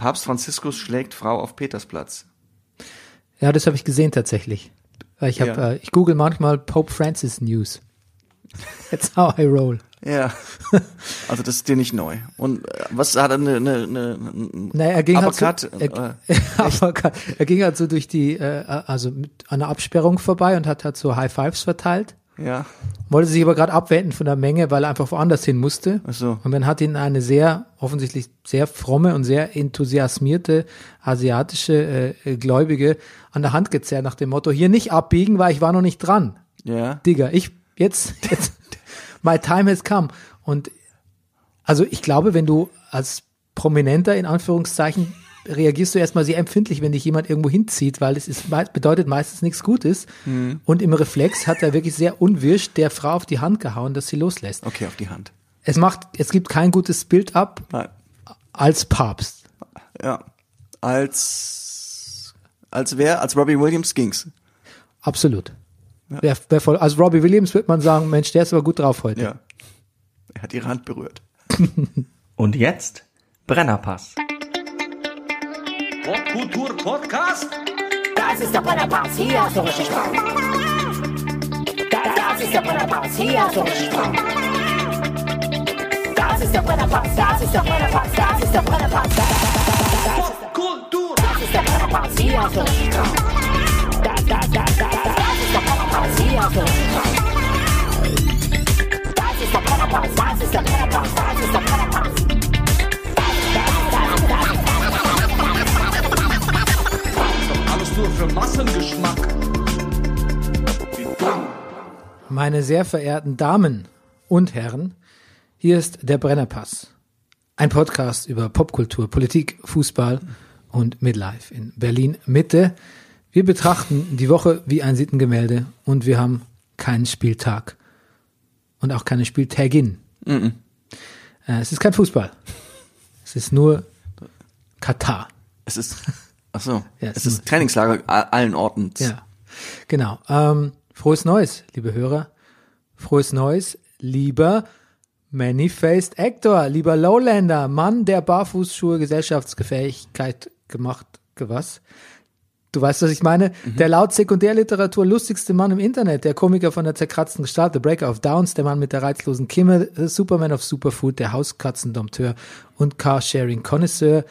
Papst Franziskus schlägt Frau auf Petersplatz. Ja, das habe ich gesehen tatsächlich. Ich, hab, Ja. äh, ich google manchmal Pope Francis News. That's how I roll. Ja. Also das ist dir nicht neu. Und äh, was hat er eine, eine, eine Naja, er ging Uppercut? halt so, er, äh, er ging halt so durch die, äh, also mit einer Absperrung vorbei und hat halt so High Fives verteilt. Ja. Wollte sich aber gerade abwenden von der Menge, weil er einfach woanders hin musste. Ach so. Und dann hat ihn eine sehr, offensichtlich sehr fromme und sehr enthusiasmierte asiatische äh, Gläubige an der Hand gezerrt nach dem Motto, hier nicht abbiegen, weil ich war noch nicht dran. Ja. Digga, ich, jetzt, jetzt, my time has come. Und also ich glaube, wenn du als Prominenter in Anführungszeichen reagierst du erstmal sehr empfindlich, wenn dich jemand irgendwo hinzieht, weil es ist, bedeutet meistens nichts Gutes. Und im Reflex hat er wirklich sehr unwirsch der Frau auf die Hand gehauen, dass sie loslässt. Okay, auf die Hand. Es macht, es gibt kein gutes Bild ab Nein. als Papst. Ja. Als als wer? Als Robbie Williams ging's. Absolut. Wer, wer voll, also Robbie Williams wird man sagen, Mensch, der ist aber gut drauf heute. Ja. Er hat ihre Hand berührt. Und jetzt Brennerpass. Popkultur Podcast? Das ist der Brennerpass, hier hast du richtig Spaß. Das, das ist der Brennerpass, hier hast du richtig Spaß. Das ist der Brennerpass, das ist der Brennerpass, das ist der Brennerpass. Das, das, ist der Brennerpass, hier hast du richtig Spaß. Das, das, das, das, das ist der Brennerpass, hier hast du richtig Spaß. Das ist der Brennerpass, das ist der das ist der. Nur für Massengeschmack. Wie dumm. Meine sehr verehrten Damen und Herren, hier ist der Brennerpass. Ein Podcast über Popkultur, Politik, Fußball und Midlife in Berlin Mitte. Wir betrachten die Woche wie ein Sittengemälde und wir haben keinen Spieltag und auch keine Spieltägin. Äh, es ist kein Fußball. Es ist nur Katar. Es ist Ach so. Ja, es ist Trainingslager allen Orten. Ja, genau. Ähm, frohes Neues, liebe Hörer. Frohes Neues, lieber Many-Faced Actor, lieber Lowlander, Mann, der Barfußschuhe Gesellschaftsgefähigkeit gemacht, was? Du weißt, was ich meine? Der laut Sekundärliteratur lustigste Mann im Internet, der Komiker von der zerkratzten Gestalt, The Breaker of Downs, der Mann mit der reizlosen Kimme, Superman of Superfood, der Hauskatzendompteur und Carsharing-Connoisseur,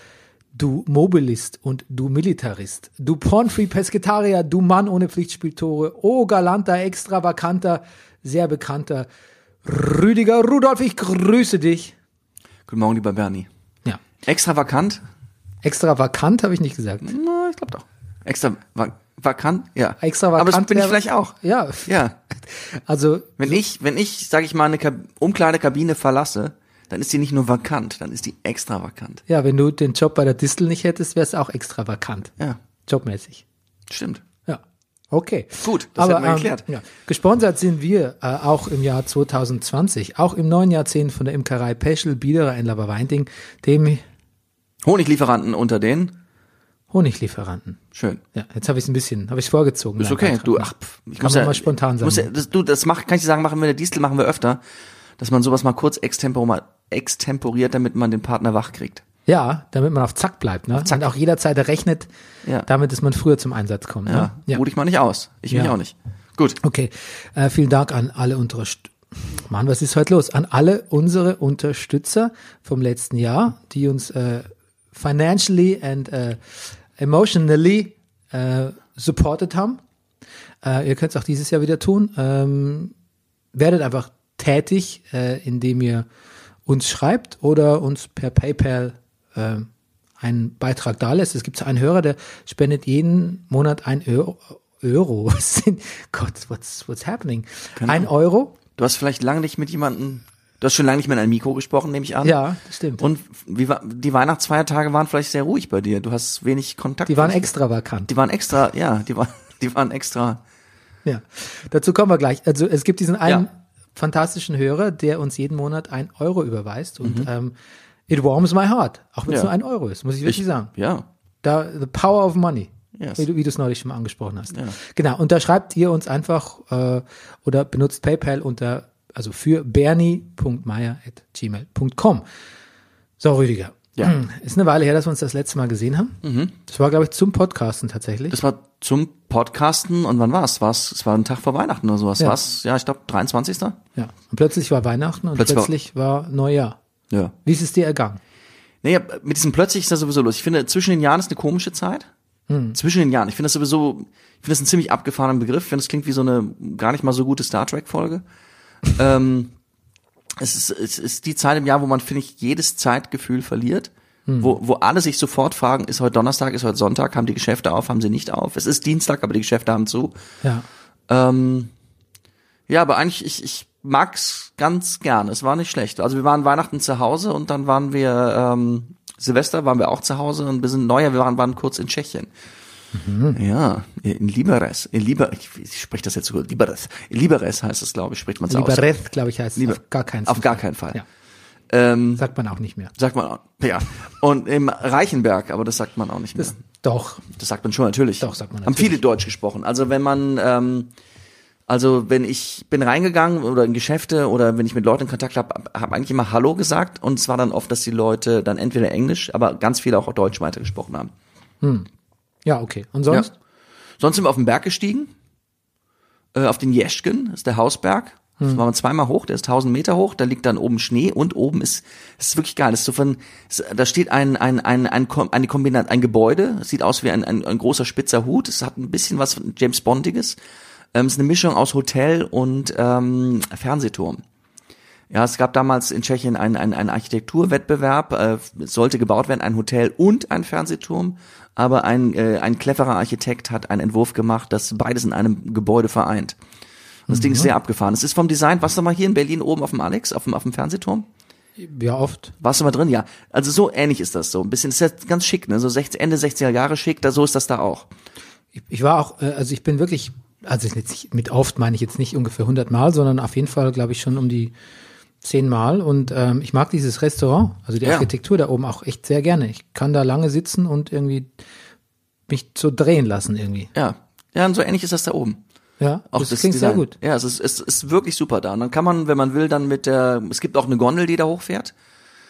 du Mobilist und du Militarist, du Pornfree Pesketarier, du Mann ohne Pflichtspieltore, oh galanter, extravaganter, sehr bekannter Rüdiger Rudolf, ich grüße dich. Guten Morgen, lieber Bernie. Ja, Extravagant? extravagant habe ich nicht gesagt. Na, ich glaube doch. Extra va vakant? Ja. Extravagant Aber das bin ich vielleicht auch. Ja, Ja. also Wenn ich, wenn ich, sage ich mal, eine Kab Umkleidekabine verlasse, dann ist die nicht nur vakant, dann ist die extravagant. Ja, wenn du den Job bei der Distel nicht hättest, wäre es auch extravagant. Ja, Jobmäßig. stimmt. Ja. Okay. Gut, das hätten wir geklärt. ja. Gesponsert sind wir äh, auch im Jahr 2020, auch im neuen Jahrzehnt von der Imkerei Peschel Biederer in Laberweinding, dem Honiglieferanten unter den? Honiglieferanten. Schön. Ja, jetzt habe ich es ein bisschen, habe ich vorgezogen. Ist okay. Beitrag. Du, ach, pff, ich Kann muss ja, mal spontan muss sein. ja, das, du, das macht, kann ich dir sagen, machen wir in der Distel, machen wir öfter, dass man sowas mal kurz extempor, extemporiert, damit man den Partner wach kriegt. Ja, damit man auf Zack bleibt, ne? Zack. Und auch jederzeit rechnet, Ja. damit, dass man früher zum Einsatz kommt. Ja, Ne? Ja. ruh dich mal nicht aus. Ich mich Ja. auch nicht. Gut. Okay, äh, vielen Dank an alle Unterstützer. Mann, was ist heute los? An alle unsere Unterstützer vom letzten Jahr, die uns äh, financially and äh, emotionally äh, supported haben. Äh, ihr könnt es auch dieses Jahr wieder tun. Ähm, werdet einfach tätig, äh, indem ihr uns schreibt oder uns per PayPal äh, einen Beitrag dalässt. Es gibt so einen Hörer, der spendet jeden Monat ein Euro. Euro. Was sind, Gott, what's, what's happening? Ein Euro? Du hast vielleicht lange nicht mit jemandem, du hast schon lange nicht mehr in ein Mikro gesprochen, nehme ich an. Ja, das stimmt. Und wie war, die Weihnachtsfeiertage waren vielleicht sehr ruhig bei dir. Du hast wenig Kontakt. die waren extravagant. Die waren extra, ja, die waren, die waren extra. Ja, dazu kommen wir gleich. Also es gibt diesen einen Ja. Fantastischen Hörer, der uns jeden Monat ein Euro überweist und ähm, it warms my heart, auch wenn es Mhm. Ja. nur ein Euro ist, muss ich wirklich sagen. Ja. Da the power of money, Yes. wie du wie du es neulich schon mal angesprochen hast. Genau. Und da schreibt ihr uns einfach äh, oder benutzt PayPal unter also für bernie.meier@gmail.com. So Rüdiger, Ja. Ist eine Weile her, dass wir uns das letzte Mal gesehen haben. Das war, glaube ich, zum Podcasten tatsächlich. Das war zum Podcasten und wann war's? War's? Es war ein Tag vor Weihnachten oder sowas. Ja. War's? Ja, ich glaube 23. ja. Und plötzlich war Weihnachten und Plötzlich war- plötzlich war Neujahr. Ja. Wie ist es dir ergangen? Naja, mit diesem plötzlich ist das sowieso los. Ich finde, zwischen den Jahren ist eine komische Zeit. Zwischen den Jahren. Ich finde das sowieso, ich finde das einen ziemlich abgefahrenen Begriff. Ich finde, das klingt wie so eine gar nicht mal so gute Star Trek Folge. ähm, es ist, es ist die Zeit im Jahr, wo man, finde ich, jedes Zeitgefühl verliert. Wo, wo alle sich sofort fragen, ist heute Donnerstag, ist heute Sonntag, haben die Geschäfte auf, haben sie nicht auf? Es ist Dienstag, aber die Geschäfte haben zu. Ja. Ähm, ja, aber eigentlich, ich, ich mag's ganz gerne. Es war nicht schlecht. Also wir waren Weihnachten zu Hause und dann waren wir, ähm, Silvester waren wir auch zu Hause und wir sind neuer, wir waren, waren kurz in Tschechien. Ja, in Liberec. In Liber, ich, ich spreche das jetzt so gut. Liberec. In Liberec heißt es, glaube ich, spricht man es aus. Libereth, glaube ich, heißt es auf gar keinen Auf gar keinen Fall. Ja. Ähm, Sagt man auch nicht mehr. sagt man auch. Ja. Und im Reichenberg, aber das sagt man auch nicht mehr. Das, doch. Das sagt man schon natürlich. Doch, sagt man Haben natürlich. viele Deutsch gesprochen. Also wenn man, ähm, also wenn ich bin reingegangen oder in Geschäfte oder wenn ich mit Leuten in Kontakt habe, habe eigentlich immer Hallo gesagt und es war dann oft, dass die Leute dann entweder Englisch, aber ganz viele auch Deutsch weitergesprochen haben. Ja, okay. Und sonst? Ja. Sonst sind wir auf den Berg gestiegen, äh, auf den Jeschken, das ist der Hausberg. Das waren wir zweimal hoch, der ist 1000 Meter hoch, da liegt dann oben Schnee und oben ist, das ist wirklich geil, das ist so von, da steht ein, ein, ein, ein, eine Kombinat, ein Gebäude, es sieht aus wie ein, ein, ein großer spitzer Hut, es hat ein bisschen was von James Bondiges, ähm, es ist eine Mischung aus Hotel und ähm, Fernsehturm. Ja, es gab damals in Tschechien einen, einen, einen Architekturwettbewerb. Äh, es sollte gebaut werden, ein Hotel und ein Fernsehturm. Aber ein, äh, ein cleverer Architekt hat einen Entwurf gemacht, das beides in einem Gebäude vereint. Und das Ding ist sehr abgefahren. Es ist vom Design, warst du mal hier in Berlin oben auf dem Alex, auf dem, auf dem Fernsehturm? Ja, oft. Warst du mal drin? Ja. Also so ähnlich ist das so. Ein bisschen, ist ja ganz schick, ne? So 60, Ende 60er Jahre schick, da so ist das da auch. Ich, ich war auch, äh, also ich bin wirklich, also nicht, mit oft meine ich jetzt nicht ungefähr 100 Mal, sondern auf jeden Fall, glaube ich, schon um die 10 Mal. Und ähm, ich mag dieses Restaurant, also die Ja. Architektur da oben auch echt sehr gerne. Ich kann da lange sitzen und irgendwie mich so drehen lassen irgendwie. Ja. Ja, und so ähnlich ist das da oben. Ja, Auch das, klingt sehr Design. gut. Ja, es ist, es ist wirklich super da. Und dann kann man, wenn man will, dann mit der, es gibt auch eine Gondel, die da hochfährt.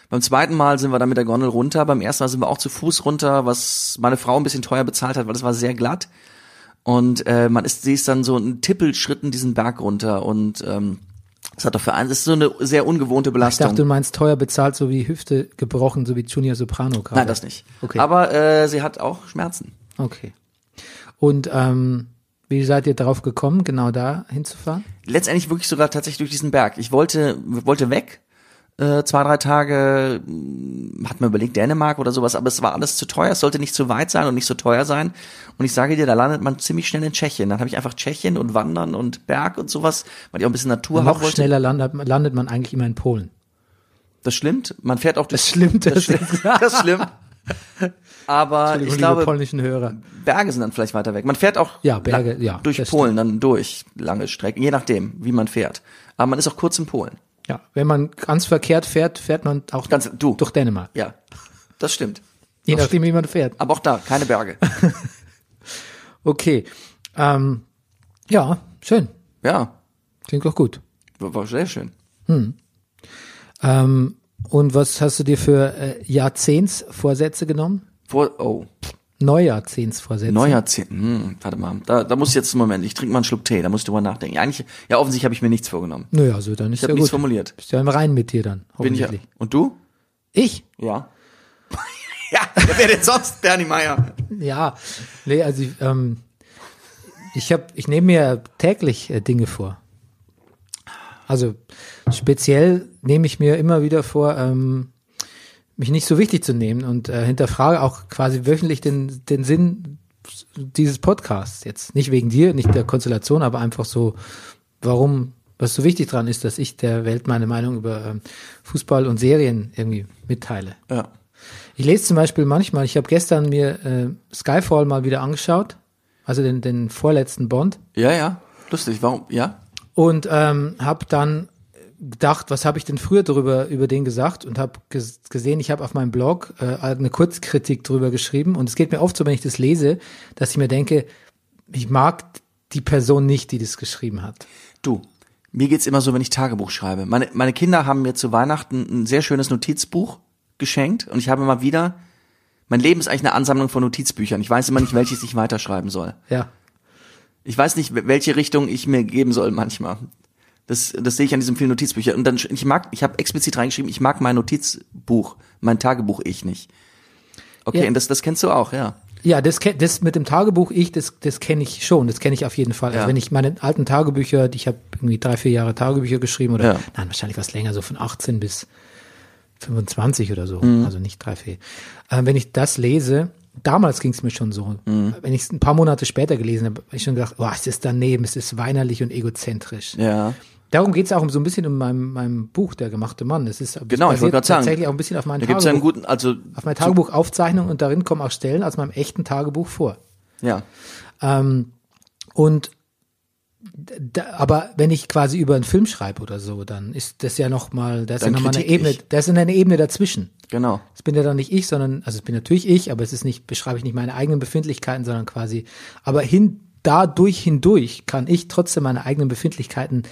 Beim zweiten Mal sind wir dann mit der Gondel runter. Beim ersten Mal sind wir auch zu Fuß runter, was meine Frau ein bisschen teuer bezahlt hat, weil das war sehr glatt. Und äh, man ist, sie ist dann so in Tippelschritten diesen Berg runter und ähm, das hat doch für einen, das ist so eine sehr ungewohnte Ich Belastung. dachte, du meinst teuer bezahlt, so wie Hüfte gebrochen, so wie Junior Soprano gerade. Nein, das nicht. Okay. Aber äh, sie hat auch Schmerzen. Okay. Und ähm, wie seid ihr darauf gekommen, genau da hinzufahren? letztendlich wirklich sogar tatsächlich durch diesen Berg. Ich wollte, wollte weg, äh, zwei, drei Tage, mh, hat mir überlegt, Dänemark oder sowas, aber es war alles zu teuer, es sollte nicht zu weit sein und nicht so teuer sein. Und ich sage dir, da landet man ziemlich schnell in Tschechien. Dann habe ich einfach Tschechien und Wandern und Berg und sowas, weil ich auch ein bisschen Natur haben Noch wollte. schneller landet, landet man eigentlich immer in Polen. Das stimmt, man fährt auch durch. Das stimmt, das das, stimmt. das stimmt. Aber ich glaube, polnischen Hörer. Berge sind dann vielleicht weiter weg. Man fährt auch Ja, Berge, ja, durch Polen dann durch lange Strecken, je nachdem, wie man fährt. Aber man ist auch kurz in Polen. Ja, wenn man ganz verkehrt fährt, fährt man auch Ganz- du. durch Dänemark. Ja, das stimmt. Je nachdem, wie man fährt. Aber auch da, keine Berge. Okay. Ähm, ja, schön. Ja, Klingt doch gut. war, war sehr schön. Ähm, und was hast du dir für äh, Jahrzehntsvorsätze genommen? Vor, oh, Neujahrzehnsvorsätze. Neujahrzehnt. Hm, warte mal, da, da muss ich jetzt einen Moment, ich trinke mal einen Schluck Tee, da muss ich drüber nachdenken. Eigentlich, ja, offensichtlich habe ich mir nichts vorgenommen. Naja, also dann ist Ich habe ja nichts gut. formuliert. Bist ja im Rein mit dir dann, Bin ich ja. hoffentlich. Und du? Ich? Ja. ja, wer wäre denn sonst? Bernie Meyer. Ja. Nee, also ich, ähm, ich habe, ich nehme mir täglich äh, Dinge vor. Also speziell nehme ich mir immer wieder vor, ähm, mich nicht so wichtig zu nehmen und äh, hinterfrage auch quasi wöchentlich den, den Sinn dieses Podcasts. Jetzt nicht wegen dir, nicht der Konstellation, aber einfach so, warum, was so wichtig dran ist, dass ich der Welt meine Meinung über ähm, Fußball und Serien irgendwie mitteile. Ja. Ich lese zum Beispiel manchmal, ich habe gestern mir äh, Skyfall mal wieder angeschaut, also den, den vorletzten Bond, Ja, ja. Lustig, warum? Ja? und ähm, habe dann gedacht, was habe ich denn früher darüber über den gesagt und habe ges gesehen, ich habe auf meinem Blog äh, eine Kurzkritik drüber geschrieben und es geht mir oft so, wenn ich das lese, dass ich mir denke, ich mag die Person nicht, die das geschrieben hat. Du, mir geht's immer so, wenn ich Tagebuch schreibe. Meine, meine Kinder haben mir zu Weihnachten ein sehr schönes Notizbuch geschenkt und ich habe mal wieder, mein Leben ist eigentlich eine Ansammlung von Notizbüchern. Ich weiß immer nicht, welches ich weiterschreiben soll. Ja. Ich weiß nicht, welche Richtung ich mir geben soll manchmal. Das, das sehe ich an diesen vielen Notizbüchern. Und dann, ich mag, ich habe explizit reingeschrieben, ich mag mein Notizbuch, mein Tagebuch ich nicht. Okay, Ja. und das, das kennst du auch, ja. Ja, das, das mit dem Tagebuch, ich, das, das kenne ich schon, das kenne ich auf jeden Fall. Ja. Also wenn ich meine alten Tagebücher, die- ich habe irgendwie drei, vier Jahre Tagebücher geschrieben oder Ja. nein, wahrscheinlich was länger, so von 18 bis 25 oder so, Mhm. also nicht drei, vier. Äh, wenn ich das lese, damals ging es mir schon so. Mhm. Wenn ich es ein paar Monate später gelesen habe, habe ich schon gedacht, boah, es ist daneben, es ist weinerlich und egozentrisch. Ja. Darum geht es auch um so ein bisschen um meinem, meinem Buch, Der gemachte Mann. Es ist Genau, ich wollte gerade sagen. tatsächlich auch ein bisschen auf meinem ja einen Tagebuch, guten, also, auf meine Tagebuchaufzeichnung und darin kommen auch Stellen aus meinem echten Tagebuch vor. ja. Ähm, und da, aber wenn ich quasi über einen Film schreibe oder so, dann ist das ja noch mal, da ist Dann ja noch mal eine Ebene, da ist eine Ebene dazwischen. Genau. Das bin ja dann nicht ich, sondern, also es bin natürlich ich, aber es ist nicht, beschreibe ich nicht meine eigenen Befindlichkeiten, sondern quasi, aber hin, dadurch hindurch kann ich trotzdem meine eigenen Befindlichkeiten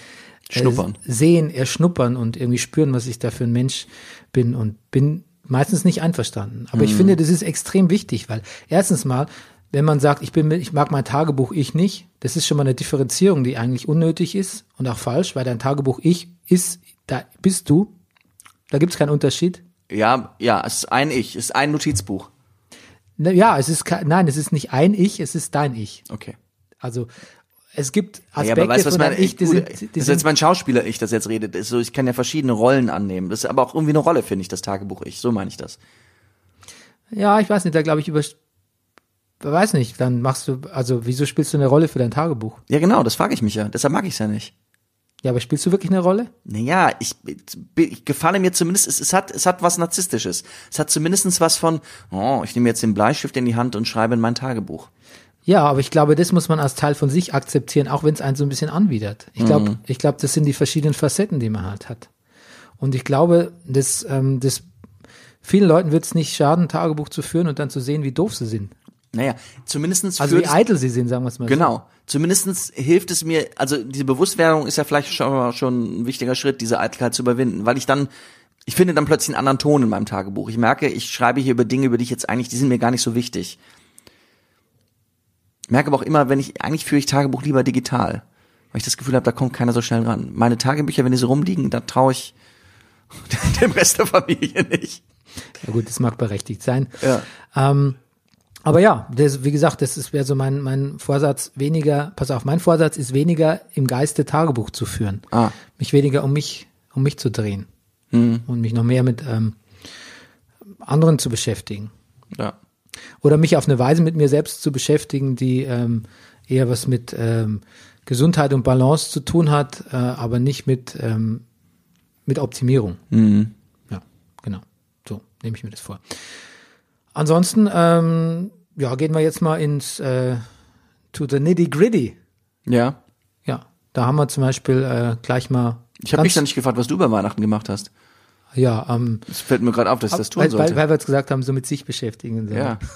Schnuppern. sehen, erschnuppern und irgendwie spüren, was ich da für ein Mensch bin und bin meistens nicht einverstanden. Aber ich finde, das ist extrem wichtig, weil erstens mal, wenn man sagt, ich bin, ich mag mein Tagebuch ich nicht, das ist schon mal eine Differenzierung, die eigentlich unnötig ist und auch falsch, weil dein Tagebuch ich ist, da bist du, da gibt's keinen Unterschied. Ja, ja, es ist ein Ich, es ist ein Notizbuch. Na Ja, es ist kein, nein, es ist nicht ein Ich, es ist dein Ich. Okay. Also es gibt Ja, Aspekte aber weißt du, was deinem Ich, die sind, die das ist jetzt mein Schauspieler ich, das jetzt redet. Ist so, ich kann ja verschiedene Rollen annehmen. Das ist aber auch irgendwie eine Rolle, finde ich, das Tagebuch ich. So meine ich das. ja, ich weiß nicht, da glaube ich über, weiß nicht, dann machst du, also wieso spielst du eine Rolle für dein Tagebuch? Ja, genau, das frage ich mich ja. Deshalb mag ich es ja nicht. Ja, aber spielst du wirklich eine Rolle? Naja, ich, ich gefalle mir zumindest, es, es hat, es hat was Narzisstisches. Es hat zumindestens was von, oh, ich nehme jetzt den Bleistift in die Hand und schreibe in mein Tagebuch. Ja, aber ich glaube, das muss man als Teil von sich akzeptieren, auch wenn es einen so ein bisschen anwidert. Ich glaube, Mhm. ich glaube, das sind die verschiedenen Facetten, die man halt hat. Und ich glaube, das, ähm, das vielen Leuten wird es nicht schaden, ein Tagebuch zu führen und dann zu sehen, wie doof sie sind. Naja, zumindestens Also wie eitel sie sind, sagen wir es mal so. Genau. Zumindestens hilft es mir, also diese Bewusstwerdung ist ja vielleicht schon, schon ein wichtiger Schritt, diese Eitelkeit zu überwinden, weil ich dann, ich finde dann plötzlich einen anderen Ton in meinem Tagebuch. Ich merke, ich schreibe hier über Dinge, über die ich jetzt eigentlich, die sind mir gar nicht so wichtig. Ich merke aber auch immer, wenn ich, eigentlich führe ich Tagebuch lieber digital, weil ich das Gefühl habe, da kommt keiner so schnell ran. Meine Tagebücher, wenn die so rumliegen, da traue ich dem Rest der Familie nicht. Ja gut, das mag berechtigt sein. Ja. Ähm, aber ja, das, wie gesagt, das wäre so mein, mein Vorsatz, weniger, pass auf, mein Vorsatz ist weniger im Geiste Tagebuch zu führen. Ah. Mich weniger um mich, um mich zu drehen. Und mich noch mehr mit ähm, anderen zu beschäftigen. Ja. Oder mich auf eine Weise mit mir selbst zu beschäftigen, die ähm, eher was mit ähm, Gesundheit und Balance zu tun hat, äh, aber nicht mit, ähm, mit Optimierung. Ja, genau. So nehme ich mir das vor. Ansonsten, ähm, ja, gehen wir jetzt mal ins äh, to the nitty gritty. Ja. Ja, da haben wir zum Beispiel äh, gleich mal. Ich habe mich dann nicht gefragt, was du über Weihnachten gemacht hast. Ja, ähm, Das fällt mir gerade auf, dass ich das tun weil, sollte. weil, weil wir jetzt gesagt haben, so mit sich beschäftigen. So. ja.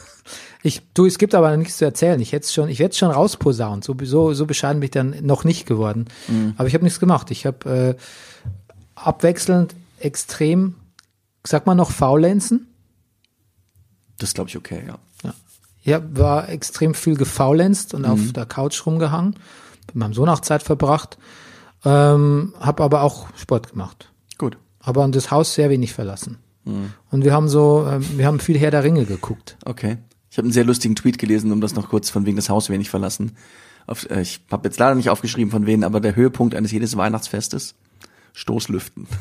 Ich, du, es gibt aber nichts zu erzählen. Ich hätte schon, ich werde schon rausposaunt. So, so, so bescheiden bin ich dann noch nicht geworden. Mhm. Aber ich habe nichts gemacht. Ich habe äh, abwechselnd extrem, sag mal noch faulenzen. Das glaube ich okay, ja. Ja. Ich hab, war extrem viel gefaulenzt und Mhm. auf der Couch rumgehangen. Mit meinem Sohn auch Zeit verbracht. Ähm, habe aber auch Sport gemacht. Aber das Haus sehr wenig verlassen. Mhm. Und wir haben so, ähm, wir haben viel Herr der Ringe geguckt. Okay. Ich habe einen sehr lustigen Tweet gelesen, um das noch kurz von wegen des Haus wenig verlassen. Auf, äh, ich habe jetzt leider nicht aufgeschrieben von wem, aber der Höhepunkt eines jedes Weihnachtsfestes Stoßlüften.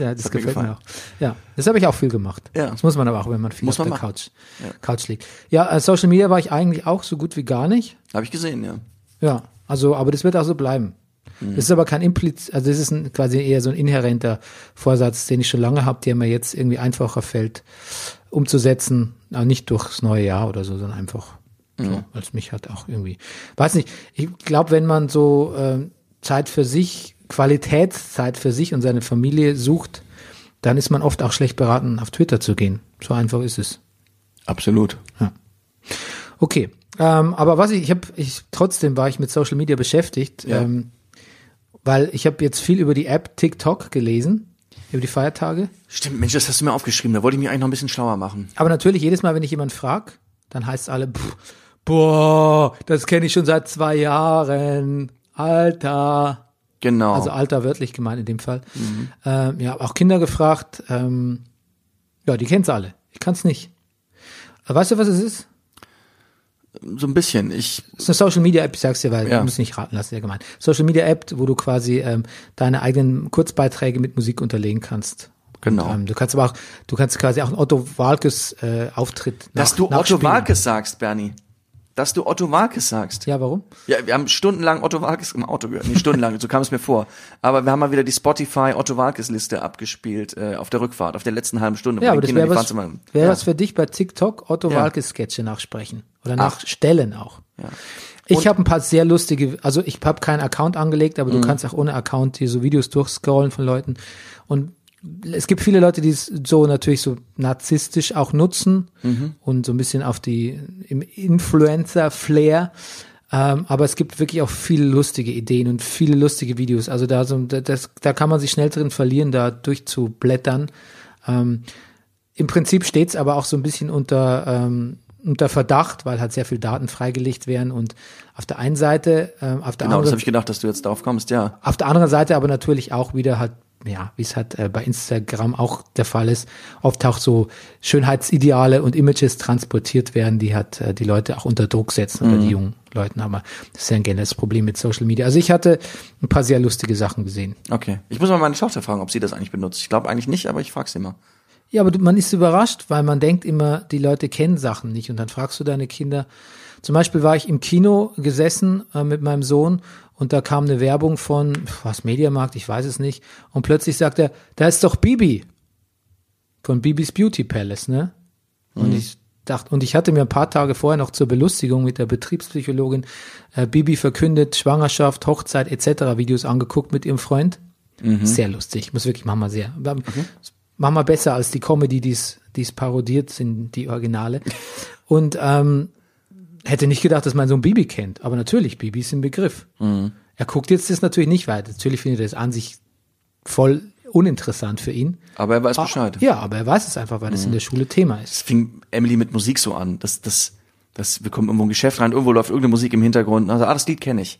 Ja, das, mir gefällt mir auch. Ja, das habe ich auch viel gemacht. Ja. Das muss man aber auch, wenn man viel Muss auf man der machen. Couch, Ja. Couch liegt. Ja, äh, Social Media war ich eigentlich auch so gut wie gar nicht. Habe ich gesehen, ja. Ja, also, aber das wird auch so bleiben. Mhm. Das ist aber kein Impliz, also das ist ein, quasi eher so ein inhärenter Vorsatz, den ich schon lange habe, der mir jetzt irgendwie einfacher fällt, umzusetzen, aber nicht durchs neue Jahr oder so, sondern einfach so, weil es mich halt auch irgendwie, weiß nicht, ich glaube, wenn man so ähm, Zeit für sich, Qualitätszeit für sich und seine Familie sucht, dann ist man oft auch schlecht beraten, auf Twitter zu gehen. So einfach ist es. Absolut. Okay, ähm, aber was ich, ich habe, ich trotzdem war ich mit Social Media beschäftigt, Ja. ähm, weil ich habe jetzt viel über die App TikTok gelesen. über die Feiertage. Stimmt, Mensch, das hast du mir aufgeschrieben. Da wollte ich mich eigentlich noch ein bisschen schlauer machen. Aber natürlich, jedes Mal, wenn ich jemanden frag, dann heißt alle, pff, boah, das kenne ich schon seit zwei Jahren. Alter. Genau. Also alter wörtlich gemeint in dem Fall. Ähm, ja, auch Kinder gefragt. Ähm, ja, die kennt's alle. Ich kann's nicht. Äh, Weißt du, was es ist? So ein bisschen. Ich, Es ist eine Social Media App, ich sag's dir, weil Ja. du musst nicht raten lassen, ja gemeint. Social Media App, wo du quasi ähm, deine eigenen Kurzbeiträge mit Musik unterlegen kannst. Genau. Und, ähm, du kannst aber auch, du kannst quasi auch einen Otto Walkes äh, Auftritt dass nach, du Otto. Walkes sagst, Bernie. Dass du Otto Walkes sagst. Ja, warum? Ja, wir haben stundenlang Otto Walkes im Auto gehört. Nicht stundenlang, so kam es mir vor. Aber wir haben mal wieder die Spotify Otto Walkes Liste abgespielt äh, auf der Rückfahrt, auf der letzten halben Stunde. Ja, aber das wäre was, wär immer- was für dich bei TikTok, Otto Ja. Walkes Sketche nachsprechen. Oder Ach. nachstellen auch. Ja. Ich habe ein paar sehr lustige, also ich habe keinen Account angelegt, Mhm. aber du kannst auch ohne Account hier so Videos durchscrollen von Leuten. Und es gibt viele Leute, die es so natürlich so narzisstisch auch nutzen Mhm. und so ein bisschen auf die im Influencer-Flair. Ähm, aber es gibt wirklich auch viele lustige Ideen und viele lustige Videos. Also da so, das, da kann man sich schnell drin verlieren, da durchzublättern. Ähm, Im Prinzip steht's aber auch so ein bisschen unter, ähm, unter Verdacht, weil halt sehr viel Daten freigelegt werden und auf der einen Seite, ähm, auf der Genau, das anderen habe ich gedacht, dass du jetzt darauf kommst, ja. auf der anderen Seite aber natürlich auch wieder halt, ja, wie es halt äh, bei Instagram auch der Fall ist, oft auch so Schönheitsideale und Images transportiert werden, die halt äh, die Leute auch unter Druck setzen oder die jungen Leuten. Aber das ist ja ein generelles Problem mit Social Media. Also ich hatte ein paar sehr lustige Sachen gesehen. Okay. Ich muss mal meine Tochter fragen, ob sie das eigentlich benutzt. Ich glaube eigentlich nicht, aber ich frage sie mal. Ja, aber man ist überrascht, weil man denkt immer, die Leute kennen Sachen nicht. Und dann fragst du deine Kinder. Zum Beispiel war ich im Kino gesessen äh, mit meinem Sohn und da kam eine Werbung von, was, Mediamarkt, ich weiß es nicht. Und plötzlich sagt er, da ist doch Bibi. Von Bibis Beauty Palace, ne? Und ich dachte, und ich hatte mir ein paar Tage vorher noch zur Belustigung mit der Betriebspsychologin äh, Bibi verkündet, Schwangerschaft, Hochzeit etc. Videos angeguckt mit ihrem Freund. Sehr lustig, muss wirklich Mama sehr. Mama besser als die Comedy, die es die es parodiert sind, die Originale. Und ähm, hätte nicht gedacht, dass mein Sohn Bibi kennt. Aber natürlich, Bibi ist im Begriff. Er guckt jetzt das natürlich nicht weiter. Natürlich findet er es an sich voll uninteressant für ihn. Aber er weiß Ah, Bescheid. Ja, aber er weiß es einfach, weil das in der Schule Thema ist. Es fing Emily mit Musik so an. Das, das, das, wir kommen irgendwo in ein Geschäft rein, irgendwo läuft irgendeine Musik im Hintergrund. Also, ah, das Lied kenne ich.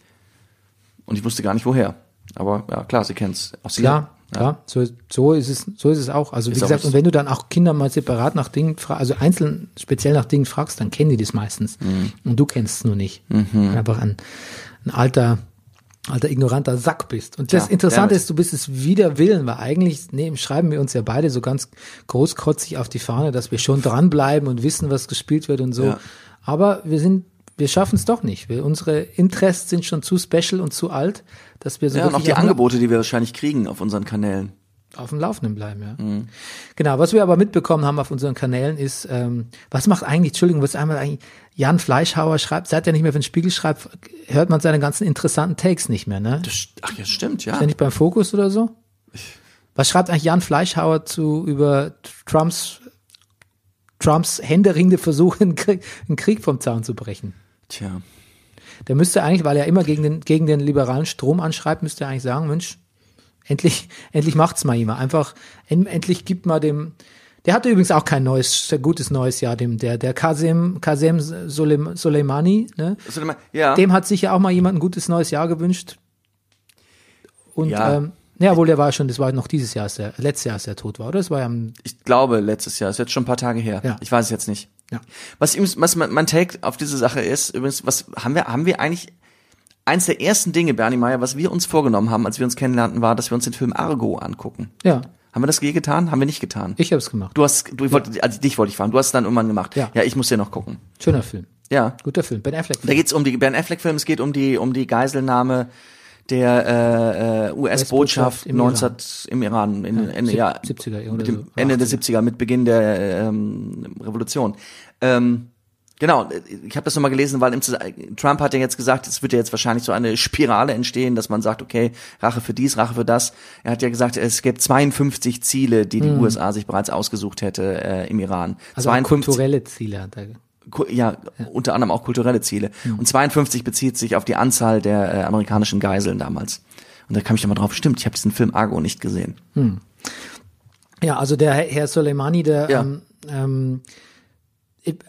Und ich wusste gar nicht woher. Aber ja, klar, sie kennt's. Auch sie. Klar, Ja. klar, so, so ist es, so ist es auch. Also wie Ist gesagt, und wenn du dann auch Kinder mal separat nach Dingen fragst, also einzeln speziell nach Dingen fragst, dann kennen die das meistens. Mhm. Und du kennst es nur nicht. Du einfach ein, ein alter, alter ignoranter Sack bist. Und das Ja, Interessante ist, du bist es wider Willen, weil eigentlich nee, schreiben wir uns ja beide so ganz großkotzig auf die Fahne, dass wir schon dranbleiben und wissen, was gespielt wird und so. Ja. Aber wir sind, wir schaffen es doch nicht. Wir, unsere Interests sind schon zu special und zu alt, dass wir so Ja, und auch die Angebote, die wir wahrscheinlich kriegen auf unseren Kanälen. auf dem Laufenden bleiben, ja. Mhm. Genau, was wir aber mitbekommen haben auf unseren Kanälen ist, ähm, was macht eigentlich, Entschuldigung, was einmal eigentlich, Jan Fleischhauer schreibt, seit er nicht mehr für den Spiegel schreibt, hört man seine ganzen interessanten Takes nicht mehr, ne? Das, ach ja, stimmt, ja. Ist er nicht beim Fokus oder so? Was schreibt eigentlich Jan Fleischhauer zu, über Trumps, Trumps händeringende Versuche, einen Krieg, einen Krieg vom Zaun zu brechen? Tja. Der müsste eigentlich, weil er immer gegen den, gegen den liberalen Strom anschreibt, müsste er eigentlich sagen, Mensch, endlich, endlich macht's mal jemand. Einfach, en, endlich gibt mal dem, der hatte übrigens auch kein neues, sehr gutes neues Jahr, dem, der, der Kasem, Kasem Soleim- Soleimani, ne? Mal- Ja. Dem hat sich ja auch mal jemand ein gutes neues Jahr gewünscht. Und, Ja. ähm, ja, wohl, der war schon, das war noch dieses Jahr, letztes Jahr, als er tot war, oder? Das war ja am, ich glaube letztes Jahr, ist jetzt schon ein paar Tage her. Ja. Ich weiß es jetzt nicht. Ja. Was, übrigens- was mein, Take auf diese Sache ist, übrigens, was haben wir, haben wir eigentlich, eins der ersten Dinge, Bernie Meyer, was wir uns vorgenommen haben, als wir uns kennenlernten, war, dass wir uns den Film Argo angucken. ja, Haben wir das je getan? Haben wir nicht getan. ich habe es gemacht. Du hast, du wollt, also dich wollte ich fragen, du hast es dann irgendwann gemacht. Ja. ja, ich muss dir noch gucken. Schöner Film. Ja. Guter Film. Ben Affleck. Da geht's um die Ben Affleck Film, es geht um die um die Geiselnahme der äh, US-Botschaft im 19 im Iran in Ja, Ende, sieb- ja, 70er oder mit dem so. Ende der 80er. 70er mit Beginn der ähm, Revolution. Ähm, genau, ich habe das nochmal gelesen, weil im, Trump hat ja jetzt gesagt, es wird ja jetzt wahrscheinlich so eine Spirale entstehen, dass man sagt, okay, Rache für dies, Rache für das. Er hat ja gesagt, es gibt 52 Ziele, die die USA sich bereits ausgesucht hätte äh, im Iran. Hm. also auch 52 kulturelle Ziele hat er. Ja, unter anderem auch kulturelle Ziele. Und 52 bezieht sich auf die Anzahl der äh, amerikanischen Geiseln damals. Und da kam ich dann mal drauf, stimmt, ich habe diesen Film Argo nicht gesehen. Ja, also der Herr Soleimani, der, Ja. ähm, ähm,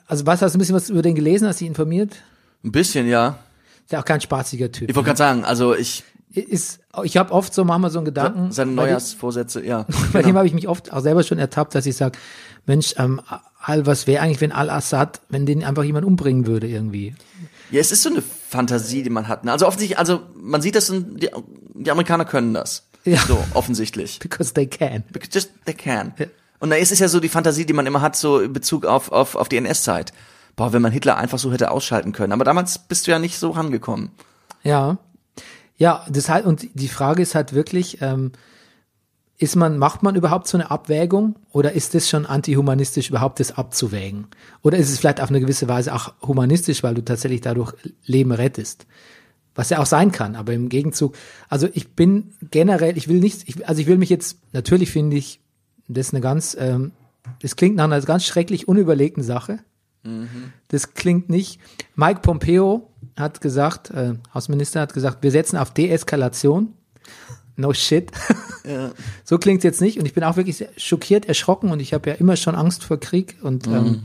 also was hast du ein bisschen was über den gelesen, hast du dich informiert? Ein bisschen, ja. Ist ja auch kein spaßiger Typ. Ich wollte gerade sagen, also ich, ist, ich habe oft so manchmal so einen Gedanken. seine Neujahrsvorsätze, ja. Bei dem habe ich mich oft auch selber schon ertappt, dass ich sage, Mensch, ähm, Al, was wäre eigentlich, wenn Al-Assad, wenn den einfach jemand umbringen würde irgendwie? Ja, es ist so eine Fantasie, die man hat. ne? Also offensichtlich, also man sieht das, die, die Amerikaner können das. Ja. So, offensichtlich. Because they can. Because just they can. Und da ist es ja so die Fantasie, die man immer hat, so in Bezug auf, auf, auf die NS-Zeit. Boah, wenn man Hitler einfach so hätte ausschalten können. Aber damals bist du ja nicht so rangekommen. Ja. Ja, das halt, und die Frage ist halt wirklich, ähm, ist man, macht man überhaupt so eine Abwägung oder ist das schon antihumanistisch, überhaupt das abzuwägen? Oder ist es vielleicht auf eine gewisse Weise auch humanistisch, weil du tatsächlich dadurch Leben rettest? Was ja auch sein kann, aber im Gegenzug, also ich bin generell, ich will nicht, ich, also ich will mich jetzt, natürlich finde ich, das ist eine ganz, ähm, das klingt nach einer ganz schrecklich unüberlegten Sache. Das klingt nicht. Mike Pompeo hat gesagt, äh, Außenminister hat gesagt, wir setzen auf Deeskalation. No shit. So klingt jetzt nicht. Und ich bin auch wirklich schockiert, erschrocken und ich habe ja immer schon Angst vor Krieg und ähm,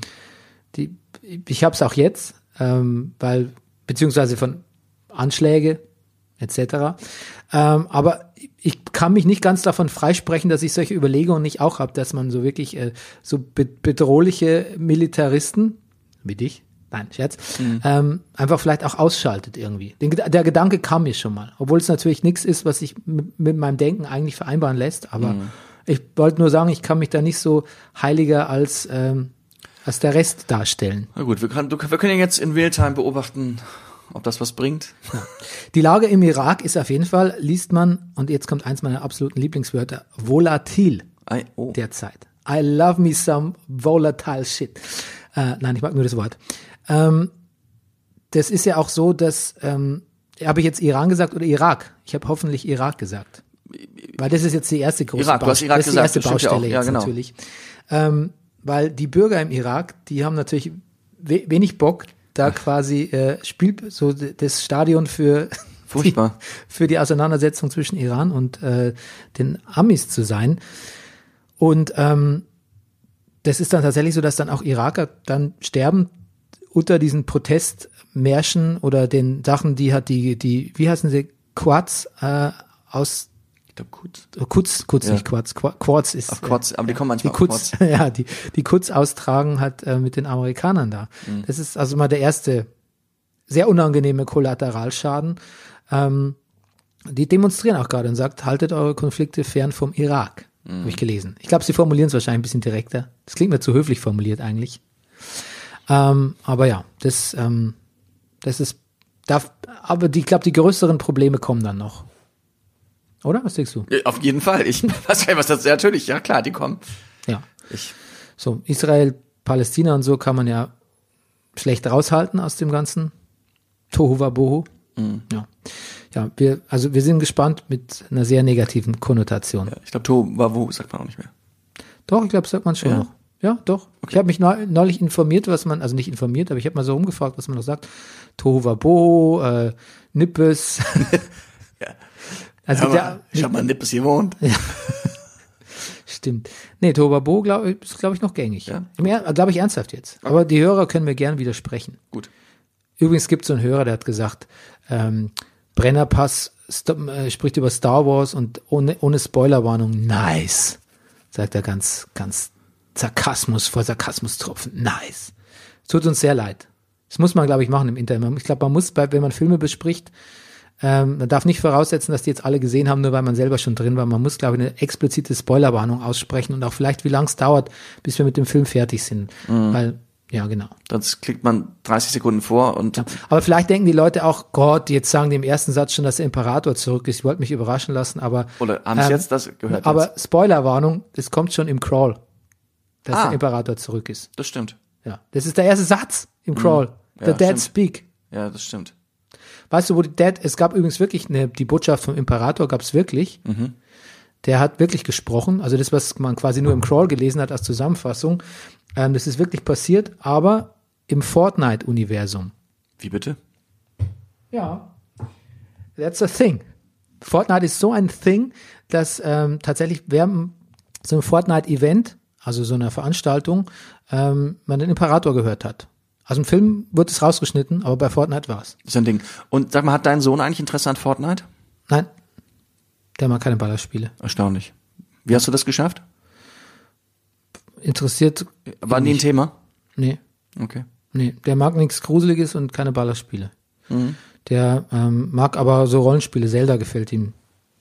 die, ich habe es auch jetzt, ähm, weil beziehungsweise von Anschläge etc. Ähm, aber ich kann mich nicht ganz davon freisprechen, dass ich solche Überlegungen nicht auch habe, dass man so wirklich äh, so be bedrohliche Militaristen wie dich, nein, Scherz, ähm, einfach vielleicht auch ausschaltet irgendwie. Den, der Gedanke kam mir schon mal, obwohl es natürlich nichts ist, was sich mit, mit meinem Denken eigentlich vereinbaren lässt, aber ich wollte nur sagen, ich kann mich da nicht so heiliger als, ähm, als der Rest darstellen. Na gut, wir, kann, du, wir können ja jetzt in Realtime beobachten, ob das was bringt. Die Lage im Irak ist auf jeden Fall, liest man, und jetzt kommt eins meiner absoluten Lieblingswörter, volatil Ei, oh. derzeit. I love me some volatile shit. Äh, nein, ich mag nur das Wort. Ähm, das ist ja auch so, dass, ähm, habe ich jetzt Iran gesagt oder Irak? Ich habe hoffentlich Irak gesagt. Weil das ist jetzt die erste große Irak, du hast Irak das ist die gesagt, erste ja Baustelle. Ja, jetzt genau. natürlich. Ähm, weil die Bürger im Irak, die haben natürlich we wenig Bock, da quasi äh, Spiel so das Stadion für Furchtbar. Die, für die Auseinandersetzung zwischen Iran und äh, den Amis zu sein. Und ähm, das ist dann tatsächlich so, dass dann auch Iraker dann sterben unter diesen Protestmärschen oder den Sachen, die hat die, die, wie heißen sie, Quads äh, aus Ich glaub, gut. Kutz, Kutz, Ja. nicht Quads, Qua- Quartz ist. Ach, Quads, aber die kommen die manchmal auf Kutz, ja, die, die Kutz austragen hat äh, mit den Amerikanern da. Mhm. Das ist also mal der erste sehr unangenehme Kollateralschaden. Ähm, die demonstrieren auch gerade und sagt, haltet eure Konflikte fern vom Irak. Mhm. Habe ich gelesen. Ich glaube, sie formulieren es wahrscheinlich ein bisschen direkter. Das klingt mir zu höflich formuliert eigentlich. Ähm, aber ja, das, ähm, das ist, darf, aber die, ich glaube, die größeren Probleme kommen dann noch. Oder? Was denkst du? Auf jeden Fall. Ich weiß ja, was das, natürlich, ja klar, die kommen. Ja. Ich, So, Israel, Palästina und so kann man ja schlecht raushalten aus dem ganzen Tohu Wabohu. Ja. Ja, wir, also wir sind gespannt mit einer sehr negativen Konnotation. ja, ich glaube, To war wo, sagt man auch nicht mehr. Doch, ich glaube, sagt man schon Ja? noch. Ja, doch. Ich habe mich neu, neulich informiert, was man, also nicht informiert, aber ich habe mal so rumgefragt, was man noch sagt. Tohu Wabohu, äh, Nippes. Ja. Also Hör der, ich habe mal Nippes gewohnt. Stimmt. Nee, Tohu Wabohu glaub, ist, glaube ich, noch gängig. Ja? Glaube ich ernsthaft jetzt. Aber die Hörer können mir gern widersprechen. Gut. Übrigens gibt es so einen Hörer, der hat gesagt, ähm, Brennerpass äh, spricht über Star Wars und ohne, ohne Spoilerwarnung, nice. Sagt er ganz, ganz Sarkasmus vor Sarkasmus tropfen, nice. Es tut uns sehr leid. Das muss man, glaube ich, machen im Internet. Ich glaube, man muss, bei, wenn man Filme bespricht, ähm, man darf nicht voraussetzen, dass die jetzt alle gesehen haben, nur weil man selber schon drin war. Man muss, glaube ich, eine explizite Spoilerwarnung aussprechen und auch vielleicht, wie lang es dauert, bis wir mit dem Film fertig sind. Weil, ja, genau. Sonst klickt man 30 Sekunden vor und Aber vielleicht denken die Leute auch, Gott, jetzt sagen die im ersten Satz schon, dass der Imperator zurück ist. Ich wollte mich überraschen lassen, aber. Oder haben Sie jetzt das gehört Aber Spoilerwarnung, es kommt schon im Crawl, dass Ah. der Imperator zurück ist. das stimmt. Ja. Das ist der erste Satz im Crawl. Ja, The Dead stimmt. Speak. Ja, das stimmt. Weißt du, wo die Dead, es gab übrigens wirklich eine, die Botschaft vom Imperator gab es wirklich. Mhm. Der hat wirklich gesprochen. Also das, was man quasi nur im Crawl gelesen hat als Zusammenfassung, ähm, das ist wirklich passiert, aber im Fortnite-Universum. Wie bitte? Ja. That's a thing. Fortnite ist so ein Thing, dass ähm, tatsächlich wer so einem Fortnite-Event, also so einer Veranstaltung, ähm, man den Imperator gehört hat. Also im Film wird es rausgeschnitten, aber bei Fortnite war es. So ein Ding. Und sag mal, hat dein Sohn eigentlich Interesse an Fortnite? Nein, der mag keine Ballerspiele. Erstaunlich. Wie hast du das geschafft? Interessiert, War nie ein Thema? nee, Okay. nee, der mag nichts Gruseliges und keine Ballerspiele. Der ähm, mag aber so Rollenspiele. Zelda gefällt ihm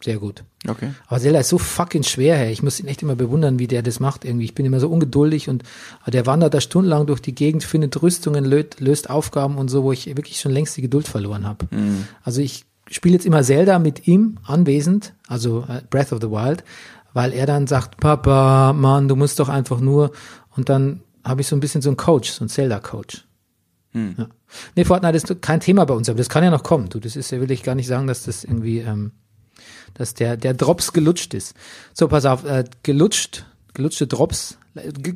sehr gut. Okay. Aber Zelda ist so fucking schwer, hey. Ich muss ihn echt immer bewundern, wie der das macht irgendwie. Ich bin immer so ungeduldig und aber der wandert da stundenlang durch die Gegend, findet Rüstungen, löst, löst Aufgaben und so, wo ich wirklich schon längst die Geduld verloren habe. Also ich spiele jetzt immer Zelda mit ihm anwesend, also äh, Breath of the Wild, weil er dann sagt, Papa, Mann, du musst doch einfach nur und dann habe ich so ein bisschen so einen Coach, so einen Zelda-Coach. Ja. Nee, Fortnite ist kein Thema bei uns, aber das kann ja noch kommen. Du, das ist ja, will ich gar nicht sagen, dass das irgendwie, ähm, dass der, der Drops gelutscht ist. So, pass auf, äh, gelutscht, gelutschte Drops,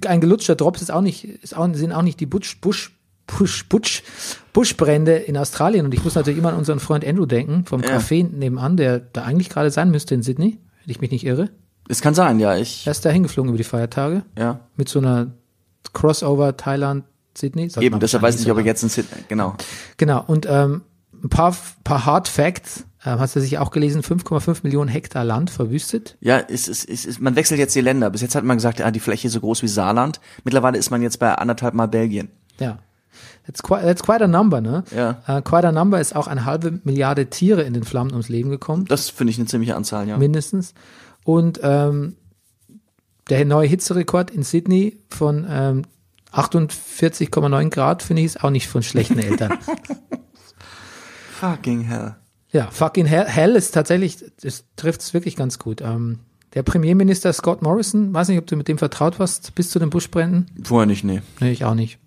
ein gelutschter Drops ist auch nicht, ist auch, sind auch nicht die Butsch, Busch, Busch, Butsch, Buschbrände in Australien. Und ich muss natürlich immer an unseren Freund Andrew denken, vom Ja. Café nebenan, der da eigentlich gerade sein müsste in Sydney, wenn ich mich nicht irre. Es kann sein, ja. Ich, Er ist da hingeflogen über die Feiertage ja. mit so einer Crossover Thailand, Sydney. Eben, deshalb weiß ich nicht, ob er jetzt in Sydney, genau. Genau, und ähm, ein paar, paar Hard Facts, hast du sicher auch gelesen, 5,5 Millionen Hektar Land verwüstet. Ja, es es ist, man wechselt jetzt die Länder. Bis jetzt hat man gesagt, ja, die Fläche ist so groß wie Saarland. Mittlerweile ist man jetzt bei anderthalb Mal Belgien. Ja. That's quite, that's quite a number, ne? Ja. Äh, quite a number ist auch eine halbe Milliarde Tiere in den Flammen ums Leben gekommen, Das finde ich eine ziemliche Anzahl, ja. mindestens. Und ähm, der neue Hitzerekord in Sydney von ähm, 48,9 Grad, finde ich, ist auch nicht von schlechten Eltern. Fucking hell. Ja, fucking hell, hell ist tatsächlich, das trifft es wirklich ganz gut. Ähm, der Premierminister Scott Morrison, weiß nicht, ob du mit dem vertraut warst, bis zu den Buschbränden. Vorher nicht, nee. Nee, ich auch nicht.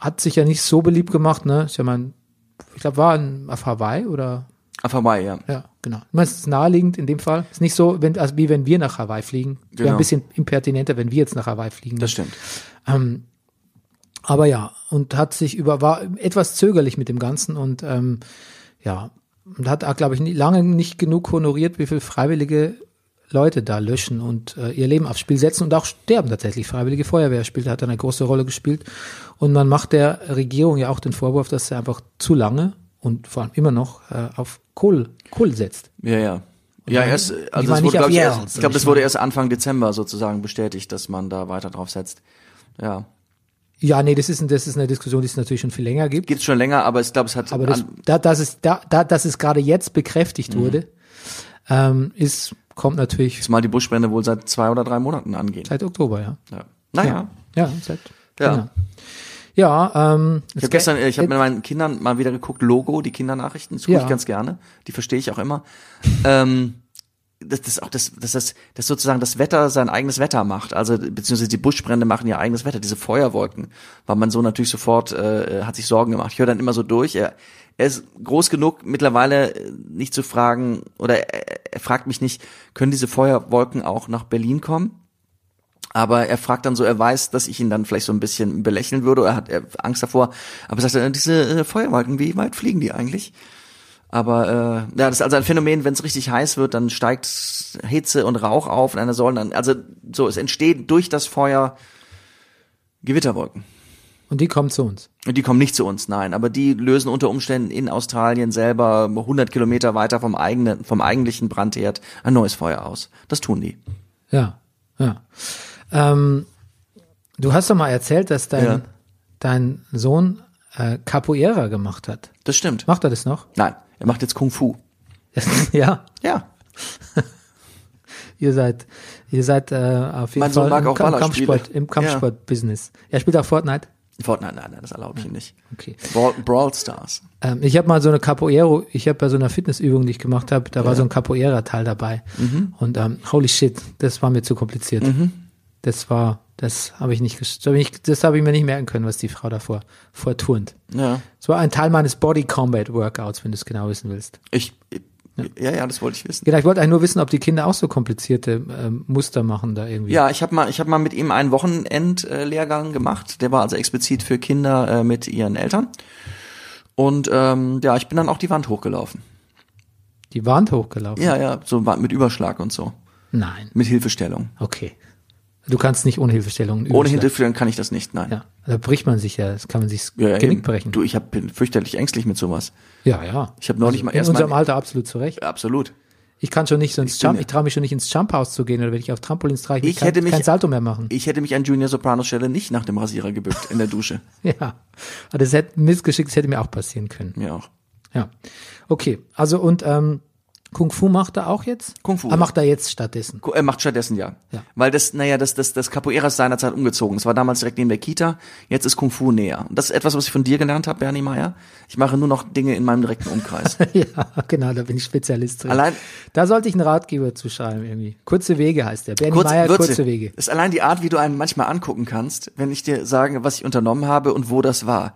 Hat sich ja nicht so beliebt gemacht, ne? Ist ja mein, ich glaube, war in, auf Hawaii oder, Auf Hawaii, ja. ja, genau. Ich meine, es ist naheliegend in dem Fall. Ist nicht so, wenn, also wie wenn wir nach Hawaii fliegen. Wäre Genau. ein bisschen impertinenter, wenn wir jetzt nach Hawaii fliegen. Das stimmt. Ähm, aber ja, und hat sich über, war etwas zögerlich mit dem Ganzen und ähm, ja, und hat, glaube ich, nie, lange nicht genug honoriert, wie viel freiwillige Leute da löschen und äh, ihr Leben aufs Spiel setzen und auch sterben tatsächlich. Freiwillige Feuerwehr spielt, hat eine große Rolle gespielt. Und man macht der Regierung ja auch den Vorwurf, dass sie einfach zu lange und vor allem immer noch äh, auf Kohle, Kohle setzt. Ja, ja. Ja, erst, also wurde, auf glaube ich, erst, ich glaube, das wurde erst Anfang Dezember sozusagen bestätigt, dass man da weiter drauf setzt. Ja. Ja, nee, das ist, das ist eine Diskussion, die es natürlich schon viel länger gibt. Gibt's schon länger, aber ich glaube, es hat Aber das, da, dass es, da, da, dass es gerade jetzt bekräftigt Mhm. wurde, ähm, ist, kommt natürlich zumal die Buschbrände wohl seit zwei oder drei Monaten angehen. seit Oktober, ja. Ja. Naja. Ja, seit. Ja. Genau. Ja, ähm, Ich habe gestern, ich habe mit meinen Kindern mal wieder geguckt, Logo, die Kindernachrichten, das gucke Ja. ich ganz gerne. Die verstehe ich auch immer. ähm, das, das auch das, das, das, das sozusagen das Wetter sein eigenes Wetter macht. Also beziehungsweise die Buschbrände machen ihr eigenes Wetter, diese Feuerwolken, weil man so natürlich sofort äh, hat sich Sorgen gemacht. Ich höre dann immer so durch. Er, er ist groß genug mittlerweile äh, nicht zu fragen oder er, er fragt mich nicht, können diese Feuerwolken auch nach Berlin kommen? Aber er fragt dann so, er weiß, dass ich ihn dann vielleicht so ein bisschen belächeln würde oder hat er Angst davor. Aber sagt er, diese äh, Feuerwolken, wie weit fliegen die eigentlich? Aber äh, ja, das ist also ein Phänomen, wenn es richtig heiß wird, dann steigt Hitze und Rauch auf in einer Säule. Also so, es entsteht durch das Feuer Gewitterwolken. und die kommt zu uns. Und die kommen nicht zu uns, nein. Aber die lösen unter Umständen in Australien selber 100 Kilometer weiter vom eigenen, vom eigentlichen Brandherd ein neues Feuer aus. Das tun die. Ja, ja. Ähm, du hast doch mal erzählt, dass dein, Ja. dein Sohn äh, Capoeira gemacht hat. Das stimmt. Macht er das noch? Nein, er macht jetzt Kung Fu. ja, Ja, ihr seid, ihr seid äh, auf jeden Mein Fall im, Ka-. Kampfsport, im Kampfsport-Business. Er spielt auch Fortnite. Fortnite, nein, nein, das erlaube ich ihm nicht. Okay. Brawl, Brawl Stars. Ähm, ich habe mal so eine Capoeira, ich habe bei so einer Fitnessübung, die ich gemacht habe, da war so ein Capoeira-Teil dabei. Mhm. Und ähm, holy shit, das war mir zu kompliziert. Das war, das habe ich nicht, das habe ich, ich mir nicht merken können, was die Frau davor vorturnt. Ja, Es war ein Teil meines Body Combat Workouts, wenn du es genau wissen willst. ich, ja, ja, das wollte ich wissen. Genau, ich wollte eigentlich nur wissen, ob die Kinder auch so komplizierte ähm, Muster machen da irgendwie. Ja, ich habe mal, ich habe mal mit ihm einen Wochenendlehrgang gemacht. Der war also explizit für Kinder äh, mit ihren Eltern. Und ähm, ja, ich bin dann auch die Wand hochgelaufen. Die Wand hochgelaufen. Ja, ja, so mit Überschlag und so. Nein. Mit Hilfestellung. Okay. Du kannst nicht ohne Hilfestellungen üben. Ohne Hilfestellung kann ich das nicht, nein. Ja, da bricht man sich ja, das kann man sich Ja, ja, Genick eben. brechen. Du, ich hab, bin fürchterlich ängstlich mit sowas. ja, ja. Ich habe neulich mal In erst unserem mal, Alter absolut zurecht. absolut. Ich kann schon nicht so ins Jump, ich traue mich schon nicht ins Jump-House zu gehen oder wenn ich auf Trampolins trage, Ich ich kann hätte mich- kein Salto mehr machen. Ich hätte mich an Junior Soprano Stelle nicht nach dem Rasierer gebückt in der Dusche. Ja. Aber das hätte missgeschickt, das hätte mir auch passieren können. Mir auch. Ja. Okay. Also und ähm, Kung Fu macht er auch jetzt? Kung Fu. Er macht er jetzt stattdessen. Er macht stattdessen ja. Ja. Weil das, naja, das, das, das Capoeira ist seinerzeit umgezogen. Es war damals direkt neben der Kita. Jetzt ist Kung Fu näher. Und das ist etwas, was ich von dir gelernt habe, Bernie Meyer. Ich mache nur noch Dinge in meinem direkten Umkreis. ja, genau, da bin ich Spezialist drin. Allein- da sollte ich einen Ratgeber zu schreiben irgendwie. Kurze Wege heißt der. Bernie Kurz, Meyer, Würze. kurze Wege. Ist allein die Art, wie du einen manchmal angucken kannst, wenn ich dir sage, was ich unternommen habe und wo das war.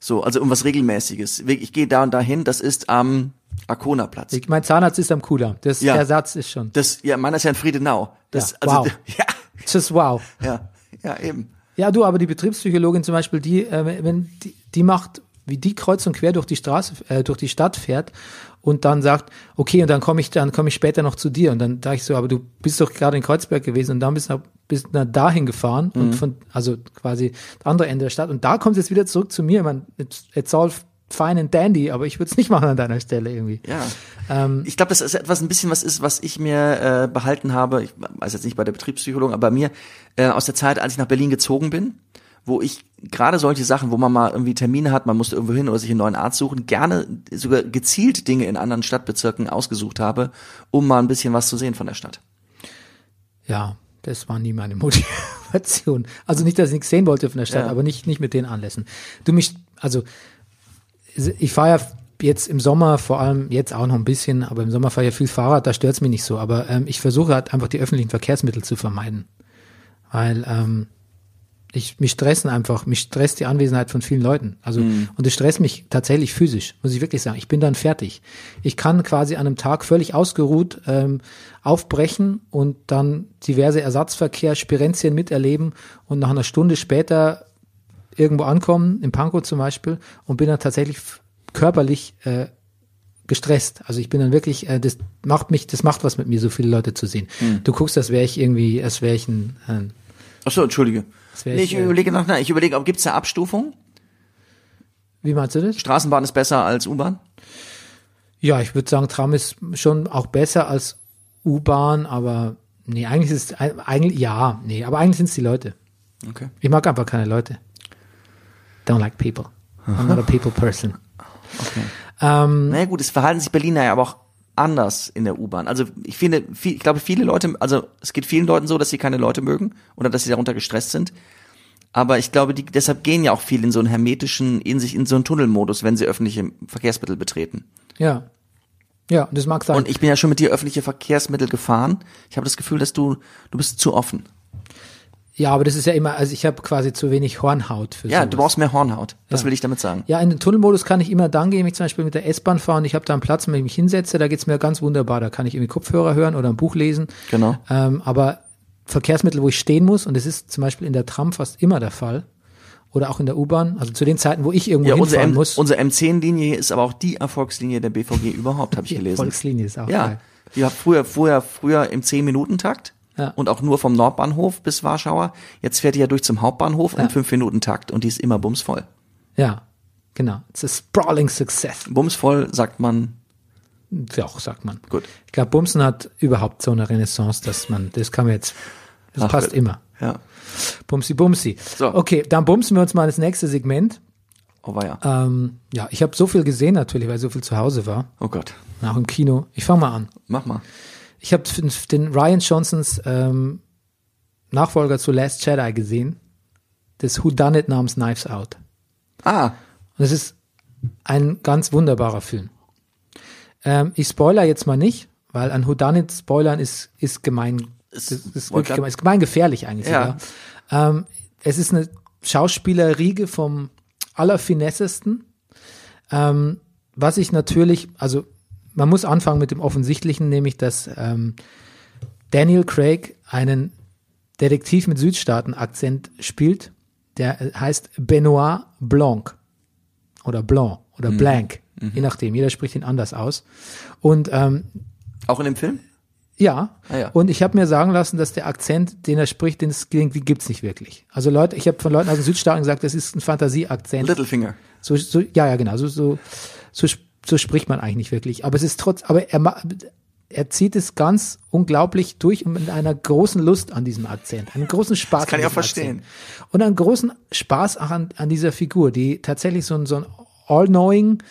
So, also um was Regelmäßiges. Ich gehe da und dahin, das ist am Arkona-Platz. Ich, mein Zahnarzt ist am Cooler. Das, Ja. Der Satz ist schon. Das, ja, meiner ist ja in Friedenau. Das, Ja, also, wow. ja, Just wow. ja, ja, eben. Ja, du, aber die Betriebspsychologin zum Beispiel, die, äh, wenn die, die macht, wie die kreuz und quer durch die Straße, äh, durch die Stadt fährt und dann sagt, okay, und dann komme ich, dann komme ich später noch zu dir. Und dann sage ich so, aber du bist doch gerade in Kreuzberg gewesen und dann bist du bist du dahin gefahren Mhm. und von, also quasi das andere Ende der Stadt. Und da kommt es jetzt wieder zurück zu mir. Man, it's, it's all fine and dandy, aber ich würde es nicht machen an deiner Stelle irgendwie. Ja. Ähm, ich glaube, das ist etwas ein bisschen was ist, was ich mir äh, behalten habe. Ich weiß jetzt nicht bei der Betriebspsychologin, aber bei mir äh, aus der Zeit, als ich nach Berlin gezogen bin, wo ich gerade solche Sachen, wo man mal irgendwie Termine hat, man musste irgendwo hin oder sich einen neuen Arzt suchen, gerne sogar gezielt Dinge in anderen Stadtbezirken ausgesucht habe, um mal ein bisschen was zu sehen von der Stadt. Ja, das war nie meine Motivation. Also nicht, dass ich nichts sehen wollte von der Stadt, Ja. aber nicht, nicht mit den Anlässen. Du mich, also ich fahre ja jetzt im Sommer, vor allem jetzt auch noch ein bisschen, aber im Sommer fahre ich ja viel Fahrrad, da stört's mich nicht so. Aber ähm, ich versuche halt einfach die öffentlichen Verkehrsmittel zu vermeiden. Weil ähm, ich mich stressen einfach, mich stresst die Anwesenheit von vielen Leuten. Also und es stresst mich tatsächlich physisch, muss ich wirklich sagen. Ich bin dann fertig. Ich kann quasi an einem Tag völlig ausgeruht ähm, aufbrechen und dann diverse Ersatzverkehr, Spirenzien miterleben und nach einer Stunde später irgendwo ankommen, in Pankow zum Beispiel, und bin dann tatsächlich körperlich äh, gestresst. Also ich bin dann wirklich, äh, das macht mich, das macht was mit mir, so viele Leute zu sehen. Du guckst, als wäre ich irgendwie, als wäre ich ein, ein Ach so, entschuldige. Nee, ich, ich äh, überlege noch, nein, ich überlege, ob gibt's eine Abstufung? wie meinst du das? Straßenbahn ist besser als U-Bahn? Ja, ich würde sagen, Tram ist schon auch besser als U-Bahn, aber nee, eigentlich ist es eigentlich ja, nee, aber eigentlich sind es die Leute. Okay. Ich mag einfach keine Leute. Don't like people. I'm not a people person. Ähm, Naja gut, es verhalten sich Berliner ja aber auch anders in der U-Bahn. Also ich finde, viel, ich glaube viele Leute, also es geht vielen Leuten so, dass sie keine Leute mögen oder dass sie darunter gestresst sind. Aber ich glaube, die, deshalb gehen ja auch viele in so einen hermetischen, in sich in so einen Tunnelmodus, wenn sie öffentliche Verkehrsmittel betreten. ja. Ja, das mag sein. Und ich bin ja schon mit dir öffentliche Verkehrsmittel gefahren. Ich habe das Gefühl, dass du, du bist zu offen. Ja, aber das ist ja immer, also ich habe quasi zu wenig Hornhaut für Ja, sowas. du brauchst mehr Hornhaut. Das Ja. will ich damit sagen. Ja, in den Tunnelmodus kann ich immer dann gehen, wenn ich zum Beispiel mit der S-Bahn fahre und ich habe da einen Platz, wenn ich mich hinsetze, da geht's mir ganz wunderbar. Da kann ich irgendwie Kopfhörer hören oder ein Buch lesen. Genau. Ähm, aber Verkehrsmittel, wo ich stehen muss, und das ist zum Beispiel in der Tram fast immer der Fall, oder auch in der U-Bahn, also zu den Zeiten, wo ich irgendwo Ja, hinfahren M, muss. unsere M10-Linie hier ist aber auch die Erfolgslinie der BVG überhaupt, habe ich Die gelesen. Volkslinie ist auch Ja, geil. die hat früher, früher, früher im 10-Minuten-Takt Ja. und auch nur vom Nordbahnhof bis Warschauer. Jetzt fährt die ja durch zum Hauptbahnhof Ja. im 5-Minuten-Takt und die ist immer bumsvoll. Ja, genau. It's a sprawling success. Bumsvoll sagt man, Ja, auch sagt man. gut. Ich glaube, Bumsen hat überhaupt so eine Renaissance, dass man, das kann man jetzt, das Ach, passt wird- immer. Ja. Bumsi, Bumsi. So. Okay, dann bumsen wir uns mal das nächste Segment. Oh weia. Ähm, ja, ich habe so viel gesehen natürlich, weil ich so viel zu Hause war. Oh Gott. Auch im Kino. Ich fange mal an. Mach mal. Ich habe den Ryan Johnsons ähm, Nachfolger zu Last Jedi gesehen. Das Who Done It namens Knives Out. Ah, Und es ist ein ganz wunderbarer Film. Ähm, ich spoiler jetzt mal nicht, weil ein Who Done It spoilern ist, ist gemein. Ist, wollte wirklich gemein, ist gemein gefährlich eigentlich Ja. sogar. Ähm, es ist eine Schauspielerriege vom allerfinessesten. Ähm, was ich natürlich, also man muss anfangen mit dem Offensichtlichen, nämlich dass ähm, Daniel Craig einen Detektiv mit Südstaaten-Akzent spielt, der heißt Benoit Blanc oder Blanc oder Blanc, je nachdem, jeder spricht ihn anders aus. Und ähm, auch in dem Film? Ja. Ah, ja. Und ich habe mir sagen lassen, dass der Akzent, den er spricht, den es klingt, die gibt's nicht wirklich. Also Leute, ich habe von Leuten aus den Südstaaten gesagt, das ist ein Fantasieakzent. Littlefinger. So, so, ja, ja, genau. So, so, so, so spricht man eigentlich nicht wirklich. Aber es ist trotz, aber er, ma- er zieht es ganz unglaublich durch und mit einer großen Lust an diesem Akzent, einen großen Spaß. Das kann an ich auch verstehen. Akzent. Und einen großen Spaß auch an, an dieser Figur, die tatsächlich so ein, so ein all-knowing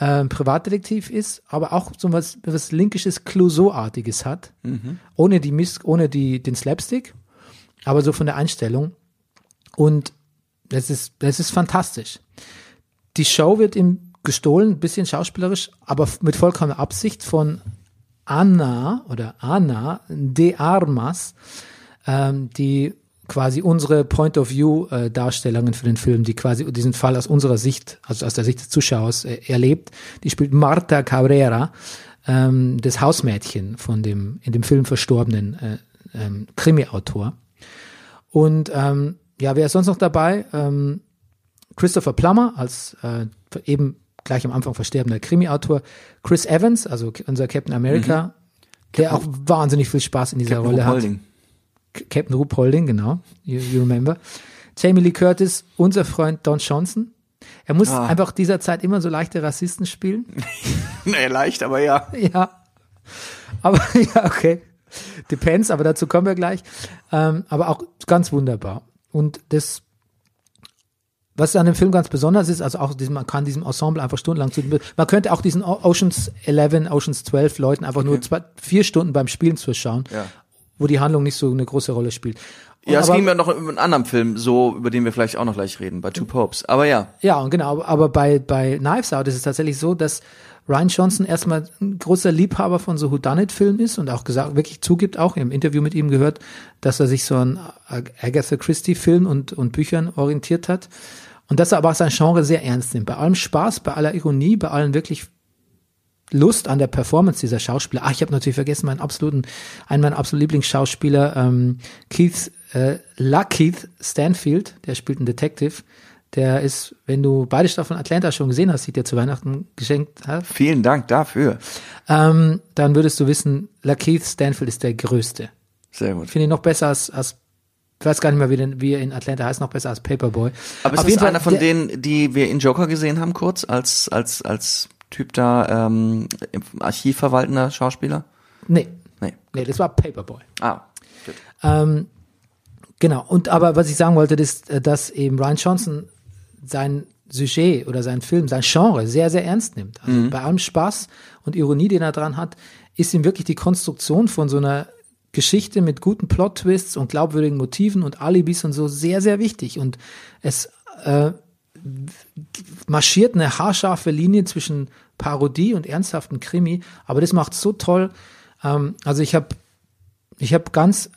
ähm, Privatdetektiv ist, aber auch so was, was linkisches Clouseau-artiges hat, Mhm. ohne die Miss, ohne die, den Slapstick, aber so von der Einstellung. Und das ist, das ist fantastisch. Die Show wird ihm gestohlen, ein bisschen schauspielerisch, aber mit vollkommener Absicht von Anna oder Anna de Armas, ähm, die quasi unsere Point of View äh, Darstellungen für den Film, die quasi diesen Fall aus unserer Sicht, also aus der Sicht des Zuschauers äh, erlebt. Die spielt Marta Cabrera, ähm, das Hausmädchen von dem in dem Film verstorbenen äh, ähm, Krimi-Autor. Und ähm, ja, wer ist sonst noch dabei? Ähm, Christopher Plummer als äh, eben gleich am Anfang versterbender Krimi-Autor. Chris Evans, also unser Captain America, der auch wahnsinnig viel Spaß in dieser Captain Rolle hat. Holding. K- Captain Rupe Holding, genau. You, you remember. Jamie Lee Curtis, unser Freund Don Johnson. Er muss Ah. einfach dieser Zeit immer so leichte Rassisten spielen. Nee, leicht, aber ja. Ja. Aber ja, okay. Depends, aber dazu kommen wir gleich. Ähm, aber auch ganz wunderbar. Und das, was an dem Film ganz besonders ist, also auch diesem, man kann diesem Ensemble einfach stundenlang zu, man könnte auch diesen Oceans 11, Oceans 12 Leuten einfach nur zwei, vier Stunden beim Spielen zuschauen, Ja. wo die Handlung nicht so eine große Rolle spielt. Und Ja, es ging mir noch über einen anderen Film, so, über den wir vielleicht auch noch gleich reden, bei Two Popes. Aber ja. Ja, und genau, aber bei, bei Knives Out ist es tatsächlich so, dass Ryan Johnson erstmal ein großer Liebhaber von so Whodunit-Filmen ist und auch gesagt, wirklich zugibt, auch im Interview mit ihm gehört, dass er sich so an Ag- Agatha Christie-Filmen und, und Büchern orientiert hat. Und dass er aber auch sein Genre sehr ernst nimmt. Bei allem Spaß, bei aller Ironie, bei allen wirklich Lust an der Performance dieser Schauspieler. Ach, ich habe natürlich vergessen, meinen absoluten, einen meiner absoluten Lieblingsschauspieler, ähm, Keith, äh, Lakeith Stanfield, der spielt einen Detective. Der ist, wenn du beide Staffeln Atlanta schon gesehen hast, die ich dir zu Weihnachten geschenkt habe, Vielen Dank dafür. ähm, dann würdest du wissen, Lakeith Stanfield ist der Größte. Sehr gut. Ich finde ihn noch besser als, als ich weiß gar nicht mehr, wie, den, wie er in Atlanta heißt, noch besser als Paperboy. Aber ist Auf das jeden Fall, einer von denen, die wir in Joker gesehen haben, kurz, als, als, als Typ da, ähm, im Archiv verwaltender Schauspieler? Nee, Nee. nee, das war Paperboy. Ah. Gut. Ähm, genau. Und aber was ich sagen wollte, ist, äh, dass eben Ryan Johnson sein Sujet oder sein Film, sein Genre sehr, sehr ernst nimmt. Also bei allem Spaß und Ironie, den er dran hat, ist ihm wirklich die Konstruktion von so einer Geschichte mit guten Plot-Twists und glaubwürdigen Motiven und Alibis und so sehr, sehr wichtig. Und es äh, marschiert eine haarscharfe Linie zwischen Parodie und ernsthaften Krimi, aber das macht so toll. Ähm, also ich habe ich habe ganz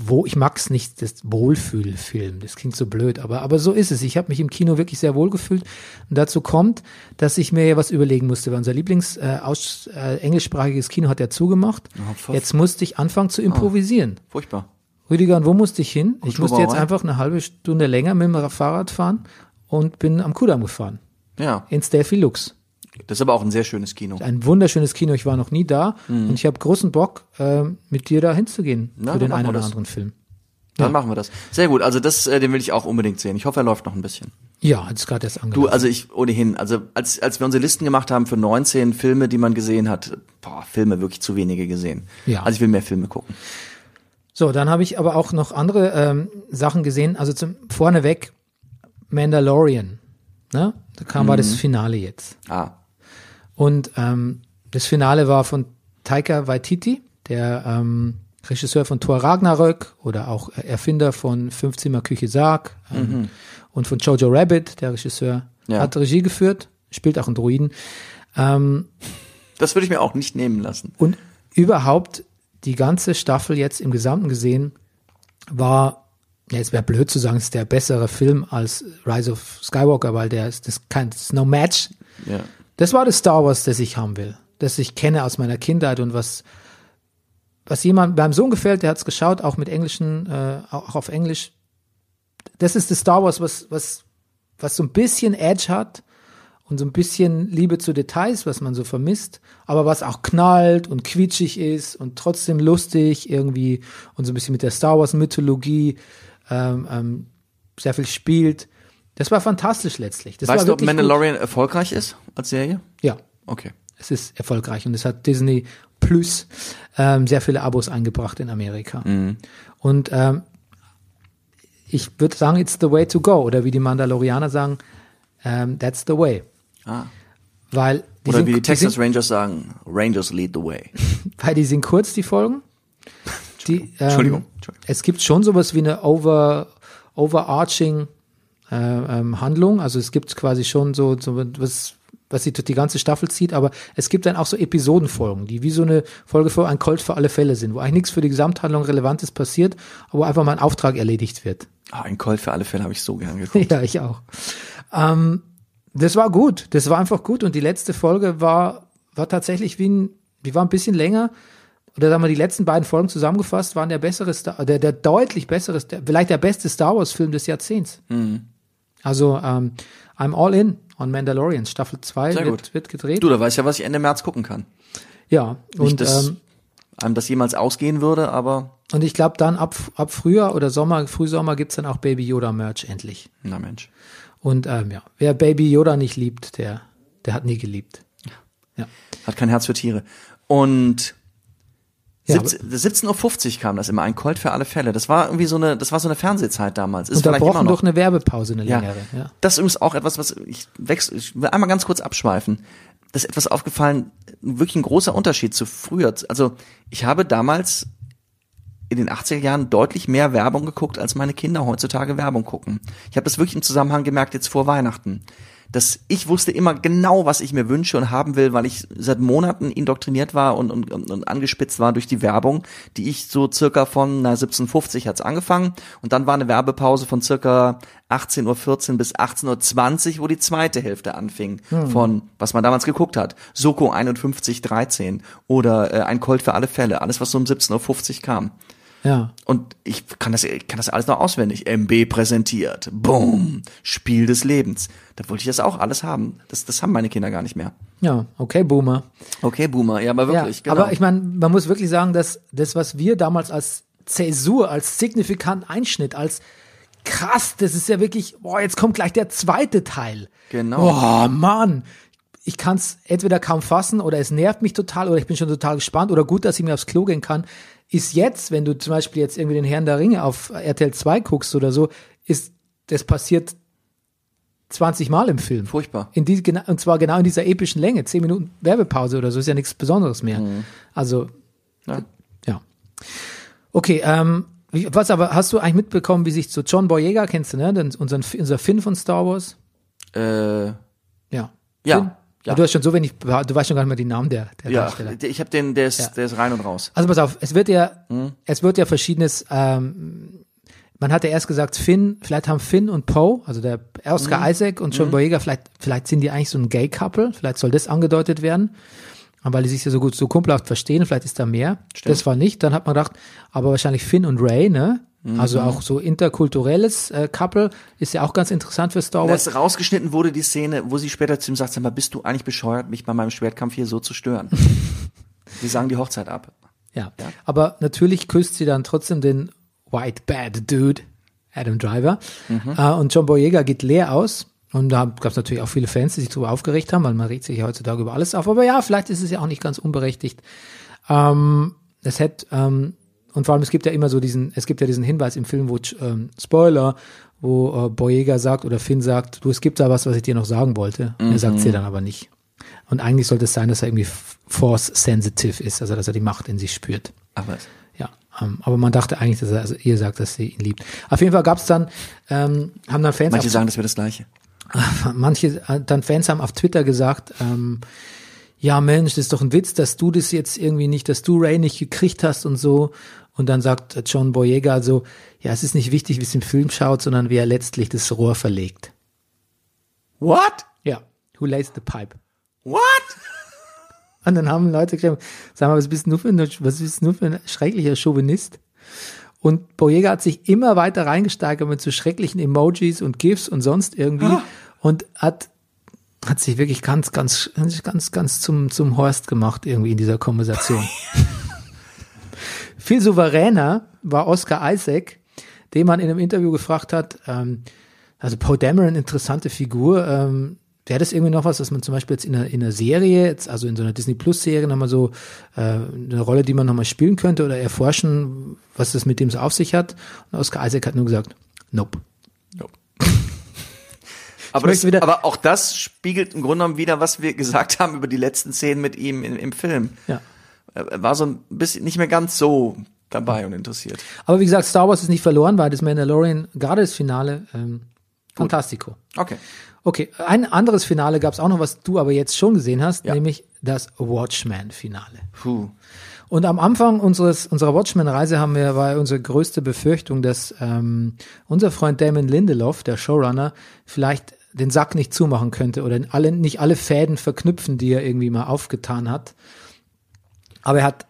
wo ich mag's nicht das Wohlfühlfilm, das klingt so blöd, aber aber so ist es. Ich habe mich im Kino wirklich sehr wohl gefühlt und dazu kommt, dass ich mir ja was überlegen musste, weil unser Lieblings äh, aus, äh, englischsprachiges Kino hat ja zugemacht. voll. Jetzt musste ich anfangen zu improvisieren. Furchtbar. Rüdiger, und wo musste ich hin? Ich musste jetzt einfach eine halbe Stunde länger mit dem Fahrrad fahren und bin am Kudamm gefahren. Ja. Ins Delphi Lux. Das ist aber auch ein sehr schönes Kino. Ein wunderschönes Kino, ich war noch nie da und ich habe großen Bock, ähm, mit dir da hinzugehen Na, für den einen oder anderen Film. Dann machen wir das. Sehr gut. Also das, äh, den will ich auch unbedingt sehen. Ich hoffe, er läuft noch ein bisschen. Ja, jetzt gerade erst Du, angelaufen. also ich ohnehin, also als, als wir unsere Listen gemacht haben für 19 Filme, die man gesehen hat, boah, Filme wirklich zu wenige gesehen. Ja. Also ich will mehr Filme gucken. So, dann habe ich aber auch noch andere ähm, Sachen gesehen. Also zum vorneweg Mandalorian. Ne? Da kam war das Finale jetzt. Ah, Und ähm, das Finale war von Taika Waititi, der ähm, Regisseur von Thor Ragnarök oder auch Erfinder von Fünfzimmer Küche Sarg ähm, und von Jojo Rabbit, der Regisseur, Ja. hat Regie geführt, spielt auch einen Druiden. Ähm, das würde ich mir auch nicht nehmen lassen. Und überhaupt die ganze Staffel jetzt im Gesamten gesehen war, ja, es wäre blöd zu sagen, es ist der bessere Film als Rise of Skywalker, weil der ist, das kann, das ist no match. Ja. Das war das Star Wars, das ich haben will, das ich kenne aus meiner Kindheit und was, was jemand beim Sohn gefällt, der hat es geschaut, auch mit englischen, äh, auch auf Englisch. Das ist das Star Wars, was, was, was so ein bisschen Edge hat und so ein bisschen Liebe zu Details, was man so vermisst, aber was auch knallt und quietschig ist und trotzdem lustig irgendwie und so ein bisschen mit der Star Wars Mythologie ähm, ähm, sehr viel spielt. Das war fantastisch letztlich. Das Weißt war du, ob Mandalorian erfolgreich ist als Serie? Ja, Okay. es ist erfolgreich und es hat Disney Plus ähm, sehr viele Abos eingebracht in Amerika. Und ähm, ich würde sagen, it's the way to go. Oder wie die Mandalorianer sagen, ähm, that's the way. Ah. Weil die, Oder sind, wie die Texas sind, Rangers sagen, Rangers lead the way. weil die sind kurz, die Folgen. Die, ähm, Entschuldigung, Entschuldigung. Es gibt schon sowas wie eine over, overarching äh, ähm, Handlung. Also es gibt quasi schon so, so was, was durch die ganze Staffel zieht, aber es gibt dann auch so Episodenfolgen, die wie so eine Folge für ein Colt für alle Fälle sind, wo eigentlich nichts für die Gesamthandlung Relevantes passiert, aber wo einfach mal ein Auftrag erledigt wird. Ah, ein Colt für alle Fälle habe ich so gern geguckt. Ja, ich auch. Ähm, das war gut. Das war einfach gut. Und die letzte Folge war, war tatsächlich wie ein, die war ein bisschen länger. Oder sagen wir, die letzten beiden Folgen zusammengefasst waren der bessere Star, der, der deutlich bessere, der, vielleicht der beste Star Wars Film des Jahrzehnts. Also, ähm, I'm all in on Mandalorian. Staffel 2 Sehr wird, gut. wird gedreht. Du, da weißt ja, was ich Ende März gucken kann. ja. Nicht, Und, dass ähm, einem das jemals ausgehen würde, aber und ich glaube dann ab, ab Frühjahr oder Sommer, Frühsommer gibt's dann auch Baby Yoda Merch endlich. na Mensch. Und ähm, ja, wer Baby Yoda nicht liebt, der, der hat nie geliebt. Ja. Hat kein Herz für Tiere. Und Ja, 17 17.50 Uhr kam das immer, ein Colt für alle Fälle. Das war irgendwie so eine, das war so eine Fernsehzeit damals. Ist immer Unterbrochen noch. durch eine Werbepause, eine Ja. längere. Ja. Das ist übrigens auch etwas, was ich wechsle, ich will einmal ganz kurz abschweifen. Das ist etwas aufgefallen, wirklich ein großer Unterschied zu früher. Also ich habe damals in den 80er Jahren deutlich mehr Werbung geguckt, als meine Kinder heutzutage Werbung gucken. Ich habe das wirklich im Zusammenhang gemerkt jetzt vor Weihnachten. Dass ich wusste immer genau, was ich mir wünsche und haben will, weil ich seit Monaten indoktriniert war und, und, und angespitzt war durch die Werbung, die ich so circa von na, 1750 hat's angefangen und dann war eine Werbepause von circa 18.14 Uhr bis 18.20 Uhr, wo die zweite Hälfte anfing von, was man damals geguckt hat. Soko 5113 oder äh, ein Colt für alle Fälle, alles was so um 17.50 Uhr kam. Ja. Und ich kann das, ich kann das alles noch auswendig. MB präsentiert. Boom. Spiel des Lebens. Da wollte ich das auch alles haben. Das, das haben meine Kinder gar nicht mehr. Ja, okay, Boomer. Okay, Boomer. Ja, aber wirklich, ja, genau. Aber ich meine, man muss wirklich sagen, dass das, was wir damals als Zäsur, als signifikant Einschnitt, als krass, das ist ja wirklich, boah, jetzt kommt gleich der zweite Teil. Genau. Boah, Mann. Ich kann es entweder kaum fassen oder es nervt mich total oder ich bin schon total gespannt oder gut, dass ich mir aufs Klo gehen kann. Ist jetzt, wenn du zum Beispiel jetzt irgendwie den Herrn der Ringe auf RTL 2 guckst oder so, ist das passiert 20 Mal im Film. Furchtbar. In die, und zwar genau in dieser epischen Länge. 10 Minuten Werbepause oder so ist ja nichts Besonderes mehr. Also, Ja. ja. Okay, ähm, was aber, hast du eigentlich mitbekommen, wie sich so John Boyega, kennst du, ne? Den, unseren, unser Finn von Star Wars? Äh, Ja. Ja, Finn? Ja. Du hast schon so wenig, du weißt schon gar nicht mehr die Namen der, der ja, Darsteller. ich habe den, der ist, Ja. der ist rein und raus. Also pass auf, es wird ja, Hm? es wird ja verschiedenes, ähm, man hatte erst gesagt, Finn, vielleicht haben Finn und Poe, also der Oscar Hm? Isaac und John Boyega, vielleicht, vielleicht sind die eigentlich so ein Gay-Couple, vielleicht soll das angedeutet werden. Weil die sich ja so gut, so kumpelhaft verstehen, vielleicht ist da mehr. Das war nicht. Dann hat man gedacht, aber wahrscheinlich Finn und Ray, ne? Mhm. Also auch so interkulturelles äh, Couple ist ja auch ganz interessant für Star Wars. Als rausgeschnitten wurde die Szene, wo sie später zu ihm sagt, sag mal, bist du eigentlich bescheuert, mich bei meinem Schwertkampf hier so zu stören? Wir sagen die Hochzeit ab. Ja. Aber natürlich küsst sie dann trotzdem den White Bad Dude, Adam Driver. Äh, und John Boyega geht leer aus. Und da gab es natürlich auch viele Fans, die sich darüber aufgeregt haben, weil man regt sich ja heutzutage über alles auf. Aber ja, vielleicht ist es ja auch nicht ganz unberechtigt. Ähm, es hätte, ähm, und vor allem es gibt ja immer so diesen, es gibt ja diesen Hinweis im Film, wo ähm, Spoiler, wo äh, Boyega sagt oder Finn sagt, du, es gibt da was, was ich dir noch sagen wollte. Und Er sagt es dir dann aber nicht. Und eigentlich sollte es sein, dass er irgendwie force sensitive ist, also dass er die Macht in sich spürt. Aber Ja, ähm, aber man dachte eigentlich, dass er also ihr sagt, dass sie ihn liebt. Auf jeden Fall gab es dann, ähm, haben dann Fans, manche sagen, das wäre das Gleiche. manche äh, dann Fans haben auf Twitter gesagt, ähm, ja Mensch, das ist doch ein Witz, dass du das jetzt irgendwie nicht, dass du Ray nicht gekriegt hast und so. Und dann sagt John Boyega so, ja, es ist nicht wichtig, wie es im Film schaut, sondern wie er letztlich das Rohr verlegt. What? Ja, who lays the pipe? What? Und dann haben Leute geschrieben, sag mal, was bist du für ein, was bist du für ein schrecklicher Chauvinist? Und Boyega hat sich immer weiter reingesteigert mit so schrecklichen Emojis und GIFs und sonst irgendwie und hat hat sich wirklich ganz, ganz, ganz, ganz zum, zum Horst gemacht irgendwie in dieser Konversation. Viel souveräner war Oscar Isaac, den man in einem Interview gefragt hat, ähm, also Poe Dameron, interessante Figur, ähm, wäre das irgendwie noch was, was man zum Beispiel jetzt in einer, in einer Serie, jetzt, also in so einer Disney Plus Serie nochmal so äh, eine Rolle, die man nochmal spielen könnte oder erforschen, was das mit dem so auf sich hat? Und Oscar Isaac hat nur gesagt, nope. Aber, das, aber auch das spiegelt im Grunde genommen wieder, was wir gesagt haben über die letzten Szenen mit ihm im, im Film. Ja. Er war so ein bisschen nicht mehr ganz so dabei und interessiert. Aber wie gesagt, Star Wars ist nicht verloren, weil das Mandalorian, gerade das Finale, ähm, fantastico. Okay. Okay, ein anderes Finale gab es auch noch, was du aber jetzt schon gesehen hast, Ja. nämlich das Watchmen-Finale. Puh. Und am Anfang unseres, unserer Watchmen-Reise haben wir, war unsere größte Befürchtung, dass ähm, unser Freund Damon Lindelof, der Showrunner, vielleicht den Sack nicht zumachen könnte oder alle, nicht alle Fäden verknüpfen, die er irgendwie mal aufgetan hat. Aber er hat,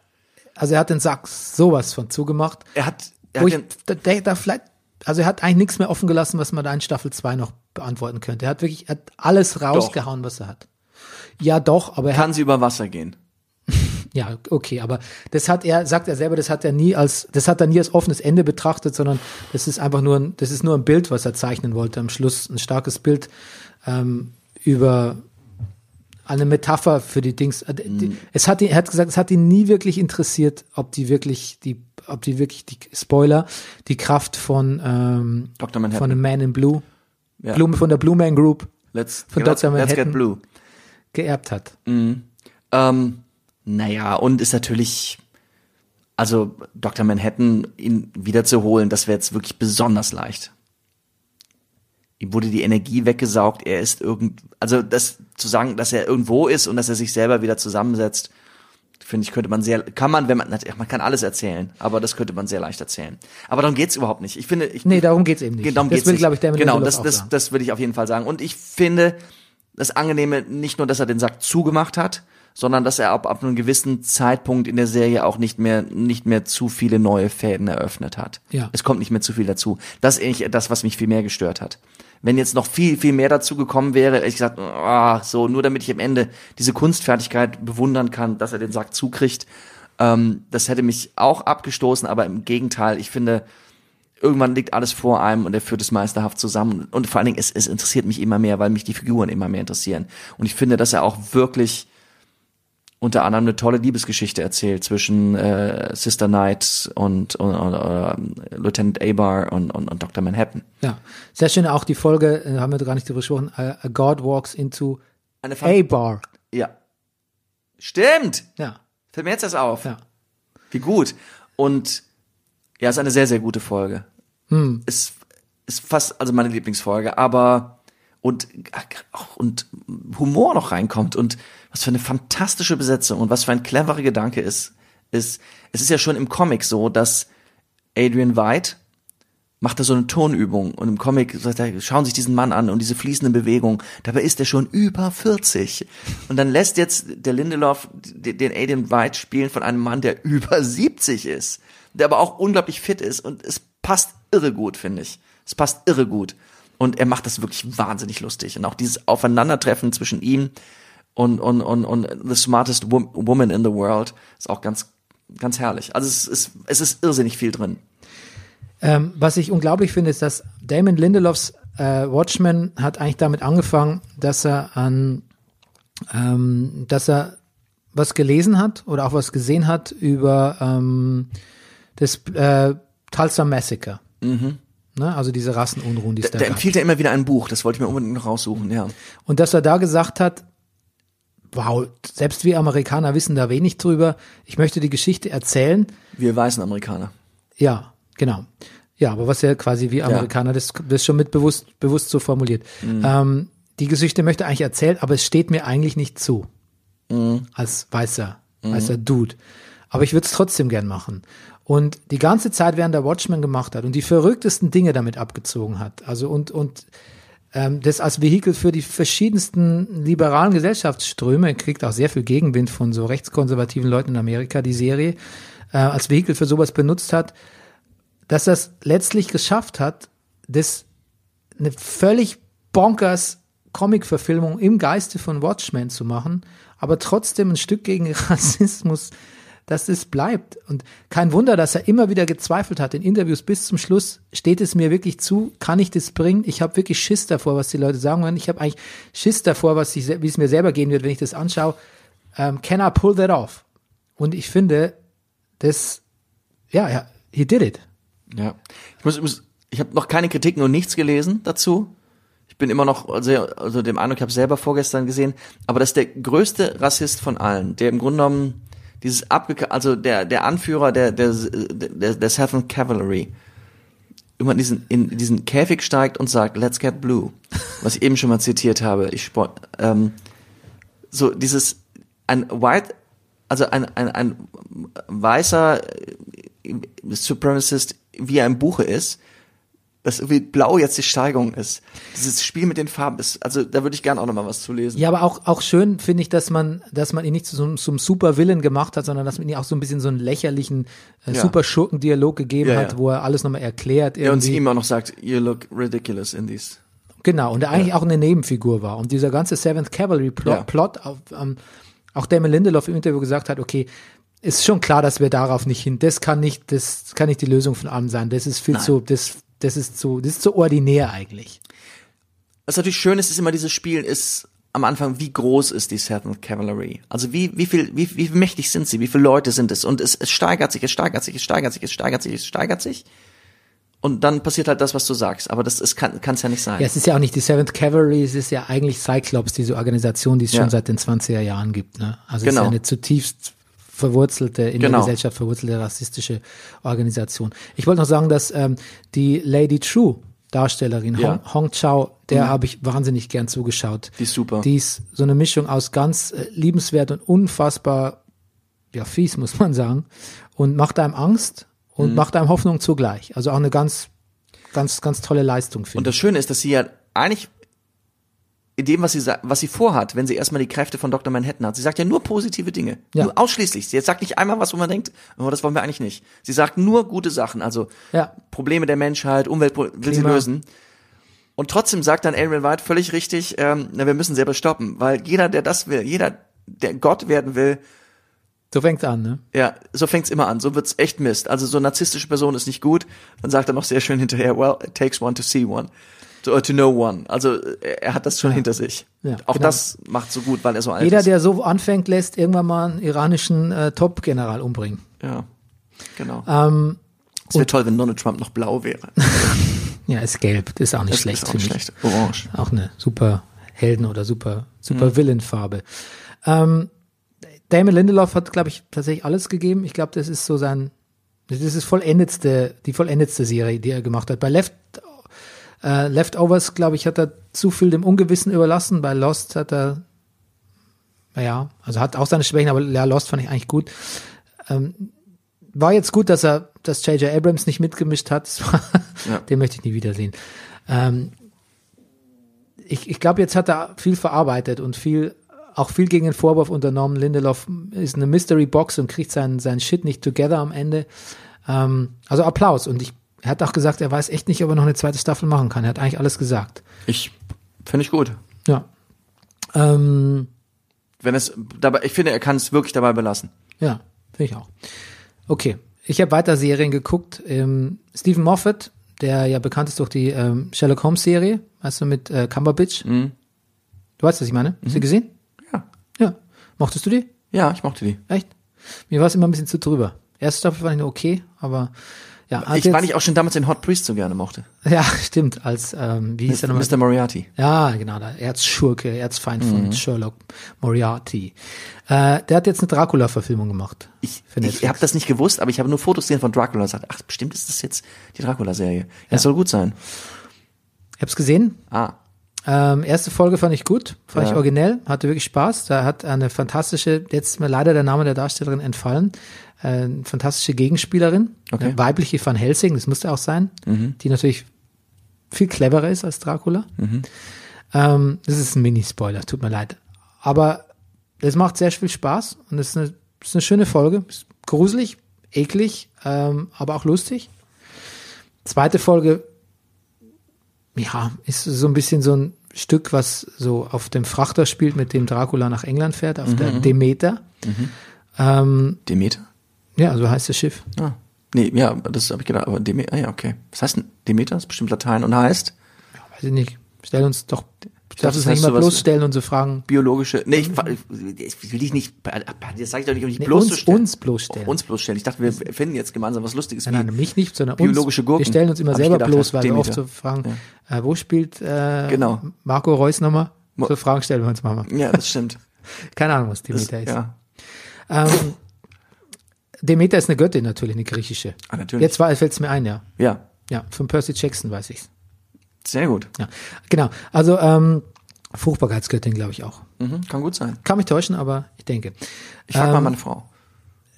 also er hat den Sack sowas von zugemacht. Er hat, er hat ich, da, da, vielleicht, also er hat eigentlich nichts mehr offen gelassen, was man da in Staffel 2 noch beantworten könnte. Er hat wirklich, er hat alles rausgehauen, was er hat. Ja, doch, aber er hat kann sie über Wasser gehen. ja, okay, aber das hat er, sagt er selber, das hat er nie als, das hat er nie als offenes Ende betrachtet, sondern das ist einfach nur ein, das ist nur ein Bild, was er zeichnen wollte. Am Schluss ein starkes Bild ähm, über eine Metapher für die Dings. Äh, die- Es hat ihn, er hat gesagt, es hat ihn nie wirklich interessiert, ob die wirklich die, ob die wirklich die Spoiler, die Kraft von ähm, Dr. Manhattan. von dem Man in Blue, Ja. Blume von der Blue Man Group Let's, Von let's, Dr. let's get Manhattan. blue. geerbt hat. Ähm, naja, und ist natürlich, also Dr. Manhattan ihn wiederzuholen, das wäre jetzt wirklich besonders leicht. Ihm wurde die Energie weggesaugt, er ist irgend, also das zu sagen, dass er irgendwo ist und dass er sich selber wieder zusammensetzt, finde ich, könnte man sehr, kann man, wenn man, man kann alles erzählen, aber das könnte man sehr leicht erzählen. Aber darum geht's überhaupt nicht. Ich finde, ich, Nee, darum geht's eben nicht. Darum das geht's will, glaube ich, Damon Genau, das, das, sagen. das würde ich auf jeden Fall sagen. Und ich finde das Angenehme nicht nur, dass er den Sack zugemacht hat, sondern dass er ab, ab einem gewissen Zeitpunkt in der Serie auch nicht mehr, nicht mehr zu viele neue Fäden eröffnet hat. Ja. Es kommt nicht mehr zu viel dazu. Das ist eigentlich das, was mich viel mehr gestört hat. Wenn jetzt noch viel, viel mehr dazu gekommen wäre, ich gesagt, ah, so, nur damit ich am Ende diese Kunstfertigkeit bewundern kann, dass er den Sack zukriegt, ähm, das hätte mich auch abgestoßen, aber im Gegenteil, ich finde, irgendwann liegt alles vor einem und er führt es meisterhaft zusammen. Und vor allen Dingen, es, es interessiert mich immer mehr, weil mich die Figuren immer mehr interessieren. Und ich finde, dass er auch wirklich unter anderem eine tolle Liebesgeschichte erzählt zwischen äh, Sister Knight und, und, und äh, Lieutenant Abar und, und, und Dr. Manhattan. Ja, sehr schön auch die Folge, äh, haben wir gar nicht drüber gesprochen, äh, A God Walks into Eine a Fan Bar. Ja. Stimmt! Ja, Fällt mir jetzt erst auf. ja. Wie gut. Und ja, ist eine sehr, sehr gute Folge. Hm. Ist, ist fast also meine Lieblingsfolge, aber und und Humor noch reinkommt und was für eine fantastische Besetzung und was für ein cleverer Gedanke ist, ist, es ist ja schon im Comic so, dass Adrian White macht da so eine Tonübung und im Comic sagt er, schauen sich diesen Mann an und diese fließende Bewegung, dabei ist er schon über 40. Und dann lässt jetzt der Lindelof den Adrian White spielen von einem Mann, der über 70 ist, der aber auch unglaublich fit ist und es passt irre gut, finde ich. Es passt irre gut. Und er macht das wirklich wahnsinnig lustig. Und auch dieses Aufeinandertreffen zwischen ihm und, und, und, und the smartest wo- woman in the world ist auch ganz, ganz herrlich. Also es ist, es ist irrsinnig viel drin. Ähm, was ich unglaublich finde, ist, dass Damon Lindelofs äh, Watchmen hat eigentlich damit angefangen, dass er an, ähm, dass er was gelesen hat oder auch was gesehen hat über ähm, das äh, Tulsa Massacre. Ne? Also diese Rassenunruhen, die es da Der gab. empfiehlt ja immer wieder ein Buch, das wollte ich mir unbedingt noch raussuchen, ja. Und dass er da gesagt hat, wow, selbst wir Amerikaner wissen da wenig drüber. Ich möchte die Geschichte erzählen. Wir weißen Amerikaner. Ja, genau. Ja, aber was ja quasi wie Amerikaner das, das schon mit bewusst, bewusst so formuliert. Ähm, die Geschichte möchte eigentlich erzählen, aber es steht mir eigentlich nicht zu. Als weißer, weißer Dude. Aber ich würde es trotzdem gern machen. Und die ganze Zeit, während der Watchman gemacht hat und die verrücktesten Dinge damit abgezogen hat, also und, und das als Vehikel für die verschiedensten liberalen Gesellschaftsströme, kriegt auch sehr viel Gegenwind von so rechtskonservativen Leuten in Amerika, die Serie, äh, als Vehikel für sowas benutzt hat, dass das letztlich geschafft hat, das eine völlig bonkers Comic-Verfilmung im Geiste von Watchmen zu machen, aber trotzdem ein Stück gegen Rassismus, dass es bleibt. Und kein Wunder, dass er immer wieder gezweifelt hat. In Interviews bis zum Schluss steht es mir wirklich zu, kann ich das bringen? Ich habe wirklich Schiss davor, was die Leute sagen werden. Ich habe eigentlich Schiss davor, was ich, wie es mir selber gehen wird, wenn ich das anschaue. Ähm, can I pull that off? Und ich finde, das, ja, ja, he did it. Ja. Ich muss, ich muss ich habe noch keine Kritiken und nichts gelesen dazu. Ich bin immer noch sehr, also dem Eindruck, ich habe selber vorgestern gesehen, aber das ist der größte Rassist von allen, der im Grunde genommen dieses abge also der der Anführer der der der, der Southern Cavalry immer in diesen in diesen Käfig steigt und sagt Let's get blue, was ich eben schon mal zitiert habe. Ich ähm, so dieses ein White also ein ein, ein weißer äh, Supremacist wie er im Buche ist, dass irgendwie blau jetzt die Steigerung ist. Dieses Spiel mit den Farben ist, also da würde ich gerne auch noch mal was zu lesen. Ja, aber auch, auch schön finde ich, dass man, dass man ihn nicht zu so, so einem super Villain gemacht hat, sondern dass man ihn auch so ein bisschen so einen lächerlichen äh, Ja. super Schurken-Dialog gegeben Ja, hat, ja. wo er alles nochmal erklärt. Ja, und sie irgendwie. ihm auch noch sagt, you look ridiculous in these. Genau, und der eigentlich auch eine Nebenfigur war. Und dieser ganze Seventh Cavalry Plot. Plot auf, ähm, auch Damon Lindelof im Interview gesagt hat, okay, ist schon klar, dass wir darauf nicht hin, das kann nicht, das kann nicht die Lösung von allem sein. Das ist viel Nein. zu, das, das ist zu, das ist zu ordinär eigentlich. Was natürlich schön ist, ist immer dieses Spiel ist am Anfang, wie groß ist die Seventh Cavalry? Also wie, wie viel, wie, wie mächtig sind sie? Wie viele Leute sind es? Und es, es steigert sich, es steigert sich, es steigert sich, es steigert sich, es steigert sich. Und dann passiert halt das, was du sagst. Aber das ist, kann es ja nicht sein. Ja, es ist ja auch nicht die Seventh Cavalry, es ist ja eigentlich Cyclops, diese Organisation, die es Ja. schon seit den 20er Jahren gibt. Ne? Also es ist Genau. ja eine zutiefst verwurzelte, in Genau. der Gesellschaft verwurzelte rassistische Organisation. Ich wollte noch sagen, dass ähm, die Lady True Darstellerin Ja. Mhm. Hong, Hong Chao, der habe ich wahnsinnig gern zugeschaut. Die ist super. Die ist so eine Mischung aus ganz äh, liebenswert und unfassbar, ja, fies, muss man sagen. Und macht einem Angst Mhm. und macht einem Hoffnung zugleich. Also auch eine ganz, ganz, ganz tolle Leistung, Und finde das Schöne ist, dass sie ja eigentlich in dem, was sie, was sie vorhat, wenn sie erstmal die Kräfte von Dr. Manhattan hat, sie sagt ja nur positive Dinge. Ja. Nur ausschließlich. Sie sagt nicht einmal was, wo man denkt, oh, das wollen wir eigentlich nicht. Sie sagt nur gute Sachen, also Ja. Probleme der Menschheit, Umwelt will sie lösen. Und trotzdem sagt dann Adrian White völlig richtig, ähm, na, wir müssen selber stoppen, weil jeder, der das will, jeder, der Gott werden will, So fängt's an, ne? ja, so fängt's immer an. So wird's echt Mist. Also so eine narzisstische Person ist nicht gut. Dann sagt er noch sehr schön hinterher, well, it takes one to see one. To, to know one. Also er hat das schon hinter sich. Ja, Auch genau. das macht so gut, weil er so alt Jeder, ist. der so anfängt, lässt irgendwann mal einen iranischen äh, Top-General umbringen. ja, genau. Ähm, es wäre toll, wenn Donald Trump noch blau wäre. ja, ist gelb, das ist auch nicht Das schlecht, ist auch nicht ich. schlecht. Orange. Auch eine super Helden- oder super, super Mhm. Villain-Farbe. Ähm, Damon Lindelof hat, glaube ich, tatsächlich alles gegeben. Ich glaube, das ist so sein, das ist vollendetste, die vollendetste Serie, die er gemacht hat. Bei Left, äh, Leftovers, glaube ich, hat er zu viel dem Ungewissen überlassen. Bei Lost hat er, naja, also hat auch seine Schwächen, aber ja, Lost fand ich eigentlich gut. Ähm, war jetzt gut, dass er, dass J.J. Abrams nicht mitgemischt hat. Ja. Den möchte ich nie wiedersehen. Ähm, ich ich glaube, jetzt hat er viel verarbeitet und viel, auch viel gegen den Vorwurf unternommen. Lindelof ist eine Mystery Box und kriegt seinen, seinen Shit nicht together am Ende. Ähm, also Applaus. Und ich, er hat auch gesagt, er weiß echt nicht, ob er noch eine zweite Staffel machen kann. Er hat eigentlich alles gesagt. Ich finde ich gut. Ja. Ähm, Wenn es dabei, ich finde, er kann es wirklich dabei belassen. Ja, finde ich auch. Okay, ich habe weiter Serien geguckt. Ähm, Stephen Moffat, der ja bekannt ist durch die ähm, Sherlock Holmes Serie, weißt du, mit äh, Cumberbatch. Du weißt, was ich meine? Hast du gesehen? Ja. Ja. Mochtest du die? Ja, ich mochte die. Echt? Mir war es immer ein bisschen zu drüber. Erste Staffel fand ich nur okay, aber ja. Ich, jetzt- weil ich auch schon damals den Hot Priest so gerne mochte. Ja, stimmt, als, ähm, wie hieß der nochmal? Mr. Moriarty. Ja, genau, der Erzschurke, Erzfeind Mhm. von Sherlock Moriarty. Äh, der hat jetzt eine Ich, Dracula-Verfilmung gemacht. ich Netflix. habe das nicht gewusst, aber ich habe nur Fotos gesehen von Dracula und gesagt, ach, bestimmt ist das jetzt die Dracula-Serie. Ja, Das soll gut sein. Ich hab's gesehen, Ah, Ähm, erste Folge fand ich gut, fand Ja. ich originell, hatte wirklich Spaß. Da hat eine fantastische, jetzt ist mir leider der Name der Darstellerin entfallen, äh, eine fantastische Gegenspielerin, Okay. eine weibliche Van Helsing, das musste auch sein, die natürlich viel cleverer ist als Dracula. Ähm, das ist ein Mini-Spoiler, tut mir leid. Aber es macht sehr viel Spaß und es ist eine, ist eine schöne Folge. Ist gruselig, eklig, ähm, aber auch lustig. Zweite Folge ja, ist so ein bisschen so ein Stück, was so auf dem Frachter spielt, mit dem Dracula nach England fährt, auf Mhm, der Demeter. Ähm, Demeter? ja, so heißt das Schiff. Ah. Nee, ja, das habe ich gedacht, aber Demeter, ah ja, okay. Was heißt denn Demeter? Das ist bestimmt Latein und heißt Weiß ich nicht. Stell uns doch, du darfst das uns nicht mal bloßstellen und so fragen. biologische. Nee, ich, ich will dich nicht, das sage ich doch nicht, um dich Nee, bloßzustellen. uns- uns bloßstellen. Uns bloßstellen. Ich dachte, wir finden jetzt gemeinsam was Lustiges. Nein, nein, mich nicht, sondern biologische uns. Gurken. Wir stellen uns immer ich selber gedacht, bloß, weil wir oft so fragen, äh, wo spielt äh, Genau. Marco Reus nochmal? So Fragen stellen wir uns mal. Ja, das stimmt. Keine Ahnung, was Demeter ist. ja. Ähm, Demeter ist eine Göttin natürlich, eine griechische. Ah, natürlich. Jetzt fällt es mir ein, ja. Ja, Ja, von Percy Jackson weiß ich's. Sehr gut. Ja, genau. Also ähm, Fruchtbarkeitsgöttin, glaube ich auch. Mhm, kann gut sein. Kann mich täuschen, aber ich denke. Ich frage mal Ähm, meine Frau.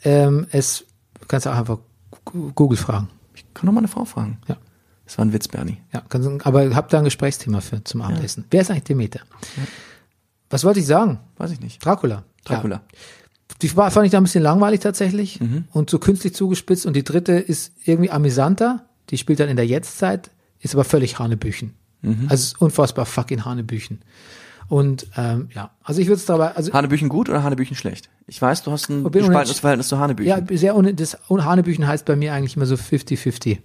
Ähm, es du kannst auch einfach Google fragen. Ich kann doch meine Frau fragen. Ja. Das war ein Witz, Bernie. Ja, kannst, aber habt da ein Gesprächsthema für zum Abendessen. Wer ist eigentlich Demeter? Was wollte ich sagen? Weiß ich nicht. Dracula. Dracula. Ja. Die war, fand ich da ein bisschen langweilig tatsächlich Mhm. und so künstlich zugespitzt. Und die dritte ist irgendwie amüsanter. Die spielt dann in der Jetztzeit, ist aber völlig Hanebüchen. Mhm. Also es ist unfassbar fucking Hanebüchen. Und ähm, ja, also ich würde es dabei, also Hanebüchen gut oder Hanebüchen schlecht? Ich weiß, du hast ein gespaltenes Verhältnis zu Hanebüchen. ja, sehr un, das und Hanebüchen heißt bei mir eigentlich immer so 50-50.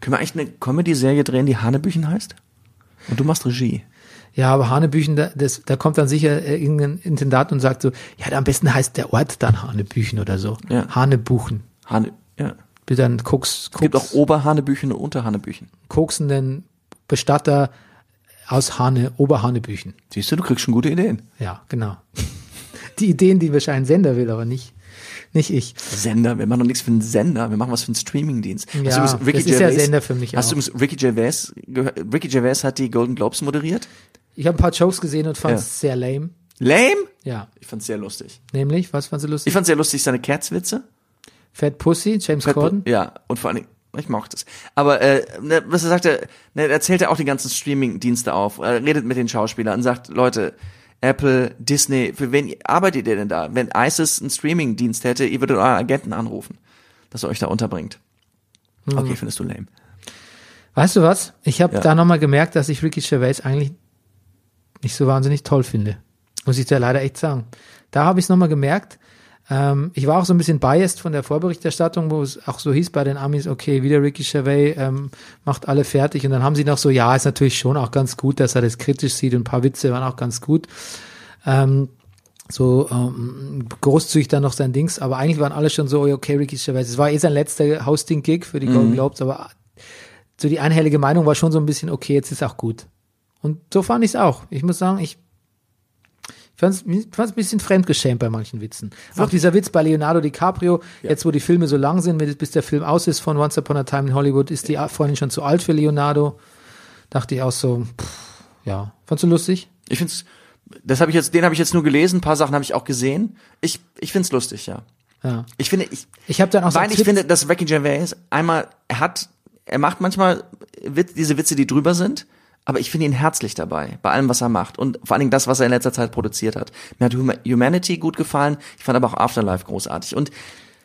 Können wir eigentlich eine Comedy-Serie drehen, die Hanebüchen heißt? Und du machst Regie. Ja, aber Hanebüchen, da, das, da kommt dann sicher äh, irgendein Intendat und sagt so, ja, am besten heißt der Ort dann Hanebüchen oder so. Ja. Hanebuchen. Hane, ja. Bitte dann Koks, Es gibt auch Koks, Oberhanebüchen und Unterhanebüchen. koksenden Bestatter aus Hane, Oberhanebüchen. Siehst du, du kriegst schon gute Ideen. Ja, genau. Die Ideen, die wahrscheinlich ein Sender will, aber nicht, nicht ich. Sender, wir machen doch nichts für einen Sender, wir machen was für einen Streamingdienst. Ja, Hast du das ist ja Sender für mich Hast auch. du Ricky Gervais gehört? Ricky Gervais hat die Golden Globes moderiert. Ich habe ein paar Jokes gesehen und fand Ja. es sehr lame. Lame? Ja, Ich fand's sehr lustig. nämlich, was fandst du lustig? Ich fand's sehr lustig, seine Cats-Witze. Fat Pussy, James Corden. Ja, und vor Dingen, ich mochte es. Aber äh, ne, was er sagte, ne, er zählt ja auch die ganzen Streaming-Dienste auf, er redet mit den Schauspielern und sagt, Leute, Apple, Disney, für wen arbeitet ihr denn da? Wenn ISIS einen Streaming-Dienst hätte, ihr würdet euren Agenten anrufen, dass er euch da unterbringt. Mhm. Okay, findest du lame. Weißt du was? Ich habe Ja. da nochmal gemerkt, dass ich Ricky Gervais eigentlich nicht so wahnsinnig toll finde. Muss ich dir leider echt sagen. Da habe ich es nochmal gemerkt. Ähm, ich war auch so ein bisschen biased von der Vorberichterstattung, wo es auch so hieß bei den Amis, okay, wieder Ricky Gervais ähm, macht alle fertig. Und dann haben sie noch so, ja, ist natürlich schon auch ganz gut, dass er das kritisch sieht und ein paar Witze waren auch ganz gut. Ähm, so ähm, großzügig dann noch sein Dings, aber eigentlich waren alle schon so, okay, Ricky Gervais, es war eh sein letzter Hosting-Gig für die Golden Globes, aber so die einhellige Meinung war schon so ein bisschen, okay, jetzt ist auch gut. Und so fand ich es auch. Ich muss sagen, ich fand es ein bisschen fremdgeschämt bei manchen Witzen. Auch dieser Witz bei Leonardo DiCaprio, jetzt wo die Filme so lang sind, bis der Film aus ist von Once Upon a Time in Hollywood, ist die Freundin schon zu alt für Leonardo. Dachte ich auch so, pff, ja. Fandst du lustig? Ich find's, das habe ich jetzt, den habe ich jetzt nur gelesen, ein paar Sachen habe ich auch gesehen. Ich, ich find's lustig, ja. Ja. Ich finde, ich, Ich habe dann auch so weil ich Clips- finde, dass Ricky Gervais einmal, er hat, er macht manchmal Witz, diese Witze, die drüber sind, aber ich finde ihn herzlich dabei, bei allem, was er macht und vor allen Dingen das, was er in letzter Zeit produziert hat. Mir hat Huma- Humanity gut gefallen, ich fand aber auch Afterlife großartig und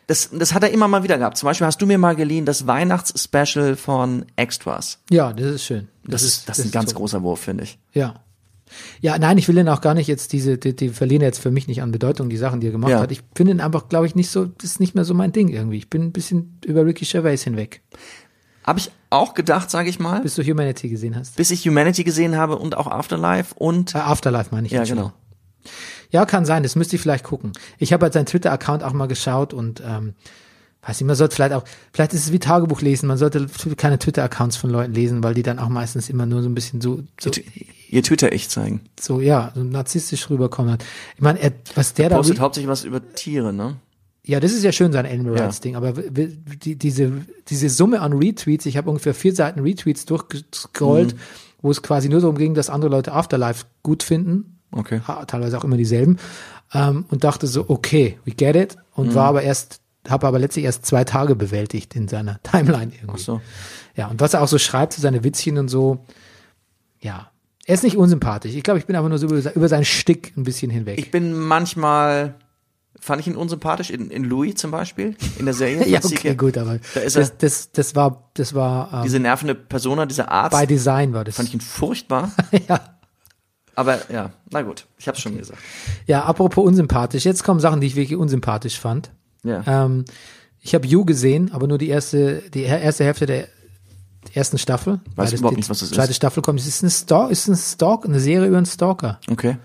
das, das hat er immer mal wieder gehabt. Zum Beispiel hast du mir mal geliehen das Weihnachtsspecial von Extras. Ja, das ist schön. Das, ist, das ist ein ganz so. großer Wurf, finde ich. Ja. Ja, nein, ich will ihn auch gar nicht jetzt diese, die, die verlieren jetzt für mich nicht an Bedeutung, die Sachen, die er gemacht Ja. hat. Ich finde ihn einfach, glaube ich, nicht so, das ist nicht mehr so mein Ding irgendwie. Ich bin ein bisschen über Ricky Gervais hinweg. Habe ich auch gedacht, sage ich mal, Bis du Humanity gesehen hast. bis ich Humanity gesehen habe und auch Afterlife und Äh, Afterlife meine ich ja, schon. genau. Ja, kann sein, das müsste ich vielleicht gucken. Ich habe halt seinen Twitter-Account auch mal geschaut und ähm, weiß nicht, man sollte vielleicht auch, vielleicht ist es wie Tagebuch lesen, man sollte keine Twitter-Accounts von Leuten lesen, weil die dann auch meistens immer nur so ein bisschen so, so, Ihr Twitter-Ich zeigen. so ja, so narzisstisch rüberkommen hat. Ich meine, er, was der da Postet hauptsächlich was über Tiere, ne? Ja, das ist ja schön, sein Animal Ja. Rights Ding, aber w- w- die, diese, diese Summe an Retweets, ich habe ungefähr vier Seiten Retweets durchgescrollt, Mhm. wo es quasi nur darum ging, dass andere Leute Afterlife gut finden, Okay. teilweise auch immer dieselben, ähm, und dachte so, okay, we get it, und Mhm. war aber erst, habe aber letztlich erst zwei Tage bewältigt in seiner Timeline irgendwie. Ach so. Ja, und was er auch so schreibt, so seine Witzchen und so, ja. Er ist nicht unsympathisch. Ich glaube, ich bin einfach nur so über, über seinen Stick ein bisschen hinweg. Ich bin manchmal, fand ich ihn unsympathisch, in, in Louis zum Beispiel, in der Serie. ja, okay, gut, aber Da ist er, das, das, das war, das war ähm, diese nervende Persona, dieser Arzt, bei Design war das. fand ich ihn furchtbar. ja. Aber ja, na gut, ich habe schon gesagt. Ja, apropos unsympathisch. Jetzt kommen Sachen, die ich wirklich unsympathisch fand. Ja. Ähm, ich habe You gesehen, aber nur die erste, die erste Hälfte der ersten Staffel. das- überhaupt nicht, was das ist. zweite Staffel kommt. Es ist eine Stalk, ist ein Stalk, eine Serie über einen Stalker, Okay.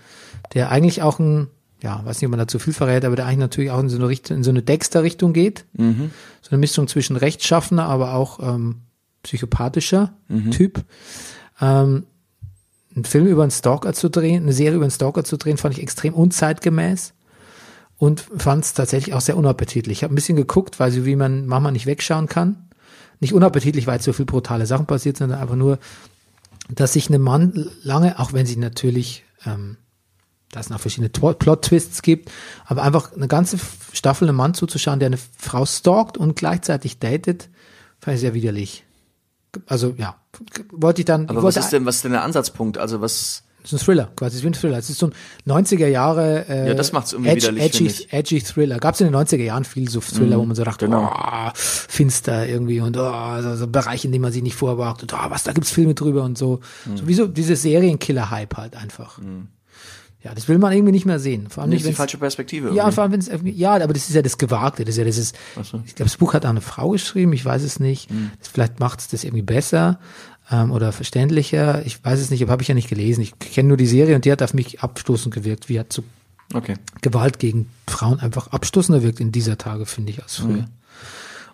der eigentlich auch ein, ja, weiß nicht, ob man da zu viel verrät, aber der eigentlich natürlich auch in so eine Richtung, in so eine Dexter-Richtung geht. Mhm. So eine Mischung zwischen rechtschaffener, aber auch ähm, psychopathischer Mhm. Typ. Ähm, einen Film über einen Stalker zu drehen, eine Serie über einen Stalker zu drehen, fand ich extrem unzeitgemäß und fand es tatsächlich auch sehr unappetitlich. Ich habe ein bisschen geguckt, weil so wie man manchmal nicht wegschauen kann. Nicht unappetitlich, weil so viel brutale Sachen passiert sondern einfach nur, dass sich ein Mann lange, auch wenn sie natürlich, ähm, da es noch verschiedene Tw- Plot-Twists gibt, aber einfach eine ganze Staffel einem Mann zuzuschauen, der eine Frau stalkt und gleichzeitig datet, fand ich sehr widerlich. Also ja, wollte ich dann. ich Aber was wollte ist denn, was ist denn der Ansatzpunkt? Also was, es ist ein Thriller, quasi, ist wie ein Thriller. Es ist so ein 90er Jahre äh, Ja, das macht's irgendwie edgy, widerlich, edgy, ich. edgy Thriller. Gab es in den 90er Jahren viel so Thriller, wo man so dachte, genau. oh, finster irgendwie und oh, so, so Bereiche, in denen man sich nicht vorwagt und oh, was, da gibt's Filme drüber und so. Mhm. So wie so diese Serienkiller-Hype halt einfach. Ja, das will man irgendwie nicht mehr sehen. Vor allem nicht die wenn's- falsche Perspektive? ja, vor allem wenn es irgendwie, ja, aber das ist ja das Gewagte, das ist ja das ist, so. ich glaube, das Buch hat auch eine Frau geschrieben, ich weiß es nicht. Hm. Das, vielleicht macht es das irgendwie besser ähm, oder verständlicher. Ich weiß es nicht, aber habe ich ja nicht gelesen. Ich kenne nur die Serie und die hat auf mich abstoßend gewirkt, wie hat zu Okay. Gewalt gegen Frauen einfach abstoßender wirkt in dieser Tage, finde ich, als früher.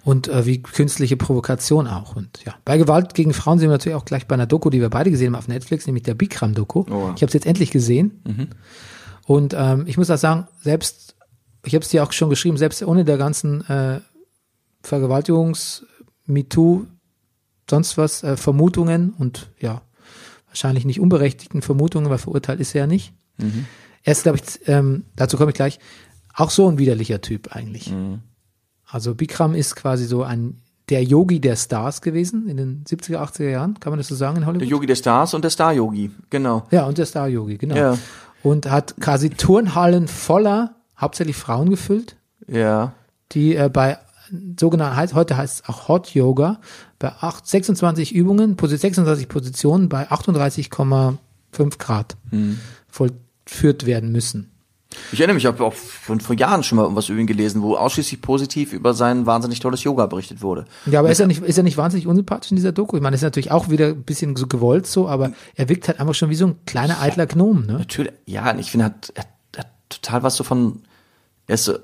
Und äh, wie künstliche Provokation auch. Und ja, bei Gewalt gegen Frauen sind wir natürlich auch gleich bei einer Doku, die wir beide gesehen haben auf Netflix, nämlich der Bikram-Doku. Oh. Ich habe es jetzt endlich gesehen. Und ähm, ich muss auch sagen, selbst, ich habe es dir auch schon geschrieben, selbst ohne der ganzen äh, Vergewaltigungs-, MeToo, sonst was, äh, Vermutungen und ja, wahrscheinlich nicht unberechtigten Vermutungen, weil verurteilt ist er ja nicht. Er ist, glaube ich, ähm, dazu komme ich gleich, auch so ein widerlicher Typ eigentlich. Also Bikram ist quasi so ein der Yogi der Stars gewesen in den 70er, 80er Jahren, kann man das so sagen in Der Hollywood? Yogi der Stars und der Star-Yogi, genau. Ja, und der Star-Yogi, genau. Ja. Und hat quasi Turnhallen voller, hauptsächlich Frauen gefüllt, Ja. die äh, bei sogenannten, heute heißt es auch Hot Yoga, bei acht, 26 Übungen, Posi- 36 Positionen bei 38,5 Grad vollführt werden müssen. Ich erinnere mich, ich habe auch von vor Jahren schon mal was über ihn gelesen, wo ausschließlich positiv über sein wahnsinnig tolles Yoga berichtet wurde. Ja, aber ist er nicht, ist er nicht wahnsinnig unsympathisch in dieser Doku? Ich meine, das ist natürlich auch wieder ein bisschen so gewollt so, aber er wirkt halt einfach schon wie so ein kleiner eitler Gnom, ne? Natürlich, ja, und ich finde, er hat, er, hat- total was so von, er ist so,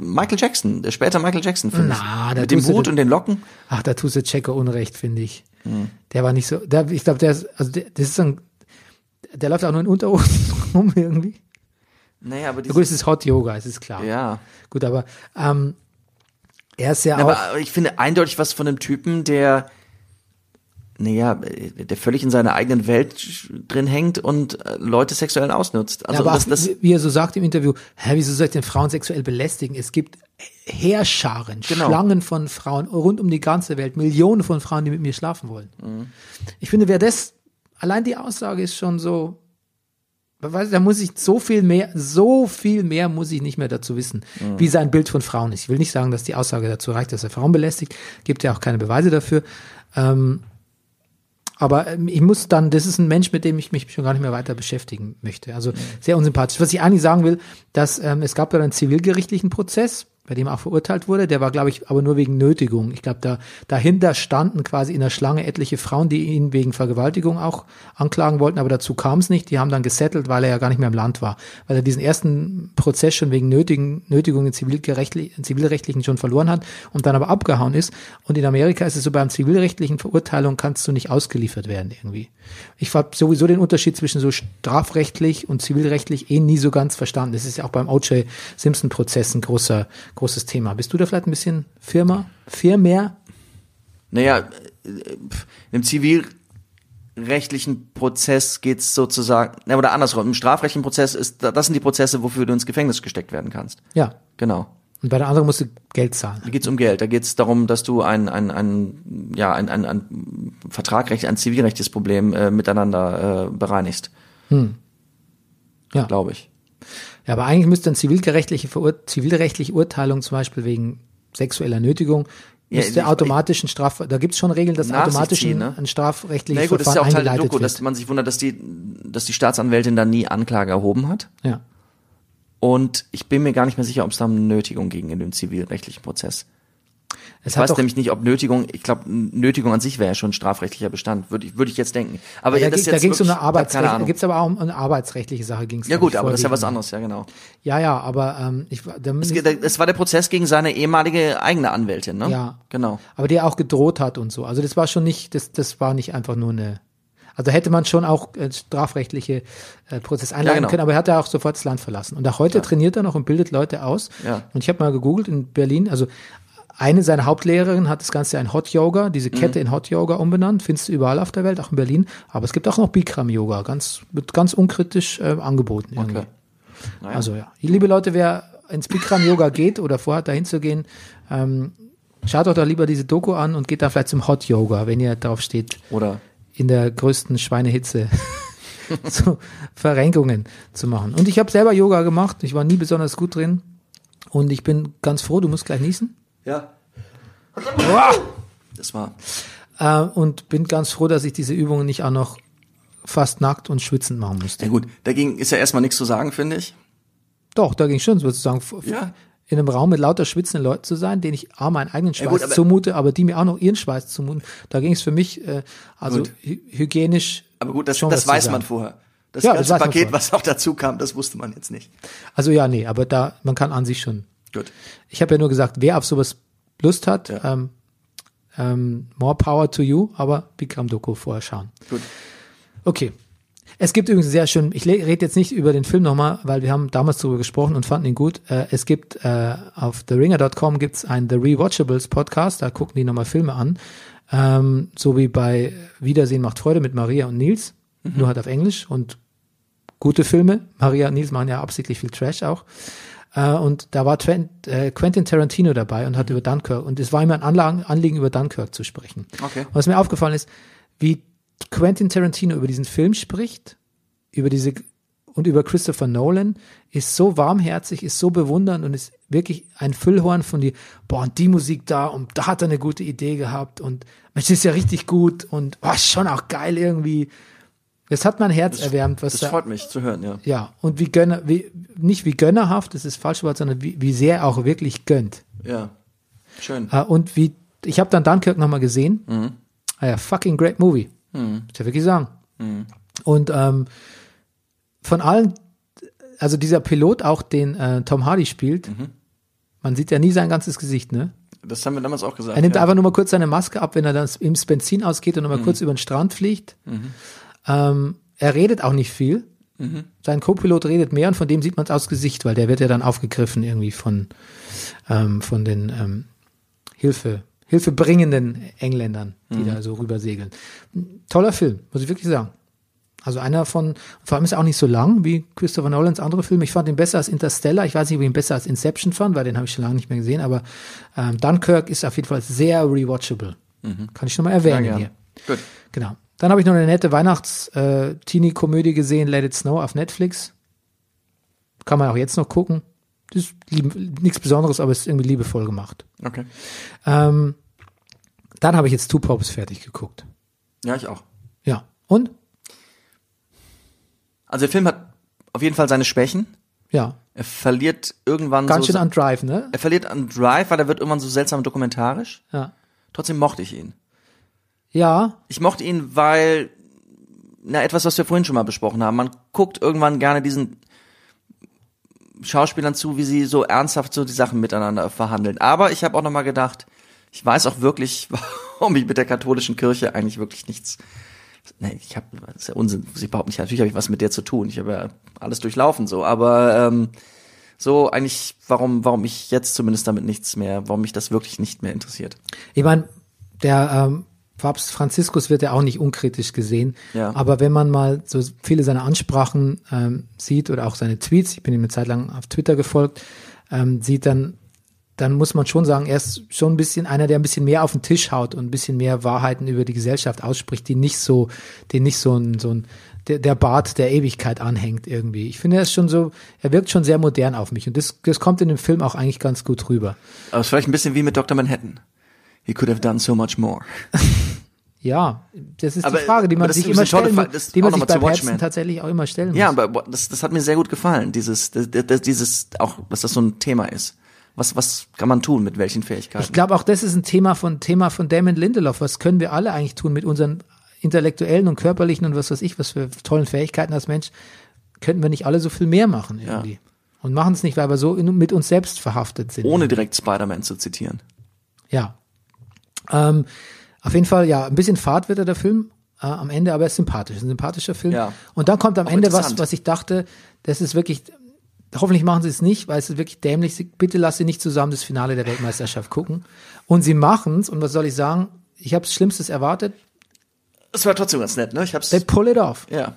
Michael Jackson, der später Michael Jackson, finde ich. Mit dem Hut und den Locken. Ach, da tust du Checker Unrecht, finde ich. Der war nicht so, der, ich glaube, der ist, also der, das ist so ein, der läuft auch nur in Unterhosen rum irgendwie. Naja, aber Ja, gut, es ist Hot Yoga, es ist klar. ja. Gut, aber ähm, er ist ja Aber, auch, aber ich finde eindeutig was von einem Typen, der, naja, der völlig in seiner eigenen Welt drin hängt und äh, Leute sexuell ausnutzt. Also ja, aber das, das, wie- er so sagt im Interview, hä, wieso soll ich denn Frauen sexuell belästigen? Es gibt Heerscharen, Genau. Schlangen von Frauen rund um die ganze Welt, Millionen von Frauen, die mit mir schlafen wollen. Mhm. Ich finde, wer das, allein die Aussage ist schon so, da muss ich so viel mehr, so viel mehr muss ich nicht mehr dazu wissen, Mhm. wie sein Bild von Frauen ist. Ich will nicht sagen, dass die Aussage dazu reicht, dass er Frauen belästigt, gibt ja auch keine Beweise dafür. Ähm, aber ähm, ich muss dann, das ist ein Mensch, mit dem ich mich schon gar nicht mehr weiter beschäftigen möchte. Also sehr unsympathisch. Was ich eigentlich sagen will, dass ähm, es gab ja einen zivilgerichtlichen Prozess, bei dem er auch verurteilt wurde. Der war, glaube ich, aber nur wegen Nötigung. Ich glaube, da dahinter standen quasi in der Schlange etliche Frauen, die ihn wegen Vergewaltigung auch anklagen wollten, aber dazu kam es nicht. Die haben dann gesettelt, weil er ja gar nicht mehr im Land war, weil er diesen ersten Prozess schon wegen Nötigen, Nötigung in in zivilrechtlichen schon verloren hat und dann aber abgehauen ist. Und in Amerika ist es so, beim zivilrechtlichen Verurteilung kannst du nicht ausgeliefert werden irgendwie. Ich habe sowieso den Unterschied zwischen so strafrechtlich und zivilrechtlich eh nie so ganz verstanden. Das ist ja auch beim O.J. Simpson-Prozess ein großer, großes Thema. Bist du da vielleicht ein bisschen firmer, firmer? naja, äh, im zivilrechtlichen Prozess geht's sozusagen, oder andersrum, im strafrechtlichen Prozess ist, das sind die Prozesse, wofür du ins Gefängnis gesteckt werden kannst. Ja. Genau. Und bei der anderen musst du Geld zahlen. Da geht's um Geld. Da geht's darum, dass du ein, ein, ein, ja, ein, ein, ein Vertragrecht, ein zivilrechtliches Problem äh, miteinander äh, bereinigst, Ja. glaube ich. Ja, aber eigentlich müsste eine zivilgerechtliche, Verur zivilrechtliche Urteilung zum Beispiel wegen sexueller Nötigung Ja, müsste ich- automatisch ein Straf, da gibt's schon Regeln, dass automatisch ein, ne? ein strafrechtliches Na gut, das ist ja auch Teil der Doku, dass man sich wundert, dass die, dass die Staatsanwältin da nie Anklage erhoben hat. Ja. Und ich bin mir gar nicht mehr sicher, ob es da eine Nötigung ging in dem zivilrechtlichen Prozess. Es Ich weiß nämlich nicht, ob Nötigung, ich glaube, Nötigung an sich wäre ja schon ein strafrechtlicher Bestand, würde ich, würde ich jetzt denken. Aber da, ja, da ging es um eine ich hab keine Arbeitsrecht, da gibt's aber auch um eine arbeitsrechtliche Sache ging's. Ja gut, aber das ist ja was anderes, ja genau. Ja, ja, aber ähm, ich war- da, Es, es war der Prozess gegen seine ehemalige eigene Anwältin, ne? Ja. Genau. aber der auch gedroht hat und so. Also das war schon nicht, das, das war nicht einfach nur eine. Also hätte man schon auch äh, strafrechtliche äh, Prozess einleiten genau. können, aber er hat ja auch sofort das Land verlassen. Und auch heute trainiert er noch und bildet Leute aus. Ja. Und ich habe mal gegoogelt in Berlin, also eine seiner Hauptlehrerinnen hat das Ganze in Hot Yoga, diese Mhm. Kette in Hot Yoga umbenannt, findest du überall auf der Welt, auch in Berlin. Aber es gibt auch noch Bikram Yoga, ganz, wird ganz unkritisch äh, angeboten. Irgendwie. Okay. Naja. Also ja, liebe Leute, wer ins Bikram Yoga geht oder vorhat, dahin zu gehen, ähm, schaut doch da lieber diese Doku an und geht da vielleicht zum Hot Yoga, wenn ihr drauf steht, Oder in der größten Schweinehitze so Verrenkungen zu machen. Und ich habe selber Yoga gemacht, ich war nie besonders gut drin und ich bin ganz froh, du musst gleich niesen. Ja. Das war. Äh, und bin ganz froh, dass ich diese Übungen nicht auch noch fast nackt und schwitzend machen musste. Ja gut, dagegen ist ja erstmal nichts zu sagen, finde ich. Doch, da ging schon sozusagen Ja. in einem Raum mit lauter schwitzenden Leuten zu sein, denen ich A, meinen eigenen Schweiß gut, aber- zumute, aber die mir auch noch ihren Schweiß zumuten. Da ging es für mich äh, also Gut. hy hygienisch. Aber gut, das, schon das weiß man vorher. Das Ja, das ganze man Paket, was auch dazu kam, das wusste man jetzt nicht. Also ja, nee, aber da man kann an sich schon. Gut. Ich habe ja nur gesagt, wer auf sowas Lust hat, Ja. ähm, ähm, more power to you, aber Bikram Doku vorher schauen. Gut. Okay. Es gibt übrigens sehr schön, ich rede jetzt nicht über den Film nochmal, weil wir haben damals darüber gesprochen und fanden ihn gut. Äh, es gibt äh, auf theringer.com gibt's einen The Rewatchables Podcast, da gucken die nochmal Filme an. Ähm, so wie bei Wiedersehen macht Freude mit Maria und Nils, nur halt auf Englisch und gute Filme. Maria und Nils machen ja absichtlich viel Trash auch. Äh, und da war Twen äh, Quentin Tarantino dabei und hat über Dunkirk, und es war ihm ein Anlagen, Anliegen, über Dunkirk zu sprechen. Okay. Und was mir aufgefallen ist, wie Quentin Tarantino über diesen Film spricht, über diese und über Christopher Nolan, ist so warmherzig, ist so bewundernd und ist wirklich ein Füllhorn von die, boah, und die Musik da und da hat er eine gute Idee gehabt und Mensch, ist ja richtig gut und oh, schon auch geil irgendwie. Das hat mein Herz erwärmt, was Das da, freut mich zu hören, ja. ja, und wie Gönner, wie, nicht wie gönnerhaft, das ist falsch Wort, sondern wie, wie sehr er auch wirklich gönnt. Ja. Schön. Äh, und wie, ich habe dann Dunkirk nochmal gesehen. Mhm. Ah ja, fucking great movie. Muss ich ja wirklich sagen. Mhm. Und ähm, von allen, also dieser Pilot auch, den äh, Tom Hardy spielt, Mhm. man sieht ja nie sein ganzes Gesicht, ne? Das haben wir damals auch gesagt. Er nimmt ja. einfach nur mal kurz seine Maske ab, wenn er dann das Benzin ausgeht und nochmal Mhm. kurz über den Strand fliegt. Ähm, er redet auch nicht viel. Mhm. Sein Co-Pilot redet mehr und von dem sieht man es aus Gesicht, weil der wird ja dann aufgegriffen irgendwie von, ähm, von den ähm, Hilfe, hilfebringenden Engländern, die Mhm. da so rüber segeln. Toller Film, muss ich wirklich sagen. Also einer von, vor allem ist er auch nicht so lang wie Christopher Nolans andere Filme. Ich fand ihn besser als Interstellar. Ich weiß nicht, ob ich ihn besser als Inception fand, weil den habe ich schon lange nicht mehr gesehen. Aber ähm, Dunkirk ist auf jeden Fall sehr rewatchable. Kann ich schon mal erwähnen Mhm. Ja, hier. Gut. Genau. Dann habe ich noch eine nette Weihnachts-Teenie-Komödie gesehen, Let It Snow auf Netflix. Kann man auch jetzt noch gucken. Das ist nichts Besonderes, aber es ist irgendwie liebevoll gemacht. Okay. Ähm, dann habe ich jetzt Two Popes fertig geguckt. Ja, ich auch. Ja. Und? Also der Film hat auf jeden Fall seine Schwächen. Ja. Er verliert irgendwann Ganz so. schön an Drive, ne? er verliert an Drive, weil er wird irgendwann so seltsam dokumentarisch. Ja. Trotzdem mochte ich ihn. Ja, Ich mochte ihn, weil, na, etwas, was wir vorhin schon mal besprochen haben. Man guckt irgendwann gerne diesen Schauspielern zu, wie sie so ernsthaft so die Sachen miteinander verhandeln. Aber ich habe auch noch mal gedacht, ich weiß auch wirklich, warum ich mit der katholischen Kirche eigentlich wirklich nichts. Nee, ich habe, das ist ja Unsinn, ich behaupte nicht, natürlich habe ich was mit der zu tun. Ich habe ja alles durchlaufen so, aber ähm, so eigentlich, warum, warum ich jetzt zumindest damit nichts mehr, warum mich das wirklich nicht mehr interessiert. ich meine, der ähm, Papst Franziskus wird ja auch nicht unkritisch gesehen. Ja. Aber wenn man mal so viele seiner Ansprachen ähm, sieht oder auch seine Tweets, ich bin ihm eine Zeit lang auf Twitter gefolgt, ähm, sieht dann, dann muss man schon sagen, er ist schon ein bisschen einer, der ein bisschen mehr auf den Tisch haut und ein bisschen mehr Wahrheiten über die Gesellschaft ausspricht, die nicht so, den nicht so ein, so ein der, der Bart der Ewigkeit anhängt irgendwie. Ich finde, er ist schon so, er wirkt schon sehr modern auf mich und das, das kommt in dem Film auch eigentlich ganz gut rüber. Aber es ist vielleicht ein bisschen wie mit Dr. Manhattan. He could have done so much more. Ja, das ist Aber, die Frage, die aber man sich immer stellen muss, die man sich bei Watchmen. tatsächlich auch immer stellen Ja, muss. aber boah, das, das hat mir sehr gut gefallen, dieses, das, das, dieses, auch, dass das so ein Thema ist. Was, was kann man tun mit welchen Fähigkeiten? Ich glaube auch, das ist ein Thema von Thema von Damon Lindelof. Was können wir alle eigentlich tun mit unseren intellektuellen und körperlichen und was weiß ich, was für tollen Fähigkeiten als Mensch? Könnten wir nicht alle so viel mehr machen irgendwie? Und machen es nicht, weil wir so in, mit uns selbst verhaftet sind. Ohne direkt Spider-Man zu zitieren. Ja. Ähm, auf jeden Fall, ja, ein bisschen Fahrt wird er der Film äh, am Ende, aber er ist sympathisch, ein sympathischer Film. Ja. Und dann kommt am Auch Ende was, was ich dachte, das ist wirklich, hoffentlich machen sie es nicht, weil es ist wirklich dämlich. Bitte lass sie nicht zusammen das Finale der Weltmeisterschaft gucken. Und sie machen's. Und was soll ich sagen? Ich habe Schlimmstes erwartet. Das war trotzdem ganz nett, ne? Ich hab's, They pull it off. ja,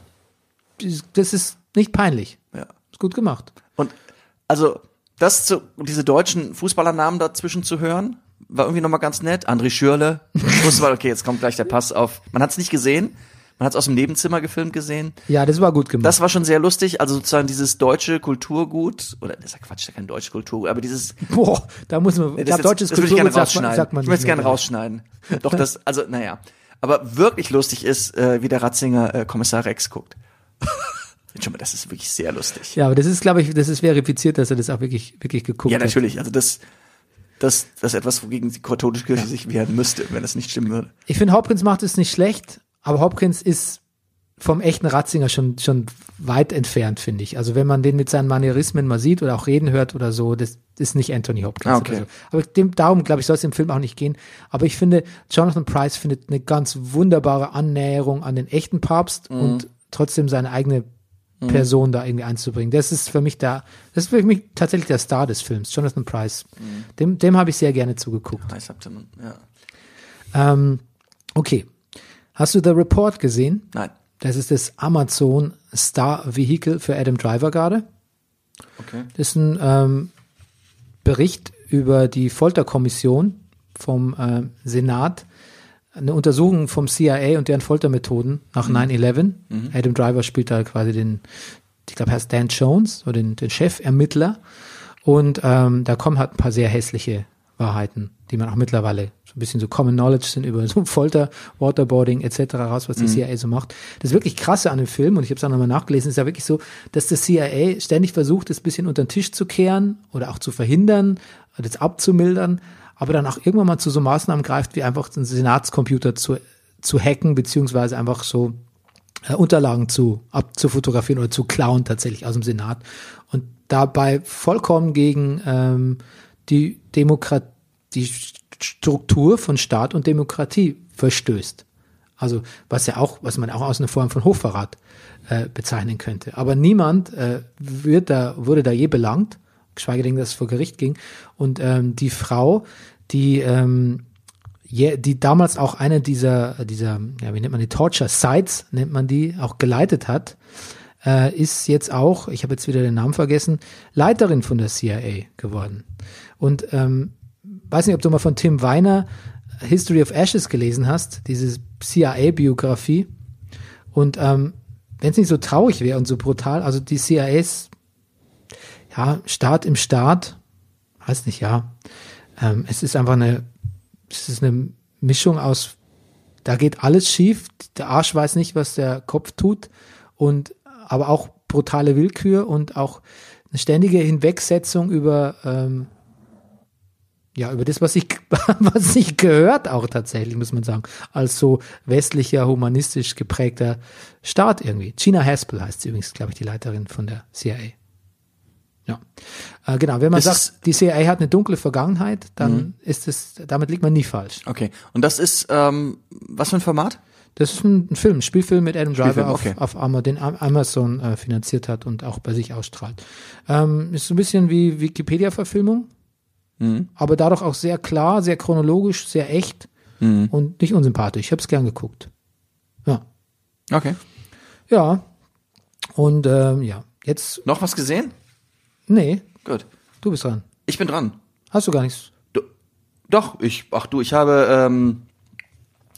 Das ist nicht peinlich. ja. Ist gut gemacht. Und, also, das zu, diese deutschen Fußballernamen dazwischen zu hören, war irgendwie nochmal ganz nett. André Schürle. Ich wusste mal, okay, jetzt kommt gleich der Pass auf. Man hat's nicht gesehen. Man hat's aus dem Nebenzimmer gefilmt gesehen. Ja, das war gut gemacht. Das war schon sehr lustig. Also sozusagen dieses deutsche Kulturgut, oder das ist ja Quatsch, das ist ja kein deutsches Kulturgut, aber dieses Boah, da muss man, ich das, glaube, deutsches das würde ich gerne Kulturgut sagt man, rausschneiden. sagt man ich möchte es gerne rausschneiden. Doch das, also naja. Aber wirklich lustig ist, äh, wie der Ratzinger äh, Kommissar Rex guckt. Schon mal, das ist wirklich sehr lustig. Ja, aber das ist, glaube ich, das ist verifiziert, dass er das auch wirklich, wirklich geguckt Ja, hat. natürlich. Also das, das, das ist etwas, wogegen die katholische Kirche sich wehren müsste, wenn das nicht stimmen würde. Ich finde, Hopkins macht es nicht schlecht, aber Hopkins ist vom echten Ratzinger schon, schon weit entfernt, finde ich. Also wenn man den mit seinen Manierismen mal sieht oder auch reden hört oder so, das ist nicht Anthony Hopkins. Ah, okay. so. Aber dem, darum, glaube ich, soll es im Film auch nicht gehen. Aber ich finde, Jonathan Price findet eine ganz wunderbare Annäherung an den echten Papst Mhm. und trotzdem seine eigene Person da irgendwie einzubringen. Das ist für mich da, das ist für mich tatsächlich der Star des Films, Jonathan Price. Mhm. Dem, dem habe ich sehr gerne zugeguckt. Hab dann, ja. Ähm, okay. Hast du The Report gesehen? Nein. Das ist das Amazon Star Vehicle für Adam Driver gerade. Okay. Das ist ein ähm, Bericht über die Folterkommission vom ähm, Senat, eine Untersuchung vom CIA und deren Foltermethoden nach 9-11. Adam Driver spielt da quasi den, ich glaube, heißt Dan Jones, oder den, den Chefermittler. Und ähm, da kommen halt ein paar sehr hässliche Wahrheiten, die man auch mittlerweile so ein bisschen so Common Knowledge sind über so Folter, Waterboarding etc. raus, was die CIA so macht. Das wirklich krasse an dem Film, und ich habe es auch nochmal nachgelesen, ist ja wirklich so, dass das CIA ständig versucht, das bisschen unter den Tisch zu kehren oder auch zu verhindern, das abzumildern, aber dann auch irgendwann mal zu so Maßnahmen greift, wie einfach den Senatscomputer zu, zu hacken, beziehungsweise einfach so äh, Unterlagen zu abzufotografieren oder zu klauen tatsächlich aus dem Senat und dabei vollkommen gegen ähm, die Demokratie, die Struktur von Staat und Demokratie verstößt. Also was ja auch, was man auch aus einer Form von Hochverrat äh, bezeichnen könnte. Aber niemand äh, wird da, wurde da je belangt, geschweige denn, dass es vor Gericht ging. Und ähm, die Frau, die ähm, je, die damals auch eine dieser, dieser, ja, wie nennt man die, Torture Sites, nennt man die, auch geleitet hat, äh, ist jetzt auch, ich habe jetzt wieder den Namen vergessen, Leiterin von der CIA geworden. Und ähm, weiß nicht, ob du mal von Tim Weiner History of Ashes gelesen hast, diese CIA-Biografie. Und ähm, wenn es nicht so traurig wäre und so brutal, also die CIAs, ja, Staat im Staat, weiß nicht, ja, ähm, es ist einfach eine, es ist eine Mischung aus, da geht alles schief, der Arsch weiß nicht, was der Kopf tut und aber auch brutale Willkür und auch eine ständige Hinwegsetzung über ähm, ja, über das, was ich, was sich gehört auch tatsächlich, muss man sagen, als so westlicher, humanistisch geprägter Staat irgendwie. Gina Haspel heißt sie übrigens, glaube ich, die Leiterin von der CIA. Ja, äh, genau. Wenn man Das sagt, die CIA hat eine dunkle Vergangenheit, dann ist es, damit liegt man nie falsch. Okay. Und das ist, ähm, was für ein Format? Das ist ein, ein Film, ein Spielfilm mit Adam Driver Spielfilm, auf, okay. auf Ama- den Am- Amazon äh, finanziert hat und auch bei sich ausstrahlt. Ähm, ist so ein bisschen wie Wikipedia-Verfilmung, Mhm. aber dadurch auch sehr klar, sehr chronologisch, sehr echt Mhm. und nicht unsympathisch. Ich habe es gern geguckt. Ja, Okay. ja. Und ähm, ja, jetzt, Noch was gesehen? Nee, Gut. du bist dran. Ich bin dran. Hast du gar nichts? Du, doch, ich, ach du, ich habe, ähm,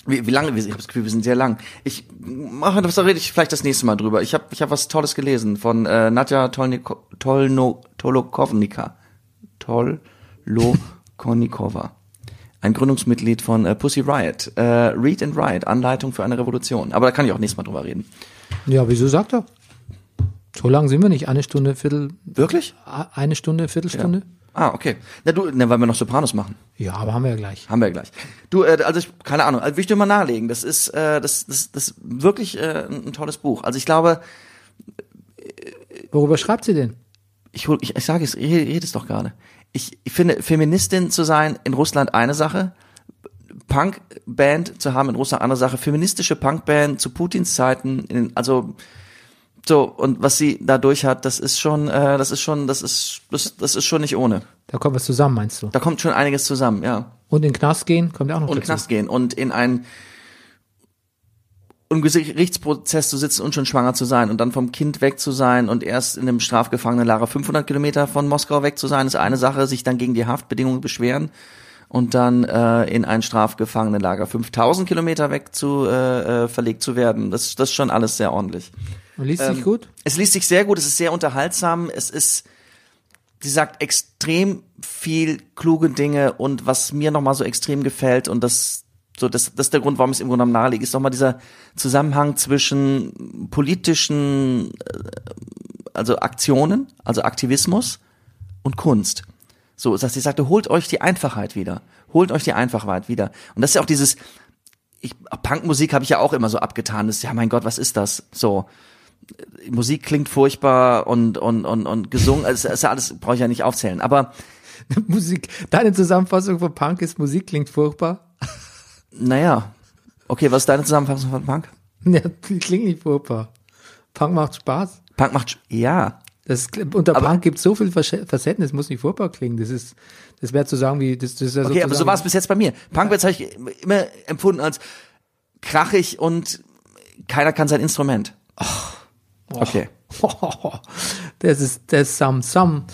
wie, wie lange, ich habe das Gefühl, wir sind sehr lang. Ich mache das, da rede ich vielleicht das nächste Mal drüber. Ich habe ich hab was Tolles gelesen von äh, Nadja Tolniko, Tolno, Tolokovnika. Tolokonikova. ein Gründungsmitglied von äh, Pussy Riot. Äh, Read and Write, Anleitung für eine Revolution. Aber da kann ich auch nächstes Mal drüber reden. Ja, wieso sagt er? So lang sind wir nicht. Eine Stunde, Viertel, Wirklich? eine Stunde, Viertelstunde? Ah, okay. Na du, na, weil wir noch Sopranos machen. Ja, aber haben wir ja gleich. Haben wir gleich. Du, äh, also ich, keine Ahnung, also will ich dir mal nahelegen. Das ist, äh, das, das, das wirklich äh, ein, ein tolles Buch. Also ich glaube, Worüber schreibt sie denn? ich, hol, ich, ich sage es, ich rede es doch gerade. Ich, ich finde, Feministin zu sein in Russland eine Sache, Punkband zu haben in Russland andere Sache, feministische Punkband zu Putins Zeiten, in, also so und was sie dadurch hat, das ist schon, äh, das ist schon, das ist, das, das ist schon nicht ohne. Da kommt was zusammen, meinst du? Da kommt schon einiges zusammen, ja. Und in den Knast gehen, kommt ja auch noch Und in den dazu. Knast gehen und in einen im Gerichtsprozess zu sitzen und schon schwanger zu sein und dann vom Kind weg zu sein und erst in einem Strafgefangenenlager 500 Kilometer von Moskau weg zu sein, ist eine Sache, sich dann gegen die Haftbedingungen beschweren und dann äh, in ein Strafgefangenenlager 5000 Kilometer weg zu äh, äh, verlegt zu werden. Das, das ist schon alles sehr ordentlich. Liest sich Ähm, gut? Es liest sich sehr gut, es ist sehr unterhaltsam, es ist, sie sagt extrem viel kluge Dinge und was mir nochmal so extrem gefällt und das, so, das, das ist der Grund, warum ich es im Grunde genommen nahelege, ist nochmal dieser Zusammenhang zwischen politischen, äh, also Aktionen, also Aktivismus und Kunst. So, dass sie sagte, holt euch die Einfachheit wieder. Holt euch die Einfachheit wieder. Und das ist ja auch dieses, ich, Punkmusik habe ich ja auch immer so abgetan. Das ist, ja, mein Gott, was ist das? So, Musik klingt furchtbar und, und, und, und gesungen, also, ist ja alles, brauche ich ja nicht aufzählen. Aber, Musik. Deine Zusammenfassung von Punk ist, Musik klingt furchtbar. naja. Okay, was ist deine Zusammenfassung von Punk? Ja, die klingt nicht furchtbar. Punk macht Spaß. Punk macht, ja. Das, unter Aber- Punk gibt so viel Facetten, das muss nicht furchtbar klingen. Das ist, das wäre zu sagen wie, das, das ist ja Okay, aber so war es bis jetzt bei mir. Punkbands habe ich immer empfunden als krachig und keiner kann sein Instrument. Okay. Das ist, das ist some, some.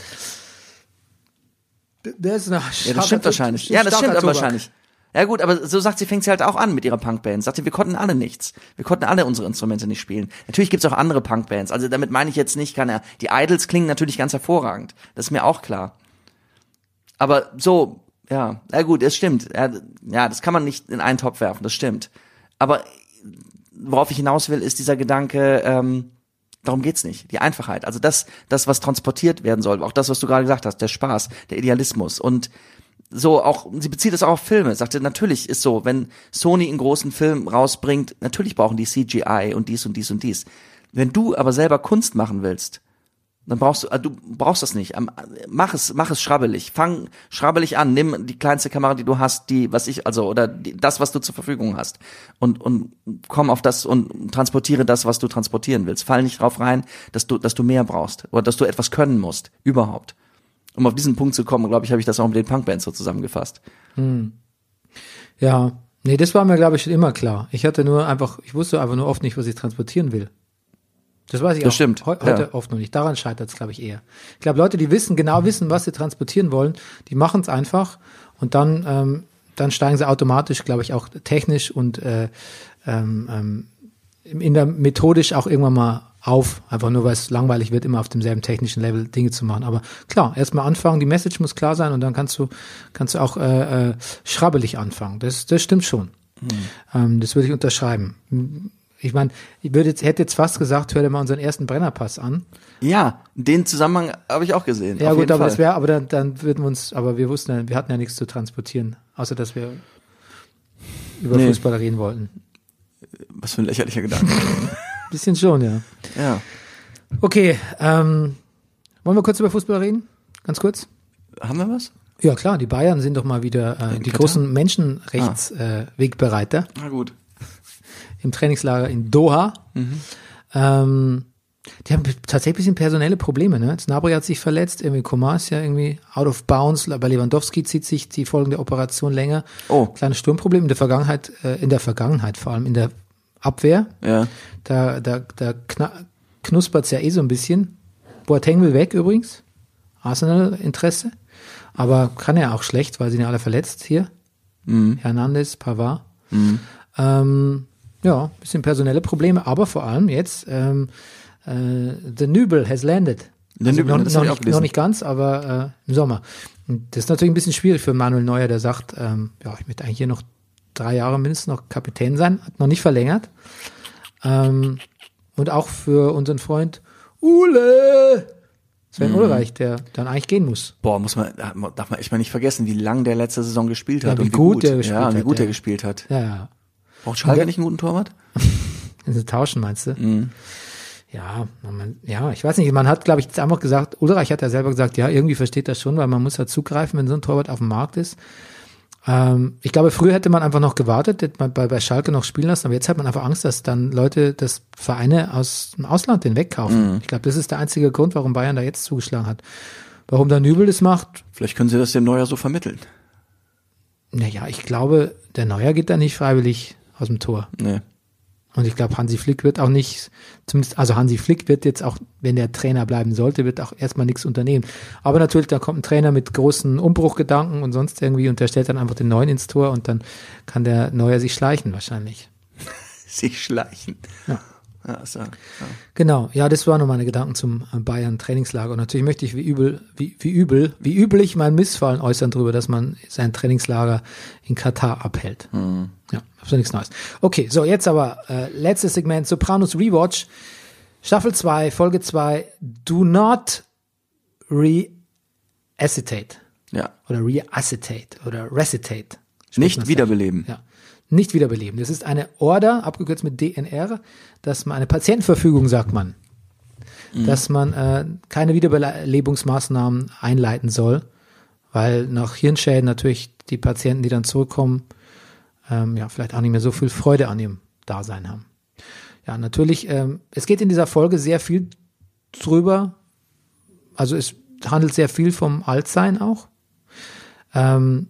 Das ist eine Ja, das stimmt wahrscheinlich. Ja, das stimmt aber wahrscheinlich. Ja gut, aber so sagt sie, fängt sie halt auch an mit ihrer Punkband. Sagt sie, wir konnten alle nichts. Wir konnten alle unsere Instrumente nicht spielen. Natürlich gibt's auch andere Punkbands. Also damit meine ich jetzt nicht, kann er. Die Idols klingen natürlich ganz hervorragend. Das ist mir auch klar. Aber so, ja, na gut, es stimmt. Ja, ja, das kann man nicht in einen Topf werfen, das stimmt. Aber worauf ich hinaus will, ist dieser Gedanke, ähm, darum geht's nicht. Die Einfachheit. Also das, das, was transportiert werden soll, auch das, was du gerade gesagt hast, der Spaß, der Idealismus und so auch, sie bezieht das auch auf Filme, sagte, natürlich ist so, wenn Sony einen großen Film rausbringt, natürlich brauchen die CGI und dies und dies und dies. Wenn du aber selber Kunst machen willst, dann brauchst du, äh, du brauchst das nicht. Mach es, mach es schrabbelig. Fang schrabbelig an. Nimm die kleinste Kamera, die du hast, die, was ich, also, oder die, das, was du zur Verfügung hast. Und, und komm auf das und transportiere das, was du transportieren willst. Fall nicht drauf rein, dass du, dass du mehr brauchst. Oder dass du etwas können musst. Überhaupt. Um auf diesen Punkt zu kommen, glaube ich, habe ich das auch mit den Punkbands so zusammengefasst. Ja, nee, das war mir, glaube ich, schon immer klar. Ich hatte nur einfach, ich wusste einfach nur oft nicht, was ich transportieren will. Das weiß ich Das auch stimmt, heu- heute ja. oft noch nicht. Daran scheitert es, glaube ich, eher. Ich glaube, Leute, die wissen, genau wissen, was sie transportieren wollen, die machen es einfach und dann, ähm, dann steigen sie automatisch, glaube ich, auch technisch und äh, ähm, ähm, in der methodisch auch irgendwann mal auf, einfach nur weil es langweilig wird, immer auf demselben technischen Level Dinge zu machen. Aber klar, erstmal anfangen, die Message muss klar sein und dann kannst du, kannst du auch äh, äh, schrabbelig anfangen. Das, das stimmt schon. Ähm, das würde ich unterschreiben. Ich meine, ich würde jetzt, hätte jetzt fast gesagt, hör dir mal unseren ersten Brennerpass an. Ja, den Zusammenhang habe ich auch gesehen. Ja gut, aber Fall. das wäre, aber dann, dann würden wir uns, aber wir wussten ja, wir hatten ja nichts zu transportieren, außer dass wir über Nee. Fußball reden wollten. Was für ein lächerlicher Gedanke. Bisschen schon, ja. ja. Okay, ähm, wollen wir kurz über Fußball reden? Ganz kurz? Haben wir was? Ja klar, die Bayern sind doch mal wieder äh, die Katar? großen Menschenrechtswegbereiter äh, Wegbereiter Na gut. Im Trainingslager in Doha. Ähm, die haben tatsächlich ein bisschen personelle Probleme. Ne? Gnabry hat sich verletzt, irgendwie Komar ist ja irgendwie out of bounds. Bei Lewandowski zieht sich die folgende Operation länger. Oh. Kleines Sturmproblem in der Vergangenheit, äh, in der Vergangenheit vor allem in der Abwehr. Ja. Da, da, da kna knuspert's ja eh so ein bisschen. Boateng will weg übrigens. Arsenal-Interesse. Aber kann ja auch schlecht, weil sie sind ja alle verletzt hier. Hernandez, Pavard. Ähm, ja, bisschen personelle Probleme, aber vor allem jetzt, ähm, äh, the Nübel has landed. Der Also Nübel, noch, das noch, nicht, noch nicht ganz, aber äh, im Sommer. Und das ist natürlich ein bisschen schwierig für Manuel Neuer, der sagt, ähm, ja, ich möchte eigentlich hier noch drei Jahre mindestens noch Kapitän sein, hat noch nicht verlängert. Ähm, und auch für unseren Freund Ule, Sven Mhm. Ulreich, der dann eigentlich gehen muss. Boah, muss man, darf man echt mal nicht vergessen, wie lang der letzte Saison gespielt hat Ja, wie und wie gut gut, der gespielt ja, und wie hat, gut ja. er gespielt hat. Ja, ja. Braucht Schalke der- nicht einen guten Torwart? Also tauschen, meinst du? Mhm. Ja, man, ja, ich weiß nicht, man hat, glaube ich, jetzt einfach gesagt, Ulreich hat ja selber gesagt, ja, irgendwie versteht das schon, weil man muss halt zugreifen, wenn so ein Torwart auf dem Markt ist. Ähm, ich glaube, früher hätte man einfach noch gewartet, hätte man bei, bei Schalke noch spielen lassen, aber jetzt hat man einfach Angst, dass dann Leute, dass Vereine aus dem Ausland den wegkaufen. Ich glaube, das ist der einzige Grund, warum Bayern da jetzt zugeschlagen hat. Warum der Nübel das macht, Vielleicht können sie das dem Neuer so vermitteln. naja, ich glaube, der Neuer geht da nicht freiwillig aus dem Tor. Nee. Und ich glaube, Hansi Flick wird auch nicht, zumindest, also Hansi Flick wird jetzt auch, wenn der Trainer bleiben sollte, wird auch erstmal nichts unternehmen. Aber natürlich, da kommt ein Trainer mit großen Umbruchgedanken und sonst irgendwie und der stellt dann einfach den Neuen ins Tor und dann kann der Neuer sich schleichen wahrscheinlich. Sich schleichen. Ja. Ja, so, ja. Genau, ja, das waren nur meine Gedanken zum äh, Bayern Trainingslager. Und natürlich möchte ich wie übel, wie, wie übel, wie üblich mein Missfallen äußern darüber, dass man sein Trainingslager in Katar abhält. Ja, absolut nichts Neues. Okay, so jetzt aber äh, letztes Segment, Sopranos Rewatch, Staffel 2, Folge 2, Do not re-acetate ja. oder re-acetate oder recitate. Nicht wiederbeleben. ja. Nicht wiederbeleben. Das ist eine Order, abgekürzt mit DNR, dass man eine Patientenverfügung, sagt man, dass man äh, keine Wiederbelebungsmaßnahmen einleiten soll, weil nach Hirnschäden natürlich die Patienten, die dann zurückkommen, ähm, ja, vielleicht auch nicht mehr so viel Freude an ihrem Dasein haben. Ja, natürlich, ähm, es geht in dieser Folge sehr viel drüber, also es handelt sehr viel vom Altsein auch. Ähm,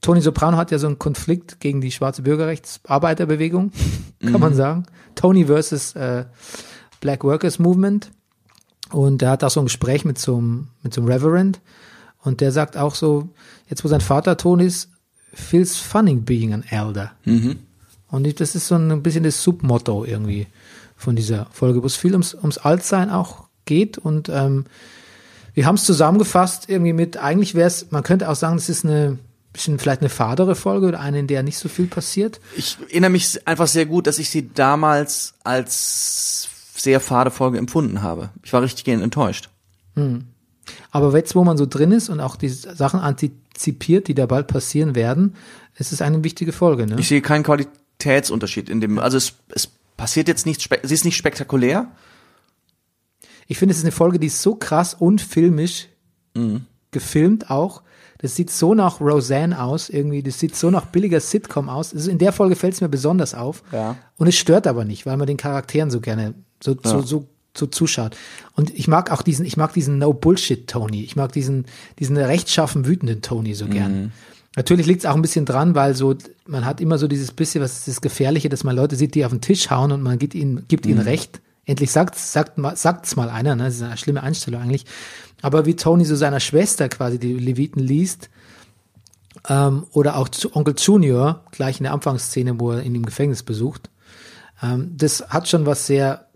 Tony Soprano hat ja so einen Konflikt gegen die schwarze Bürgerrechtsarbeiterbewegung, kann man sagen. Tony versus äh, Black Workers Movement. Und er hat auch so ein Gespräch mit so einem, mit so einem Reverend. Und der sagt auch so, jetzt wo sein Vater Tony ist, feels funny being an elder. Und ich, das ist so ein bisschen das Submotto irgendwie von dieser Folge, wo es viel ums, ums Altsein auch geht. Und ähm, wir haben es zusammengefasst irgendwie mit, eigentlich wäre es, man könnte auch sagen, es ist eine bisschen vielleicht eine fadere Folge oder eine, in der nicht so viel passiert. Ich erinnere mich einfach sehr gut, dass ich sie damals als sehr fade Folge empfunden habe. Ich war richtig enttäuscht. Aber jetzt, wo man so drin ist und auch die Sachen antizipiert, die da bald passieren werden, ist es eine wichtige Folge. Ne? Ich sehe keinen Qualitätsunterschied in dem, also es, es passiert jetzt nichts, sie ist nicht spektakulär. Ich finde, es ist eine Folge, die ist so krass und filmisch gefilmt auch. Das sieht so nach Roseanne aus, irgendwie. Das sieht so nach billiger Sitcom aus. Also in der Folge fällt es mir besonders auf. Ja. Und es stört aber nicht, weil man den Charakteren so gerne so, so, so, so zuschaut. Und ich mag auch diesen, ich mag diesen No-Bullshit-Tony. Ich mag diesen, diesen rechtschaffen wütenden Tony so gern. Natürlich liegt es auch ein bisschen dran, weil so, man hat immer so dieses bisschen, was ist das Gefährliche, dass man Leute sieht, die auf den Tisch hauen und man gibt ihnen, gibt ihnen Recht. Endlich sagt sagt sagt's mal einer, ne? Das ist eine schlimme Einstellung eigentlich. Aber wie Tony so seiner Schwester quasi die Leviten liest, ähm, oder auch zu Onkel Junior, gleich in der Anfangsszene, wo er ihn im Gefängnis besucht, ähm, das hat schon was sehr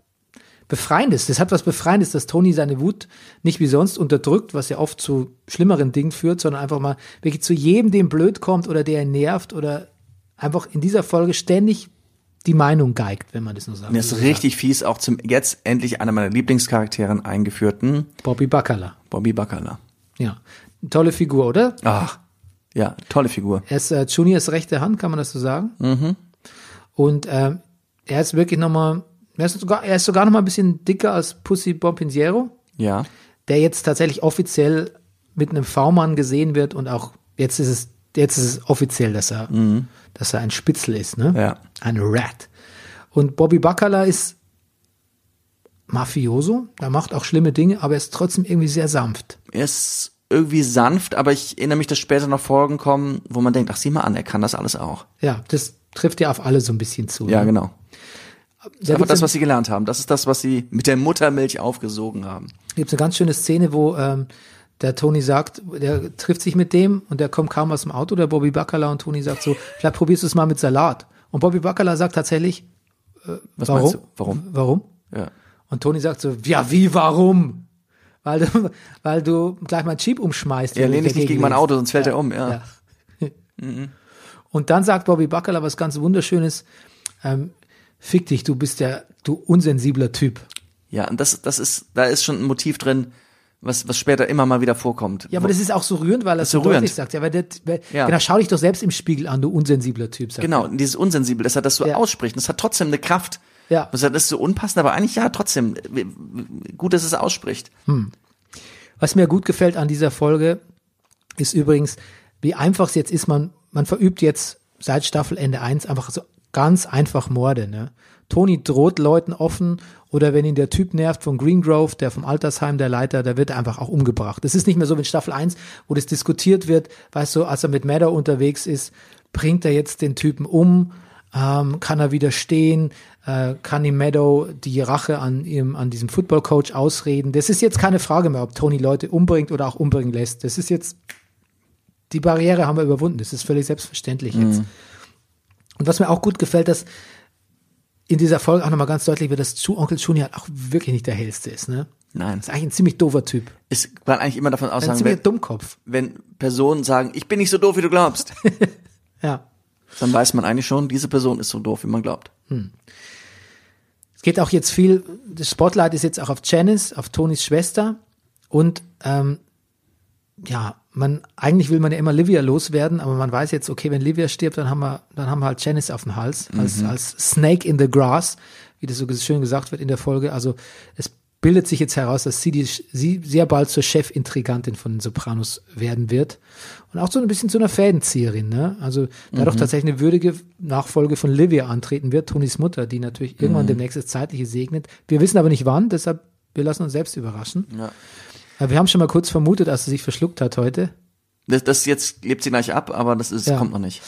Befreiendes. Das hat was Befreiendes, dass Tony seine Wut nicht wie sonst unterdrückt, was ja oft zu schlimmeren Dingen führt, sondern einfach mal wirklich zu jedem, dem blöd kommt oder der ihn nervt oder einfach in dieser Folge ständig die Meinung geigt, wenn man das nur sagt. Mir ist richtig fies, auch zum jetzt endlich einer meiner Lieblingscharakteren eingeführten, Bobby Bacala. Bobby Bacala. Ja. Tolle Figur, oder? Ach, ja, tolle Figur. Er ist äh, Juniors rechte Hand, kann man das so sagen? Und ähm, er ist wirklich nochmal, er ist sogar, er ist sogar nochmal ein bisschen dicker als Pussy Bompinsiero, Ja. der jetzt tatsächlich offiziell mit einem V-Mann gesehen wird und auch jetzt ist es, jetzt ist es offiziell, dass er, dass er ein Spitzel ist, ne? Ja. Ein Rat. Und Bobby Bacala ist Mafioso, er macht auch schlimme Dinge, aber er ist trotzdem irgendwie sehr sanft. Er ist irgendwie sanft, aber ich erinnere mich, dass später noch Folgen kommen, wo man denkt, ach sieh mal an, er kann das alles auch. Ja, das trifft ja auf alle so ein bisschen zu. Ja, ne? genau. Das ist einfach das, was sie gelernt haben. Das ist das, was sie mit der Muttermilch aufgesogen haben. gibt eine ganz schöne Szene, wo ähm, der Tony sagt, der trifft sich mit dem und der kommt kaum aus dem Auto, der Bobby Bacala und Tony sagt so, vielleicht probierst du es mal mit Salat. Und Bobby Bacala sagt tatsächlich, Was warum? meinst du? Warum? Warum? Ja. Und Tony sagt so, ja, wie, warum? weil du, weil du gleich mal einen Jeep umschmeißt. Ja, wenn du lehn dich nicht gegen mein. Auto, sonst fällt er um, ja. Ja. Und dann sagt Bobby Buckler was ganz Wunderschönes. Ähm, fick dich, du bist ja, du unsensibler Typ. Ja, und das, das ist, da ist schon ein Motiv drin, was, was später immer mal wieder vorkommt. Ja, aber das ist auch so rührend, weil er ist so rührend. deutlich sagt. Ja, weil der, weil, Ja. Genau, schau dich doch selbst im Spiegel an, du unsensibler Typ. Sagt Genau, er. dieses Unsensibel, dass er das so Ja. ausspricht. Das hat trotzdem eine Kraft. Ja. Das ist so unpassend, aber eigentlich ja, trotzdem. Gut, dass es ausspricht. Was mir gut gefällt an dieser Folge ist übrigens, wie einfach es jetzt ist, man, man verübt jetzt seit Staffelende 1 einfach so ganz einfach Morde. Ne? Tony droht Leuten offen oder wenn ihn der Typ nervt von Greengrove, der vom Altersheim, der Leiter, der wird einfach auch umgebracht. Das ist nicht mehr so wie in Staffel 1, wo das diskutiert wird, weißt du, als er mit Meadow unterwegs ist, bringt er jetzt den Typen um, ähm, kann er widerstehen, äh, kann ihm Meadow die Rache an ihm, an diesem Football-Coach ausreden. Das ist jetzt keine Frage mehr, ob Tony Leute umbringt oder auch umbringen lässt. Das ist jetzt, die Barriere haben wir überwunden. Das ist völlig selbstverständlich jetzt. Und was mir auch gut gefällt, dass in dieser Folge auch nochmal ganz deutlich wird, dass Chu Onkel Junior auch wirklich nicht der hellste ist, ne? Nein. ist eigentlich ein ziemlich doofer Typ. Ich kann eigentlich immer davon Ein aussagen, ziemlicher wenn, Dummkopf. wenn Personen sagen, ich bin nicht so doof, wie du glaubst, Ja. dann weiß man eigentlich schon, diese Person ist so doof, wie man glaubt. Es geht auch jetzt viel, das Spotlight ist jetzt auch auf Janice, auf Tonys Schwester und ähm, ja, man eigentlich will man ja immer Livia loswerden, aber man weiß jetzt, okay, wenn Livia stirbt, dann haben wir, dann haben wir halt Janice auf dem Hals als, als Snake in the Grass, wie das so schön gesagt wird in der Folge. Also es bildet sich jetzt heraus, dass sie, die, sie sehr bald zur Chefintrigantin von den Sopranos werden wird und auch so ein bisschen zu einer Fädenzieherin. Ne? Also da doch tatsächlich eine würdige Nachfolge von Livia antreten wird, Tonys Mutter, die natürlich irgendwann demnächst das Zeitliche segnet. Wir wissen aber nicht wann, deshalb wir lassen uns selbst überraschen. Ja. Aber wir haben schon mal kurz vermutet, dass sie sich verschluckt hat heute. Das, das jetzt lebt sie gleich ab, aber das ist, Ja. kommt noch nicht.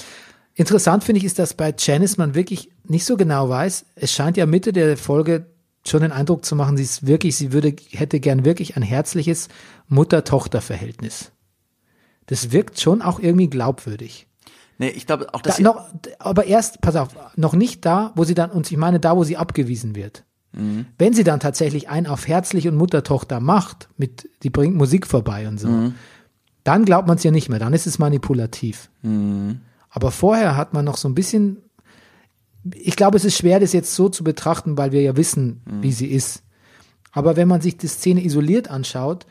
Interessant finde ich ist, dass bei Janice man wirklich nicht so genau weiß. Es scheint ja Mitte der Folge schon den Eindruck zu machen, sie ist wirklich, sie würde, hätte gern wirklich ein herzliches Mutter-Tochter-Verhältnis. Das wirkt schon auch irgendwie glaubwürdig. Nee, ich glaube auch, Da, dass sie, noch, aber erst, pass auf, noch nicht da, wo sie dann, und ich meine da, wo sie abgewiesen wird. Wenn sie dann tatsächlich ein auf herzlich und Mutter-Tochter macht, mit, die bringt Musik vorbei und so, dann glaubt man es ja nicht mehr, dann ist es manipulativ. Aber vorher hat man noch so ein bisschen, ich glaube, es ist schwer, das jetzt so zu betrachten, weil wir ja wissen, wie sie ist. Aber wenn man sich die Szene isoliert anschaut,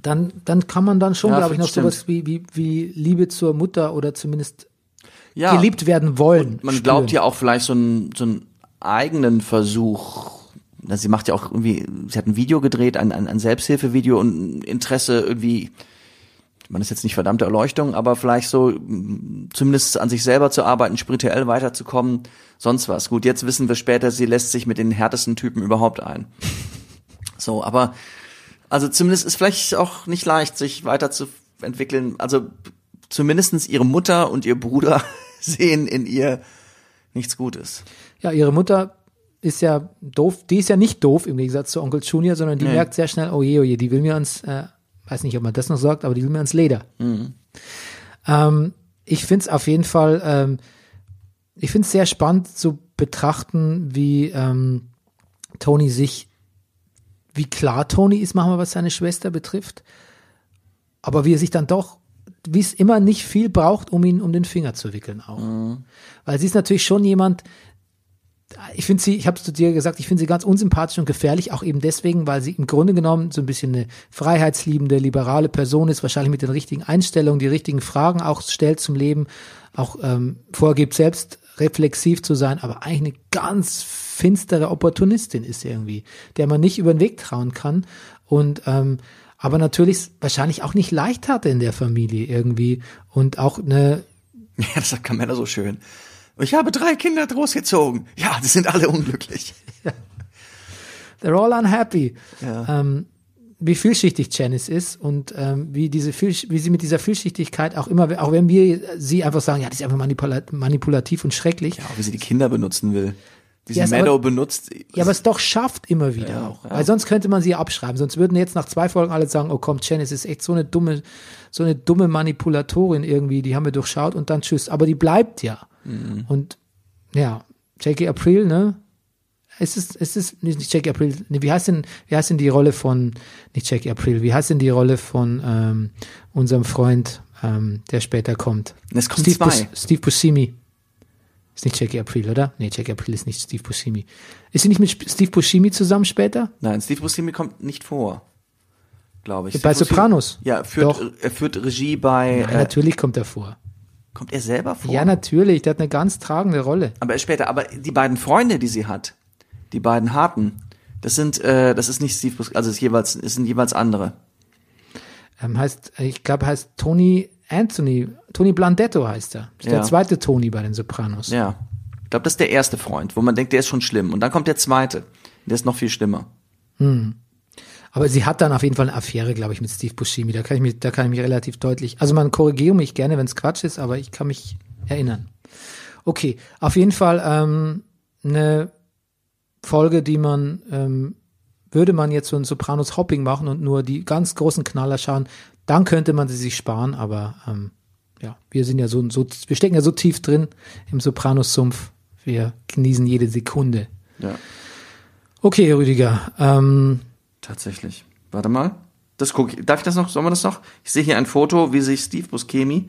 dann, dann kann man dann schon, Ja, glaube ich, noch stimmt. sowas wie, wie, wie Liebe zur Mutter oder zumindest ja, geliebt werden wollen. man spüren. glaubt ja auch vielleicht so einen, so einen eigenen Versuch. Sie macht ja auch irgendwie, sie hat ein Video gedreht, ein, ein, ein Selbsthilfevideo und Interesse irgendwie, man ist jetzt nicht verdammte Erleuchtung, aber vielleicht so mm, zumindest an sich selber zu arbeiten, spirituell weiterzukommen, sonst was. Gut, jetzt wissen wir später, sie lässt sich mit den härtesten Typen überhaupt ein. So, aber also zumindest ist vielleicht auch nicht leicht, sich weiterzuentwickeln. Also zumindestens ihre Mutter und ihr Bruder sehen in ihr nichts Gutes. Ja, ihre Mutter ist ja doof, die ist ja nicht doof im Gegensatz zu Onkel Junior, sondern die Nee. merkt sehr schnell, oh je, oh je, die will mir ans, äh, weiß nicht, ob man das noch sagt, aber die will mir ans Leder. Ähm, ich finde es auf jeden Fall, ähm, ich finde es sehr spannend zu betrachten, wie ähm, Tony sich, wie klar Tony ist, machen wir, was seine Schwester betrifft, aber wie er sich dann doch, wie es immer nicht viel braucht, um ihn um den Finger zu wickeln auch. Weil sie ist natürlich schon jemand, ich finde sie, ich habe es zu dir gesagt, ich finde sie ganz unsympathisch und gefährlich, auch eben deswegen, weil sie im Grunde genommen so ein bisschen eine freiheitsliebende, liberale Person ist, wahrscheinlich mit den richtigen Einstellungen, die richtigen Fragen auch stellt zum Leben, auch ähm, vorgibt, selbst reflexiv zu sein, aber eigentlich eine ganz finstere Opportunistin ist irgendwie, der man nicht über den Weg trauen kann und ähm, aber natürlich wahrscheinlich auch nicht leicht hatte in der Familie irgendwie und auch eine Ja, das sagt Carmella so schön. Ich habe drei Kinder großgezogen. Ja, die sind alle unglücklich. They're all unhappy. Ja. Ähm, wie vielschichtig Janice ist und ähm, wie diese wie sie mit dieser Vielschichtigkeit auch immer, auch wenn wir sie einfach sagen, ja, die ist einfach manipula manipulativ und schrecklich. Ja, auch wie sie die Kinder benutzen will. Ja, ist Meadow aber- benutzt. Ja, aber es doch schafft immer wieder Ja, auch. ja. Weil sonst könnte man sie abschreiben. Sonst würden jetzt nach zwei Folgen alle sagen, oh komm, Janice ist echt so eine dumme, so eine dumme Manipulatorin irgendwie, die haben wir durchschaut und dann tschüss. Aber die bleibt ja. Mhm. Und ja, Jackie April, ne? ist es, ist es nicht Jackie April? Nee, wie heißt denn, wie heißt denn die Rolle von, nicht Jackie April, wie heißt denn die Rolle von ähm, unserem Freund, ähm, der später kommt? Es kommen Steve, zwei. Bus, Steve Buscemi. Ist nicht Jackie April, oder? Nee, Jackie April ist nicht Steve Buscemi. Ist sie nicht mit Steve Buscemi zusammen später? Nein, Steve Buscemi kommt nicht vor, glaube ich. Bei Steve Buscemi- Sopranos? Ja, führt, er führt Regie bei. Nein, Äh, natürlich kommt er vor. kommt er selber vor? Ja, natürlich, der hat eine ganz tragende Rolle. Aber erst später. Aber die beiden Freunde, die sie hat, die beiden Harten, das sind, äh, das ist nicht Steve Buscemi, also es, ist jeweils, es sind jeweils andere. Ähm, heißt, ich glaube, heißt Tony Anthony, Tony Blandetto heißt er. Ist Ja. der zweite Tony bei den Sopranos. Ja. Ich glaube, das ist der erste Freund, wo man denkt, der ist schon schlimm. Und dann kommt der zweite. Der ist noch viel schlimmer. Aber sie hat dann auf jeden Fall eine Affäre, glaube ich, mit Steve Buscemi. Da kann ich mich, da kann ich mich relativ deutlich. Also man korrigiere mich gerne, wenn es Quatsch ist, aber ich kann mich erinnern. Okay, auf jeden Fall ähm, eine Folge, die man ähm, würde man jetzt so ein Sopranos Hopping machen und nur die ganz großen Knaller schauen, dann könnte man sie sich sparen. Aber ähm, ja, wir sind ja so, so, wir stecken ja so tief drin im Sopranos-Sumpf. Wir genießen jede Sekunde. Ja. Okay, Rüdiger. Ähm, Tatsächlich. Warte mal. Das guck ich. Darf ich das noch? Sollen wir das noch? Ich sehe hier ein Foto, wie sich Steve Buscemi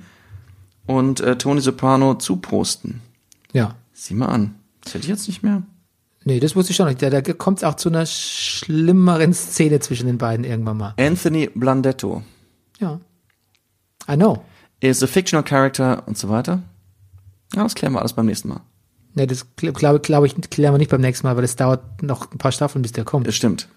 und äh, Tony Soprano zuposten. ja, Sieh mal an. Das hätte ich jetzt nicht mehr. Nee, das wusste ich schon nicht. Da, da kommt es auch zu einer schlimmeren Szene zwischen den beiden irgendwann mal. Anthony Blandetto Ja. I know. Is a fictional character und so weiter. Ja, das klären wir alles beim nächsten Mal. Nee, das glaube glaub, ich, klären wir nicht beim nächsten Mal, weil es dauert noch ein paar Staffeln, bis der kommt. Das stimmt.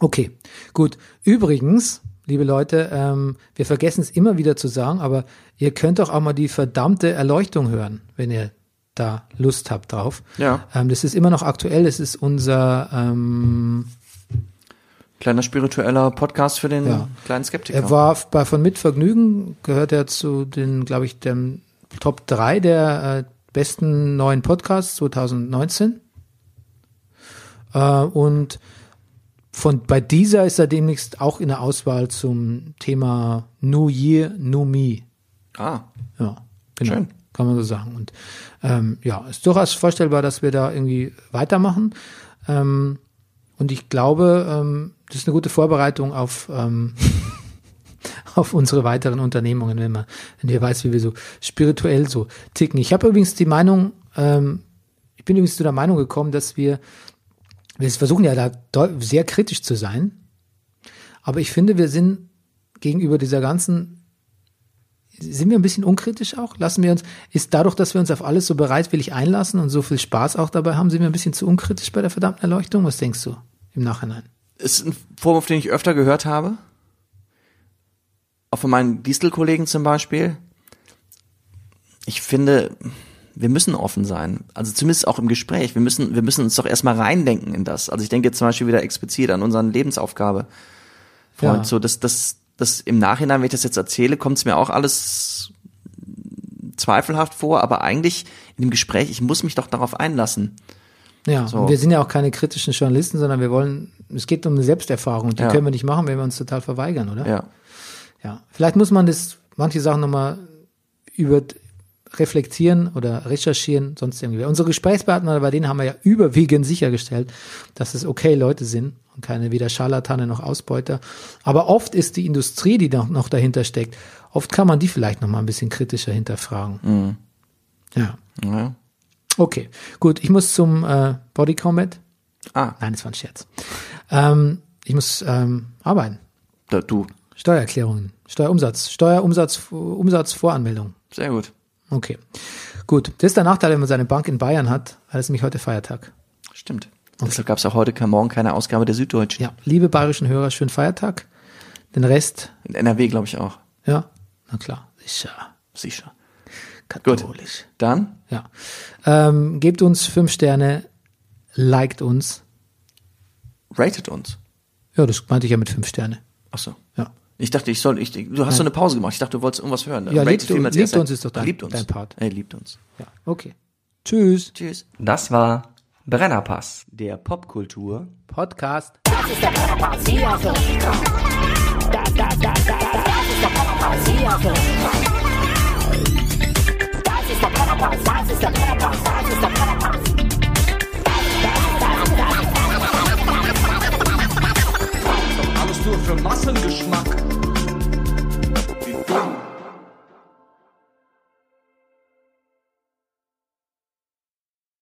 Okay, gut. Übrigens, liebe Leute, ähm, wir vergessen es immer wieder zu sagen, aber ihr könnt doch auch mal die verdammte Erleuchtung hören, wenn ihr da Lust habt drauf. Ja. Ähm, das ist immer noch aktuell. Das ist unser ähm, Kleiner spiritueller Podcast für den Ja. kleinen Skeptiker. Er war bei von Mitvergnügen, gehört er zu den, glaube ich, dem Top 3 der äh, besten neuen Podcasts 2019. Äh, und von bei dieser ist er demnächst auch in der Auswahl zum Thema New Year, New Me. ah, Ja, genau. Schön. Kann man so sagen. Und ähm, ja, ist durchaus vorstellbar, dass wir da irgendwie weitermachen. Ähm, und ich glaube, ähm, das ist eine gute Vorbereitung auf, ähm, auf unsere weiteren Unternehmungen, wenn man, wenn ihr weiß, wie wir so spirituell so ticken. Ich habe übrigens die Meinung, ähm, ich bin übrigens zu der Meinung gekommen, dass wir, wir versuchen ja da sehr kritisch zu sein, aber ich finde, wir sind gegenüber dieser ganzen sind wir ein bisschen unkritisch auch? Lassen wir uns, ist dadurch, dass wir uns auf alles so bereitwillig einlassen und so viel Spaß auch dabei haben, sind wir ein bisschen zu unkritisch bei der verdammten Erleuchtung? Was denkst du im Nachhinein? Ist ein Vorwurf, den ich öfter gehört habe. Auch von meinen Distelkollegen zum Beispiel. Ich finde, wir müssen offen sein. Also zumindest auch im Gespräch. Wir müssen, wir müssen uns doch erstmal reindenken in das. Also ich denke jetzt zum Beispiel wieder explizit an unseren Lebensaufgabe. Freund, Ja. so, dass, dass, dass im Nachhinein, wenn ich das jetzt erzähle, kommt es mir auch alles zweifelhaft vor, aber eigentlich in dem Gespräch, ich muss mich doch darauf einlassen. Ja, So. und wir sind ja auch keine kritischen Journalisten, sondern wir wollen, es geht um eine Selbsterfahrung und die Ja. können wir nicht machen, wenn wir uns total verweigern, oder? Ja. Ja. Vielleicht muss man das, manche Sachen nochmal über reflektieren oder recherchieren, sonst irgendwie. Unsere Gesprächspartner, bei denen haben wir ja überwiegend sichergestellt, dass es okay Leute sind und keine weder Scharlatane noch Ausbeuter. Aber oft ist die Industrie, die noch, noch dahinter steckt, oft kann man die vielleicht nochmal ein bisschen kritischer hinterfragen. Ja. ja. Okay, gut. Ich muss zum äh, Body Combat. Ah, Nein, das war ein Scherz. Ähm, ich muss ähm, arbeiten. da, du. Steuererklärungen, Steuerumsatz, Steuerumsatz, Umsatzvoranmeldung. Sehr gut. Okay. Gut. Das ist der Nachteil, wenn man seine Bank in Bayern hat, weil es nämlich heute Feiertag. Stimmt. Deshalb gab es auch heute kein Morgen keine Ausgabe der Süddeutschen. Ja, liebe bayerischen Hörer, schönen Feiertag. Den Rest, In NRW, glaube ich, auch. ja, na klar, sicher. Sicher. Katholisch. Dann Ja. Ähm, gebt uns fünf Sterne, liked uns. ratet uns. Ja, das meinte ich ja mit fünf Sterne. Ach so. Ja. Ich dachte, ich soll, ich, du hast so eine Pause gemacht. Ich dachte, du wolltest irgendwas hören. Ja, Ratet liebt, als liebt uns ist doch dein, liebt uns. dein Part. Er liebt uns. Ja, okay. Tschüss. Tschüss. Das war Brennerpass. Der Popkultur. Podcast. Das ist der Brennerpass, hier hast du richtig drauf. Das, das, das, das, das ist der Brennerpass, hier ist der alles nur für Massengeschmack. Wie dumm.